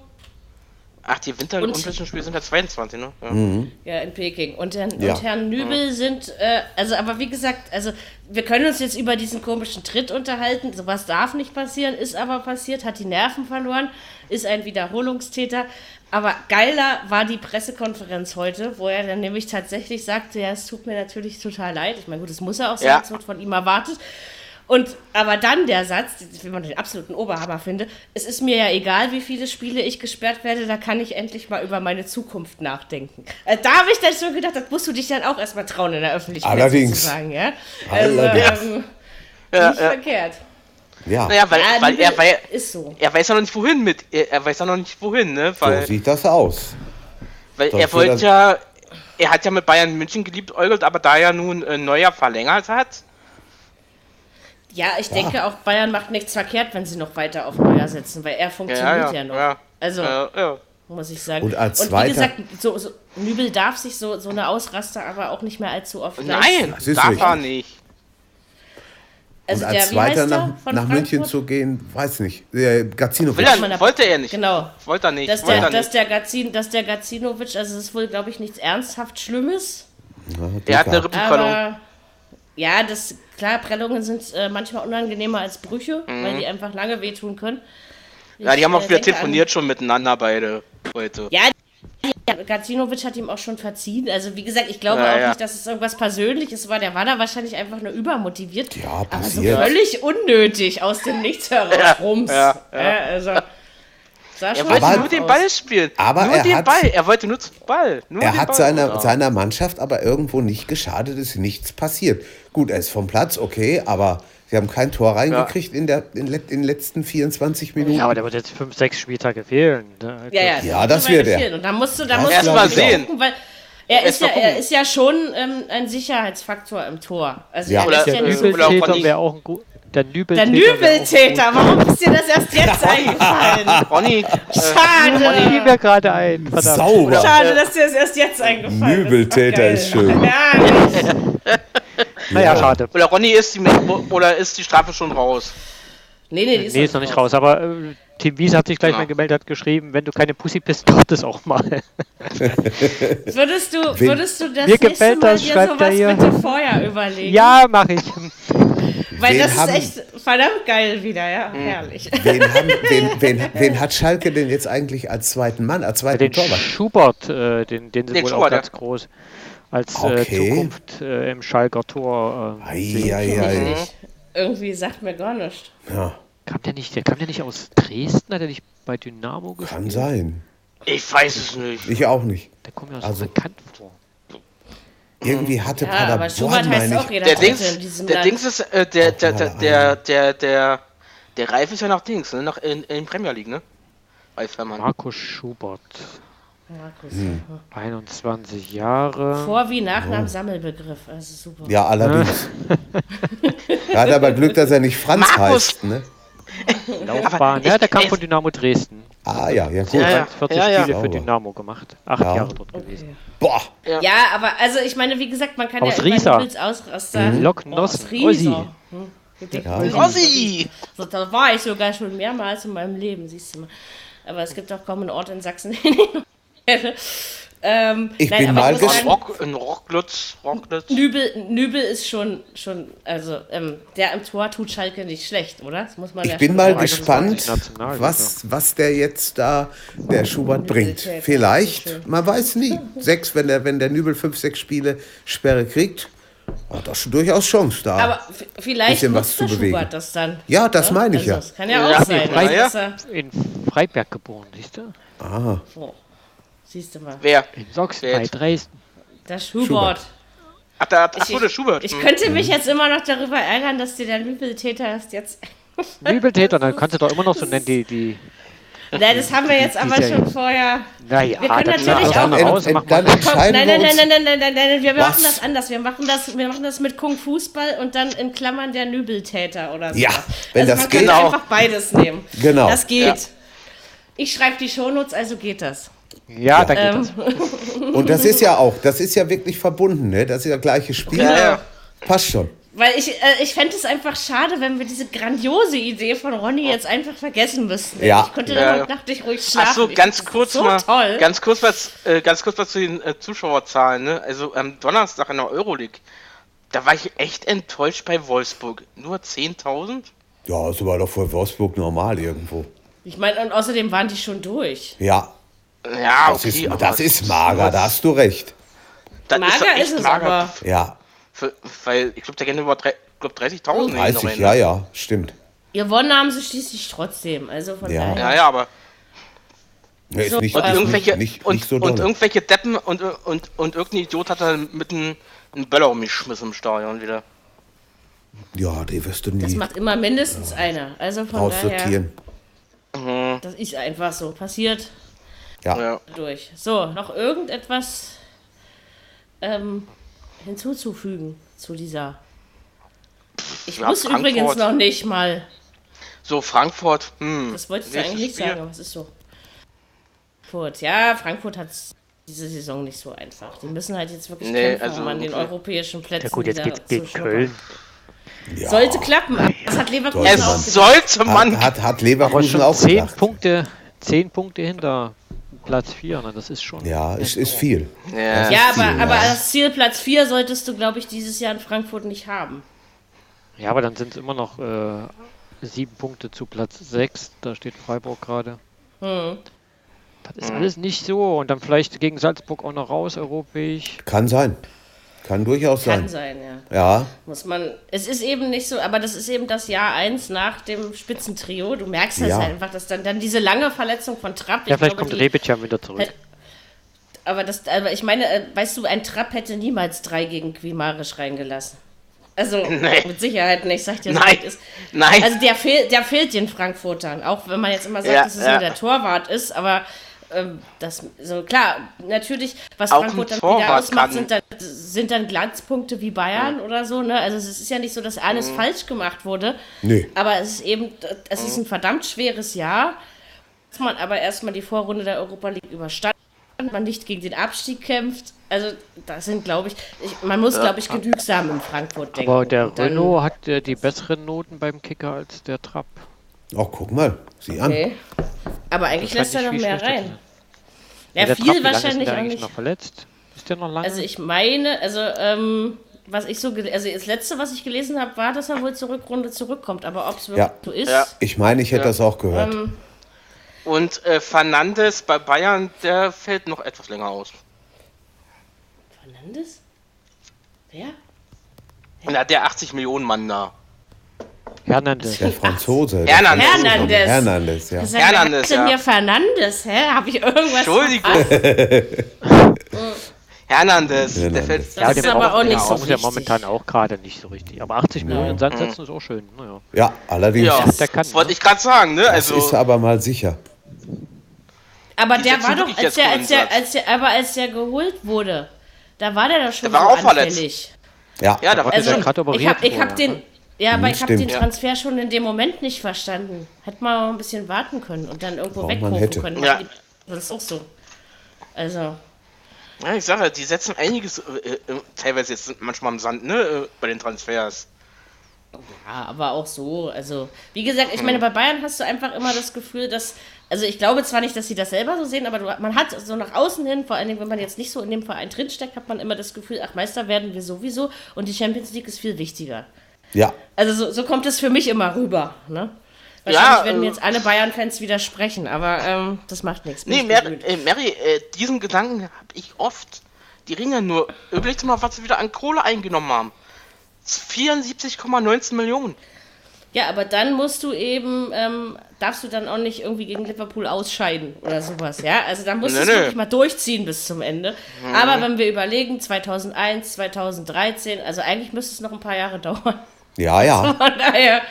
D: Ach, die Winter-
B: Und-
D: und Olympischen Spiele sind ja 22, ne? Ja.
C: Mhm.
B: Ja, in Peking. Und, Herrn,
C: Ja.
B: und Herrn Nübel sind, äh, also aber wie gesagt, also wir können uns jetzt über diesen komischen Tritt unterhalten. Sowas darf nicht passieren, ist aber passiert, hat die Nerven verloren, ist ein Wiederholungstäter. Aber geiler war die Pressekonferenz heute, wo er dann nämlich tatsächlich sagte, ja, es tut mir natürlich total leid. Ich meine, gut, das muss er auch sagen,
D: Ja.
B: es wird von ihm erwartet. Und aber dann der Satz, wie man den absoluten Oberhammer finde, es ist mir ja egal, wie viele Spiele ich gesperrt werde, da kann ich endlich mal über meine Zukunft nachdenken. Äh, da habe ich dann schon gedacht, das musst du dich dann auch erstmal trauen in der Öffentlichkeit
C: Allerdings.
B: zu sagen, ja. Also,
C: Allerdings.
B: ähm,
D: Ja,
B: nicht
D: ja.
B: verkehrt.
C: Ja,
D: Naja, weil,
B: Ja,
D: weil er, weil
B: ist so.
D: er weiß ja noch nicht wohin mit. Er, er weiß ja noch nicht wohin, ne?
C: so
D: Weil,
C: sieht das aus.
D: weil
C: das
D: er wollte ja. Er hat ja mit Bayern München geliebt äugelt, aber da er nun äh, Neuer verlängert hat.
B: Ja, ich denke auch, Bayern macht nichts verkehrt, wenn sie noch weiter auf Neuer setzen, weil er funktioniert ja,
D: Ja, ja,
B: noch.
D: ja.
B: Also,
D: Ja, ja.
B: muss ich sagen.
C: Und als
B: wie
C: Zweiter-
B: gesagt, so, so, Nübel darf sich so, so eine Ausraster aber auch nicht mehr allzu oft
D: Nein.
C: Das ist
D: darf
C: richtig.
D: er nicht.
B: Also
C: und
B: der,
C: als
B: wie
C: Zweiter
B: der
C: nach, nach München zu gehen, weiß nicht. Der Gazinovic.
D: Will
B: man
D: er, wollte er nicht.
B: Genau.
D: Wollte er nicht.
B: Dass
D: wollte
B: der,
D: er
B: dass, der Gazin, dass der Gazinovic, also es ist wohl, glaube ich, nichts ernsthaft Schlimmes.
D: Er hat eine. Rippenprellung.
B: Ja, das klar, Prellungen sind äh, manchmal unangenehmer als Brüche, weil die einfach lange wehtun können.
D: Mhm. Ja, die
B: Ich,
D: haben auch
B: äh,
D: wieder
B: denke
D: telefoniert schon miteinander beide heute.
B: Ja, Gacinovic hat ihm auch schon verziehen. Also wie gesagt, ich glaube
D: Ja,
B: auch
D: ja.
B: nicht, dass es irgendwas Persönliches war. Der war da wahrscheinlich einfach nur übermotiviert.
C: Ja,
B: aber so
C: passiert.
B: völlig unnötig aus dem Nichts heraus.
D: Ja,
B: Rums.
D: ja, ja.
B: Ja, also,
D: Er wollte
C: Aber-
D: nur den. Ball spielen.
C: Aber
D: nur
C: er
D: den
C: hat-
D: Ball. Er wollte nur den Ball. Nur
C: Er
D: den
C: hat
D: Ball.
C: seiner,
D: Ja.
C: seiner Mannschaft aber irgendwo nicht geschadet, es ist nichts passiert. Gut, er ist vom Platz, okay, aber sie haben kein Tor reingekriegt in, der, in, in den letzten 24 Minuten.
E: Ja, aber der wird jetzt fünf, sechs Spieltage fehlen. ne?
B: Ja, ja,
C: Ja, das
B: wird
C: wird er.
B: Und da musst du, da
C: Das
B: musst du
D: mal sehen.
B: gucken, weil er ist, ja, er ist ja schon ähm, ein Sicherheitsfaktor im Tor. Also
C: Ja.
B: er
D: Oder-
B: ja nicht so
D: Nübel- oder
E: wäre auch ein gut. Der
B: der
E: Nübeltäter. ein
B: Nübeltäter. Warum ist dir das erst jetzt eingefallen?
D: Ronny, äh,
E: gut- Die
B: Schade.
E: mir gerade ein. Verdammt.
C: Sauber.
B: Schade, dass dir das erst jetzt eingefallen
C: Nübeltäter
B: ist.
C: ist schön.
B: Ja.
E: Naja, schade.
D: oder Ronny ist die oder ist die Strafe schon raus?
B: Nee, nee, die ist,
E: Nee, ist noch nicht raus. Aber äh, Tim Wies hat sich gleich
D: Ja.
E: mal gemeldet, hat geschrieben, wenn du keine Pussy bist, mach das auch mal.
B: Würdest du, würdest du das
E: Mir
B: nächste Mal
E: das,
B: dir sowas bitte vorher überlegen?
E: ja, mach ich.
B: Weil
C: Wen
B: das
C: haben-
B: ist echt verdammt geil wieder, ja. Herrlich.
C: Wen, haben, wen, wen, wen hat Schalke denn jetzt eigentlich als zweiten Mann, als zweiten
E: Den
C: Torwart?
E: Schubert, äh, den, den sie
D: Den
E: wohl auch
D: Schubert,
E: ganz
D: ja.
E: groß als
C: Okay.
E: äh, Zukunft äh, im Schalker Tor äh.
B: Irgendwie sagt mir gar nichts.
C: Ja,
E: Kam der nicht, der kam der nicht aus Dresden? Hat er nicht bei Dynamo gespielt?
C: kann sein.
D: Ich weiß es nicht.
C: Ich auch nicht.
E: Der kommt mir auch
C: Also-
E: so bekannt vor.
C: Irgendwie hatte
B: Ja, aber
C: Paderborn,
B: Schubert heißt
C: meine
B: auch jeder
D: Der Dings, der
B: Land.
D: Dings ist, äh, der, der, der, der, der, der, der Reif ist ja nach Dings, ne? Nach, in, in Premier League, ne? Reif Herrmann.
E: Markus Schubert,
B: Markus.
C: Hm.
E: 21 Jahre.
B: Vor wie Nachnamen Sammelbegriff. Also super.
C: Ja, allerdings. er hat aber Glück, dass er nicht Franz
D: Markus!
C: heißt. Ne?
E: Laufbahn.
D: ich-
E: Ja, der kam von Dynamo Dresden.
C: Ah ja, ja gut.
D: Ja, ja.
E: 40
D: ja, ja.
E: Spiele für. Dynamo gemacht. Acht
C: Ja.
E: Jahre dort gewesen.
C: Boah,
B: Ja, aber also ich meine, wie gesagt, man kann
E: Aus
B: ja immer
E: Riesa. Lok
B: Oh,
E: Nossen,
B: aus Riesa.
E: Ossi.
B: Hm. Gedickt
C: Ja.
B: mit
D: Ossi!
B: So, da war ich sogar schon mehrmals in meinem Leben, siehst du mal. Aber es gibt auch kaum einen Ort in Sachsen. ähm,
C: Ich
B: nein,
C: bin mal gespannt.
D: Rock, ein Rocklutz, Rocklutz.
B: Nübel, Nübel ist schon, schon also ähm, der im Tor tut Schalke nicht schlecht, oder? Das muss man
C: ich
B: ja
C: bin mal gespannt, was, was der jetzt da, der Schubert bringt.
B: Nübel,
C: Vielleicht,
B: schön.
C: man weiß nie. Sechs, wenn der, wenn der Nübel fünf, sechs Spiele Sperre kriegt, hat er schon durchaus Chance da.
B: Aber vielleicht
C: Bisschen was
B: nutzt
C: zu
B: der
C: bewegen.
B: Schubert das dann.
C: Ja, das meine ich
B: also,
C: ja.
B: Das kann ja auch
D: Ja,
B: sein.
D: ja, ja.
B: dass er-
E: In Freiberg geboren, siehst du?
C: ah,
B: Oh, siehst du mal.
D: Wer?
E: In Sachsen
D: Wer
E: bei? Dresden.
B: Der Schubert.
D: Ach, der, ach so, der Schubert.
B: Ich
D: Hm.
B: könnte mich jetzt immer noch darüber ärgern, dass dir der Nübeltäter erst jetzt.
E: Übeltäter, dann kannst du doch immer noch so nennen, die, die
B: Nein, das haben wir jetzt aber schon vorher.
E: naja,
B: Wir können
E: dann
B: natürlich auch-
E: mal
C: dann, entscheiden
B: nein,
C: wir
B: nein, nein, nein, nein, nein, nein, nein, wir
C: Was?
B: machen das anders. Wir machen das, wir machen das mit Kung Fußball und dann in Klammern der Nübeltäter oder so.
C: Ja, wenn
B: also
C: das
B: man
C: geht.
B: kann
D: Genau.
B: einfach beides nehmen.
C: Genau.
B: Das geht.
D: Ja.
B: Ich schreibe die Shownotes, also geht das.
E: Ja, dann geht
B: Ähm,
E: das.
C: Und das ist ja auch, das ist ja wirklich verbunden, ne? Das ist ja gleiche Spiel.
D: Ja, ja.
C: Passt schon.
B: Weil ich, äh, ich fände es einfach schade, wenn wir diese grandiose Idee von Ronny jetzt einfach vergessen müssten.
C: Ja.
B: Ich konnte
D: Ja.
B: dann heute Nacht nicht ruhig schlafen.
D: Ach so,
B: Ich
D: ganz kurz
B: so
D: mal,
B: toll.
D: ganz kurz was, äh, ganz kurz was zu den äh, Zuschauerzahlen. Ne? Also am Donnerstag in der Euroleague, da war ich echt enttäuscht bei Wolfsburg. Nur 10.000?
C: Ja, das war doch für Wolfsburg normal irgendwo.
B: Ich meine, und außerdem waren die schon durch.
C: Ja,
D: Ja,
C: das,
D: okay,
C: ist,
D: aber
C: das ist mager, da hast du recht.
D: das
B: Mager
D: echt
B: ist es
D: mager.
B: aber.
C: Ja,
D: Für, weil ich glaube, da gehen über glaub, 30.000 hin
C: 30,
D: rein,
C: ja,
D: ne?
C: ja, stimmt.
B: Gewonnen haben sie schließlich trotzdem. Also von
C: Ja.
B: daher.
D: Ja, ja, aber
C: Ja, ist
B: So,
C: nicht,
D: und
C: ist
D: irgendwelche
C: nicht, nicht,
D: und,
C: nicht so
D: und irgendwelche Deppen und, und, und irgendein Idiot hat dann mit einem einen Böller umgeschmissen im Stadion wieder.
C: Ja, die wirst du
B: Das
C: nie
B: macht immer mindestens einer. Also von daher.
C: aussortieren.
B: Das ist einfach so. Passiert
C: Ja.
D: Ja.
B: durch. So, noch irgendetwas ähm, hinzuzufügen zu dieser. Ich
D: Ja,
B: muss
D: Frankfurt.
B: übrigens noch nicht mal.
D: So, Frankfurt, hm.
B: Das wolltest du
D: nächstes
B: eigentlich nicht
D: Spiel.
B: sagen, aber es ist so. Frankfurt. Ja, Frankfurt hat diese Saison nicht so einfach. Die müssen halt jetzt wirklich
D: Nee,
B: kämpfen,
D: also
B: um an den europäischen Plätzen
E: Ja gut, jetzt
B: wieder
E: geht gegen. Köln.
C: ja.
B: Sollte klappen, das hat Leverkusen
D: Es
B: auch
D: sollte man.
C: Hat, hat, hat Leverkusen
E: schon
C: auch
E: 10
C: gedacht.
E: Punkte, 10 Punkte hinter Platz 4, ne? das ist schon.
C: Ja, ist, ist viel.
D: Ja.
B: Ja,
C: ist viel,
B: aber, aber
C: ja.
B: das Ziel Platz 4 solltest du, glaube ich, dieses Jahr in Frankfurt nicht haben.
E: Ja, aber dann sind es immer noch äh, 7 Punkte zu Platz 6. Da steht Freiburg gerade.
B: Hm.
E: Das ist alles nicht so. Und dann vielleicht gegen Salzburg auch noch raus, europäisch.
C: Kann sein. Kann durchaus
B: Kann
C: sein.
B: sein, ja.
C: Ja,
B: Muss man. Es ist eben nicht so, aber das ist eben das Jahr 1 nach dem Spitzentrio. Du merkst das
C: Ja.
B: halt einfach, dass dann, dann diese lange Verletzung von Trapp.
E: Ja,
B: ich
E: vielleicht
B: glaube,
E: kommt ja wieder zurück.
B: Hätt- Aber das, aber ich meine, äh, weißt du, ein Trapp hätte niemals drei gegen Quimarisch reingelassen. Also
D: Nee.
B: mit Sicherheit nicht, sagt ihr
D: Nein.
B: ist.
D: Nein.
B: Also der fehlt, der fehlt den Frankfurtern, auch wenn man jetzt immer sagt,
D: Ja,
B: dass es
D: ja.
B: nur der Torwart ist, aber das so klar, natürlich, was
D: Auch
B: Frankfurt dann wieder ausmacht, sind dann, sind dann Glanzpunkte wie Bayern oder so, ne? Also es ist ja nicht so, dass alles
D: Mhm.
B: falsch gemacht wurde.
C: Nee.
B: Aber es ist eben, es ist ein verdammt schweres Jahr. Dass man aber erstmal die Vorrunde der Europa League überstanden, man nicht gegen den Abstieg kämpft. Also, das sind, glaube ich, ich, man muss, glaube ich, genügsam in Frankfurt denken.
E: Aber der Renault hat äh, die besseren Noten beim Kicker als der Trapp.
C: Ach, guck mal. Sieh an.
B: Okay. Aber eigentlich lässt er noch mehr rein. Ja, viel
E: Trapp, lange ist
B: wahrscheinlich
E: der
B: auch
E: eigentlich
B: nicht.
E: noch verletzt? Ist der noch lange?
B: Also ich meine, also ähm, was ich so, also das letzte, was ich gelesen habe, war, dass er wohl zur Rückrunde zurückkommt. Aber ob es wirklich
C: Ja.
B: so ist,
D: Ja.
C: Ich meine, ich hätte
D: Ja.
C: das auch gehört.
B: ähm,
D: Und äh, Fernandes bei Bayern, der fällt noch etwas länger aus.
B: Fernandes? Wer?
D: Na, der 80 Millionen Mann da.
E: Hernandez.
C: der Franzose. der
D: Hernandez.
C: Franzose.
B: Hernandez.
C: Hernandez, ja.
B: Das
D: Hernandez, ja.
B: hier Fernandes? Hä? Habe ich irgendwas
D: Entschuldigung. Hernandez, der
C: Hernandez.
D: fällt.
B: Das
E: Ja,
B: ist
E: der
B: aber
E: braucht-
B: auch nicht
E: der
B: so
E: braucht ja momentan auch gerade nicht so richtig. Aber 80 Millionen in Sand setzen ist auch schön. Naja.
C: Ja, allerdings.
D: Ja,
C: Das,
E: der kann,
D: wollte ich gerade sagen, ne?
C: das
D: Also,
C: ist aber mal sicher.
B: Aber
D: Die
B: der war doch, als der, als der, als der, aber als der geholt wurde, da war der doch schon
D: Der war
B: so
D: auch verletzt.
B: anfällig.
C: Ja,
D: ja, da war
B: Also,
E: der gerade
B: ich
E: operiert
B: habe ich hab
E: vorher,
B: den,
E: ne?
B: Ja, aber
C: Hm,
B: ich habe den. Transfer schon in dem Moment nicht verstanden. Hätte man mal ein bisschen warten können und dann irgendwo
C: man
B: wegrufen können.
D: Ja.
B: Das ist auch so. Also,
D: ja, ich sage, die setzen einiges, äh, äh, teilweise jetzt manchmal im Sand, ne? Äh, bei den Transfers.
B: ja, aber auch so. Also, wie gesagt, ich meine, bei Bayern hast du einfach immer das Gefühl, dass, also ich glaube zwar nicht, dass sie das selber so sehen, aber du, man hat so nach außen hin, vor allen Dingen, wenn man jetzt nicht so in dem Verein drinsteckt, hat man immer das Gefühl, ach, Meister werden wir sowieso und die Champions League ist viel wichtiger.
C: Ja.
B: Also so, so kommt es für mich immer rüber. Ne? Wahrscheinlich
D: Ja,
B: werden mir
D: äh,
B: jetzt alle Bayern-Fans widersprechen, aber ähm, das macht nichts.
D: Nee,
B: gewöhnt.
D: äh, Mary äh, diesen Gedanken habe ich oft. Die Ringer nur. Überlegt mal, was sie wieder an Kohle eingenommen haben. 74,19 Millionen.
B: Ja, aber dann musst du eben, ähm, darfst du dann auch nicht irgendwie gegen Liverpool ausscheiden oder sowas, ja? Also dann musst du es wirklich mal durchziehen bis zum Ende. Aber wenn wir überlegen, 2001, 2013, also eigentlich müsste es noch ein paar Jahre dauern.
C: Ja, ja.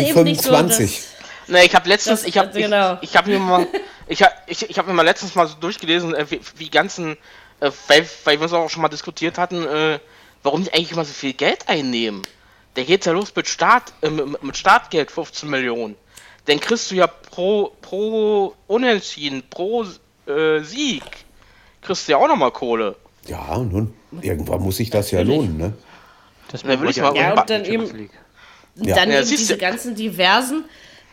B: Eben nicht so, dass...
C: 2025.
D: Ne, ich habe letztens,
B: Das-
D: ich habe
B: genau.
D: ich, ich habe mir mal, ich habe ich, ich hab mir mal letztens mal so durchgelesen, äh, wie, wie ganzen, äh, weil, weil wir es auch schon mal diskutiert hatten, äh, warum die eigentlich immer so viel Geld einnehmen. Der geht ja los mit Start, äh, mit mit Startgeld 15 Millionen. Dann kriegst du ja pro pro Unentschieden, pro äh, Sieg, kriegst du ja auch nochmal Kohle.
C: Ja, nun, irgendwann muss sich das ja lohnen, ne?
E: Das
D: will ich mal-
B: Ja, und dann eben-.
C: Ja.
B: Dann
D: Ja,
B: eben diese ganzen diversen.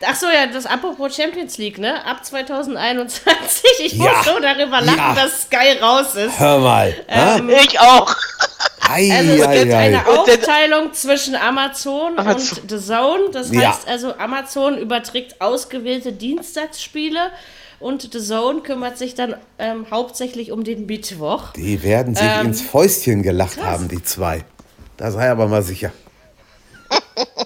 B: Ach so, ja, das apropos Champions League, ne? Ab 2021. Ich
C: Ja.
B: muss so darüber lachen,
C: Ja.
B: dass Sky raus ist.
C: Hör mal.
B: Ähm,
D: Ich auch.
C: Ei,
B: Also es
C: ei,
B: gibt
C: ei.
B: eine Aufteilung zwischen Amazon
D: Amazon.
B: und The Zone. Das
C: Ja.
B: heißt also, Amazon überträgt ausgewählte Dienstagsspiele und The Zone kümmert sich dann ähm, hauptsächlich um den Mittwoch.
C: Die werden sich
B: Ähm,
C: ins Fäustchen gelacht haben, die zwei. Da sei aber mal sicher.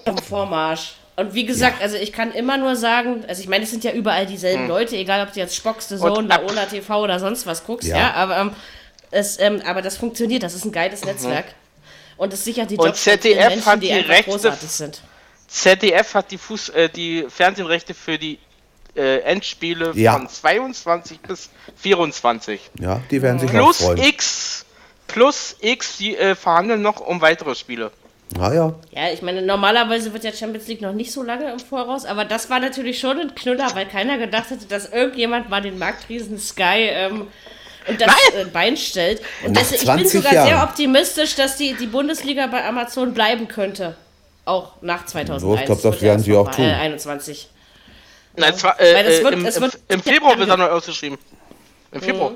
B: Im Vormarsch. Und wie gesagt, also ich kann immer nur sagen, also ich meine, es sind ja überall dieselben Leute, egal ob du jetzt Spox, The Zone,
D: Hm.
B: Laola TV oder sonst was guckst, ja,
C: Ja.
B: aber, ähm, es, ähm, aber das funktioniert, das ist ein geiles Netzwerk. Und es sichert die
D: Und
B: Jobs vielen
D: ZDF
B: Menschen,
D: hat
B: die
D: die Rechte
B: großartig sind.
D: ZDF hat die Fuß, äh, die Fernsehrechte für die äh, Endspiele
C: Ja.
D: von 22 bis 24.
C: Ja, die werden sich auch
D: Plus
C: freuen.
D: X, plus X, die äh, verhandeln noch um weitere Spiele.
C: Naja,
B: Ja, ich meine, normalerweise wird ja Champions League noch nicht so lange im Voraus, aber das war natürlich schon ein Knüller, weil keiner gedacht hätte, dass irgendjemand mal den Marktriesen Sky ähm, und das äh, Bein stellt. Und
C: Nach
B: deswegen, ich bin
C: 20
B: sogar sehr
C: Jahren.
B: optimistisch, dass die, die Bundesliga bei Amazon bleiben könnte. Auch nach 2001.
C: ich glaub, das werden sie auch tun.
B: Äh, 21.
D: Nein, es war, äh,
B: Weil es
D: äh,
B: wird-
D: im,
B: es
D: im,
B: wird-
D: im Februar wird dann neu ausgeschrieben. Im Februar.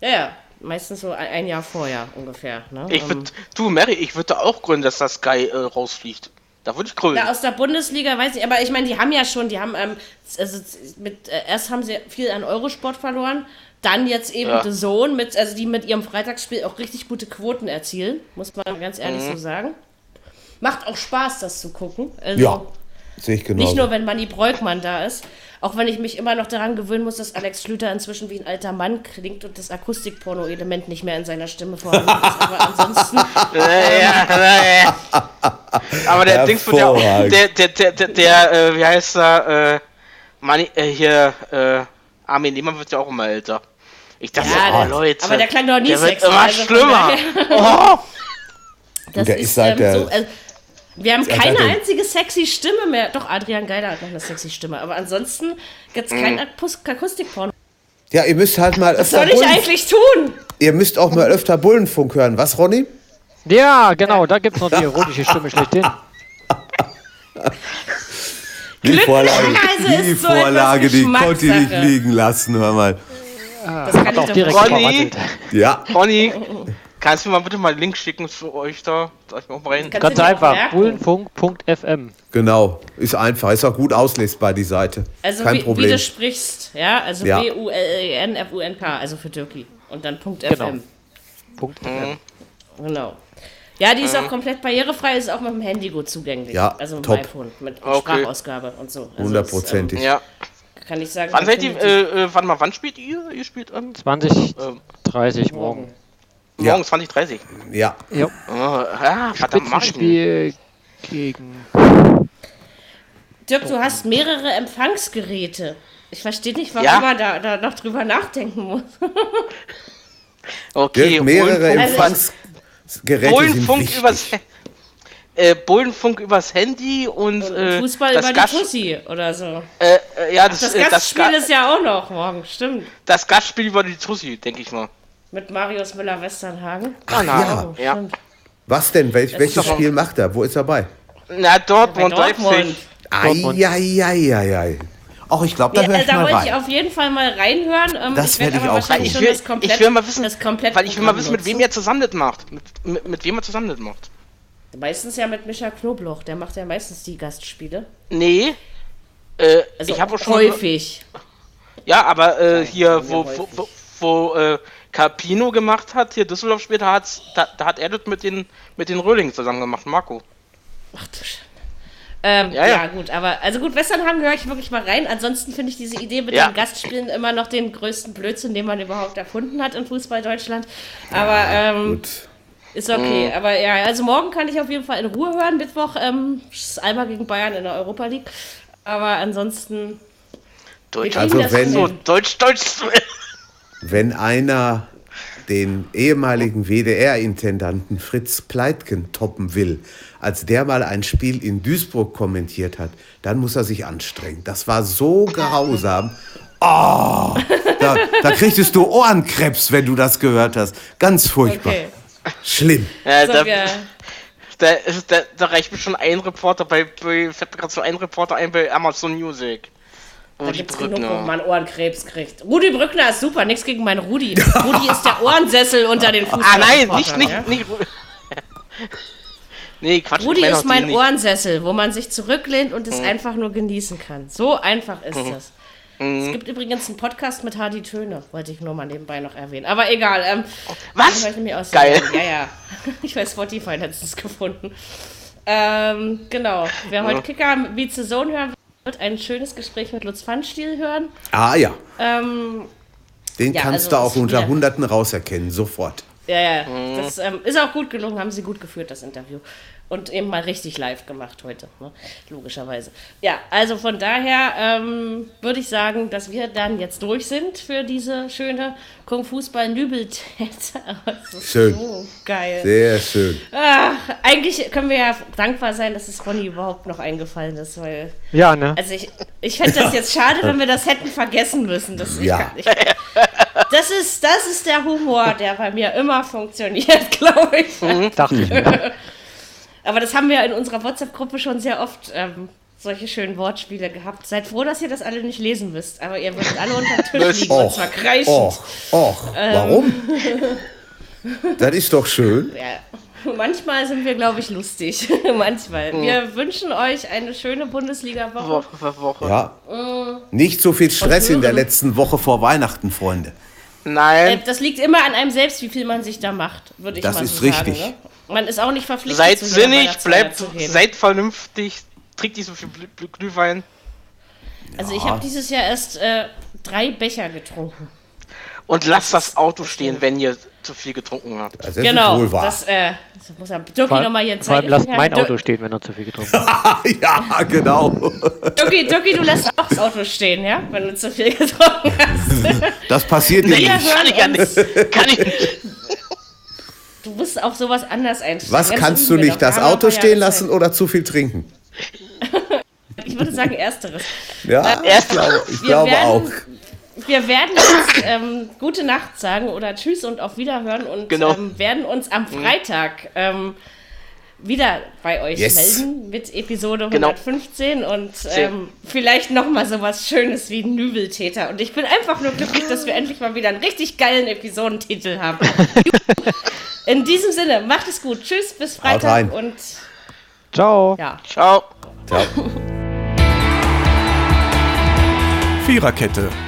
B: Ja, ja. Meistens so ein, Jahr vorher ungefähr. Ne?
D: Ich
B: Ähm,
D: würd, du, Mary, ich würde auch gründen, dass das Sky äh, rausfliegt. Da würde ich gründen.
B: Ja, aus der Bundesliga weiß ich, aber ich meine, die haben ja schon, die haben, ähm, also mit, äh, erst haben sie viel an Eurosport verloren, dann jetzt eben
D: Ja.
B: The Zone, mit, also die mit ihrem Freitagsspiel auch richtig gute Quoten erzielen, muss man ganz ehrlich
D: Mhm.
B: so sagen. Macht auch Spaß, das zu gucken. Also,
C: ja, sehe ich genau.
B: Nicht nur, wenn Manni Breukmann da ist, auch wenn ich mich immer noch daran gewöhnen muss, dass Alex Schlüter inzwischen wie ein alter Mann klingt und das Akustikporno-Element nicht mehr in seiner Stimme vorhanden ist. Aber ansonsten,
D: Äh, ja, äh. Aber der Dings wird ja auch, der, der, der, der, der äh, wie heißt er, äh, Mani, äh, hier, äh, Armin Lehmann wird ja auch immer älter. Ich dachte,
B: Ja,
D: oh,
B: der-
D: Leute,
B: aber der klang doch nie
D: der wird
B: sexy,
D: immer
B: also
D: schlimmer. Oh,
B: das
C: der ist seit der-
B: so, also, wir haben keine einzige sexy Stimme mehr. Doch, Adrian Geiler hat noch eine sexy Stimme. Aber ansonsten gibt es
D: Mhm.
B: kein Akus- Akustikporno.
C: Ja, ihr müsst halt mal
B: Was
C: öfter
B: soll ich
C: Bullen,
B: eigentlich tun?
C: ihr müsst auch mal öfter Bullenfunk hören. Was, Ronny?
E: Ja, genau, da gibt es noch die erotische Stimme schlechthin.
C: Die Vorlage, die
B: ist so
C: Vorlage die konnte ich nicht liegen lassen, hör mal.
B: Das kann ich
E: Auch
B: doch
E: direkt
D: Ronny?
C: Ja,
D: Conny, kannst du mir mal bitte mal einen Link schicken zu euch da? Soll ich mal rein?
B: Kannst
E: Ganz einfach, bullenfunk.fm.
C: genau. Ist einfach. Ist auch gut auslesbar, die Seite.
B: Also
C: Kein
B: wie, wie
C: Problem.
B: du sprichst, ja, also
C: Ja.
B: B-U-L-E-N-F-U-N-K, also für Türkei. Und dann Punkt
E: Genau.
B: FM.
E: Punkt
D: Mhm.
E: FM.
B: Genau. Ja, die ist auch komplett barrierefrei, ist auch mit dem Handy gut zugänglich.
C: Ja,
B: also mit dem
C: top.
B: iPhone, mit
D: Okay.
B: Sprachausgabe und so. Also
C: Hundertprozentig.
D: Ja.
B: Ist, ähm, kann ich sagen.
D: Wann seid ihr, äh, äh, wann mal, wann spielt ihr? Ihr spielt an?
E: 20,
D: Ähm,
E: 30 morgen.
D: Ja. Morgens 20.30
C: Ja.
E: Ja.
D: Oh, ja, verdammt, mach.
E: Spitzenspiel gegen.
B: Dirk, du hast mehrere Empfangsgeräte. Ich verstehe nicht, warum
D: Ja.
B: man da, da noch drüber nachdenken muss.
D: Okay,
C: Dirk, mehrere
D: Bullenfunk-
C: Empfangsgeräte sind
D: Bullenfunk
C: wichtig.
D: übers, äh, Bullenfunk übers Handy und äh,
B: Fußball
D: das
B: über die
D: Gast-
B: Tussi oder so.
D: Äh, äh, ja, das,
B: Das
D: äh, das,
B: Gastspiel
D: Ga
B: ist ja auch noch morgen, stimmt.
D: das Gastspiel über die Tussi, denke ich mal.
B: Mit Marius Müller-Westernhagen.
C: Ach ja.
D: Ja.
B: Stimmt.
C: Was denn? Welch, welches Spiel macht er? Wo ist er bei?
D: Na, Dortmund,
B: Bei Dortmund.
C: Eieieiei. Ach, ich glaube, da
B: Ja,
C: höre
B: äh,
C: ich
B: da
C: mal
B: wollte ich
C: rein.
B: auf jeden Fall mal reinhören. Ähm,
C: Das
B: werd
C: werd ich
B: aber
C: auch
B: wahrscheinlich
D: Ich
B: schon
D: will,
B: das komplett,
D: ich will mal wissen,
B: das komplett
D: weil ich will mal wissen, mit wem er zusammen das macht. Mit, mit, mit wem er zusammen das macht.
B: Meistens ja mit Micha Knobloch, der macht ja meistens die Gastspiele.
D: Nee. Äh,
B: Also
D: ich habe auch schon.
B: häufig.
D: Ja, aber äh, hier,
B: sehr
D: wo, wo, wo, wo äh, Carpino gemacht hat, hier Düsseldorf später, hat's, da, da hat er das mit den, mit den Röhlingen zusammen gemacht, Marco.
B: Ach du Schande. Ähm, ja,
D: Ja, ja.
B: gut, aber also gut, Westernhagen höre ich wirklich mal rein. Ansonsten finde ich diese Idee mit
D: Ja.
B: den Gastspielen immer noch den größten Blödsinn, den man überhaupt erfunden hat in Fußball Deutschland. Aber ähm,
C: Gut.
B: ist okay. Aber ja, also morgen kann ich auf jeden Fall in Ruhe hören. Mittwoch ähm, ist Alba gegen Bayern in der Europa League. Aber ansonsten
D: Deutsch,
C: Also wenn-
D: so. Deutsch, Deutsch.
C: Wenn einer den ehemaligen WDR-Intendanten Fritz Pleitgen toppen will, als der mal ein Spiel in Duisburg kommentiert hat, dann muss er sich anstrengen. Das war so grausam. Oh, da, da kriegtest du Ohrenkrebs, wenn du das gehört hast. Ganz furchtbar.
B: okay.
C: Schlimm.
D: Ja, da, da, da reicht mir schon ein Reporter bei, bei fällt mir gerade so ein Reporter ein bei Amazon Music.
B: Da
D: Rudi
B: gibt's genug, wo
D: Brückner.
B: man Ohrenkrebs kriegt. Rudi Brückner ist super, nichts gegen meinen Rudi. Rudi ist der Ohrensessel unter den Fußball.
D: Ah nein, nicht, nicht, nicht. Nee, Quatsch.
B: Rudi ist mein. Ohrensessel, wo man sich zurücklehnt und
D: Mhm.
B: es einfach nur genießen kann. So einfach ist das. Es gibt übrigens einen Podcast mit Hardy Töne, wollte ich nur mal nebenbei noch erwähnen. Aber egal. Ähm,
D: Was? Geil.
B: Ja, ja. Ich weiß Spotify letztens gefunden. Ähm, genau. Wer heute Kicker wie zu Zone hören wird, ein schönes Gespräch mit Lutz Pfannstiel hören.
C: Ah ja,
B: Ähm,
C: den
B: Ja,
C: kannst
B: also
C: du auch unter Hunderten rauserkennen, sofort.
B: Ja, ja,
D: Mhm.
B: das ähm, ist auch gut gelungen, haben sie gut geführt, das Interview. Und eben mal richtig live gemacht heute, ne? logischerweise. Ja, also von daher ähm, würde ich sagen, dass wir dann jetzt durch sind für diese schöne Kung-Fußball-Nübeltäter.
C: Schön.
B: So geil.
C: Sehr schön.
B: Ach, eigentlich können wir ja dankbar sein, dass es Ronny überhaupt noch eingefallen ist, weil,
E: Ja, ne?
B: also ich, ich fände das jetzt schade, wenn wir das hätten vergessen müssen. Das,
C: Ja.
B: ich, das, ist, das ist der Humor, der bei mir immer funktioniert, glaube ich.
E: Dachte ich mir.
B: Aber das haben wir in unserer WhatsApp-Gruppe schon sehr oft ähm, solche schönen Wortspiele gehabt. Seid froh, dass ihr das alle nicht lesen müsst. Aber ihr würdet alle unter den Tisch liegen und
C: Och,
B: zwar kreischend.
C: och, och.
B: Ähm.
C: Warum? Das ist doch schön.
B: Ja. Manchmal sind wir, glaube ich, lustig. Manchmal. Wir wünschen euch eine schöne Bundesliga-Woche.
D: Woche, Woche.
C: Ja.
B: Mm.
C: Nicht so viel Stress in der letzten Woche vor Weihnachten, Freunde.
B: Äh,
D: Nein,
B: Das liegt immer an einem selbst, wie viel man sich da macht, würde ich
C: Das
B: mal
C: ist
B: so
C: richtig.
B: sagen. Ne? Man ist auch nicht verpflichtet,
D: seid sinnig, bleibt, seid vernünftig, trinkt nicht so viel Glüh- Glüh- Glühwein.
B: Also ich habe dieses Jahr erst äh, drei Becher getrunken.
D: Und lasst das Auto stehen, wenn ihr zu viel getrunken habt.
C: Das ist
B: genau.
C: wohl wahr.
B: Das, äh, das muss ja Dirki nochmal hier
E: vor allem
B: zeigen.
E: lasst mein Auto stehen, wenn er zu viel getrunken hat.
C: ja, genau.
B: Dirki, Dirki, du lässt auch das Auto stehen, ja? Wenn du zu viel getrunken hast.
C: Das passiert dir nicht.
D: Kann ich ja nicht. Kann ich nicht.
B: Du musst auf sowas anders einstellen.
C: Was
B: Ganz
C: kannst du nicht? Das Auto stehen lassen oder zu viel trinken?
B: Ich würde sagen, ersteres.
C: Ja,
B: Äh,
C: ich glaube, ich
B: wir
C: glaube
B: werden-
C: auch.
B: Wir werden jetzt ähm, gute Nacht sagen oder Tschüss und auf Wiederhören und
D: Genau.
B: ähm, werden uns am Freitag ähm, wieder bei euch
C: Yes.
B: melden mit Episode
D: Genau.
B: 115 und ähm, vielleicht nochmal sowas Schönes wie Nübeltäter. Und ich bin einfach nur glücklich, dass wir endlich mal wieder einen richtig geilen Episodentitel haben. In diesem Sinne, macht es gut. Tschüss, bis Freitag
C: rein.
B: und
E: Ciao.
B: ja.
D: Ciao.
C: Ciao.
A: Viererkette,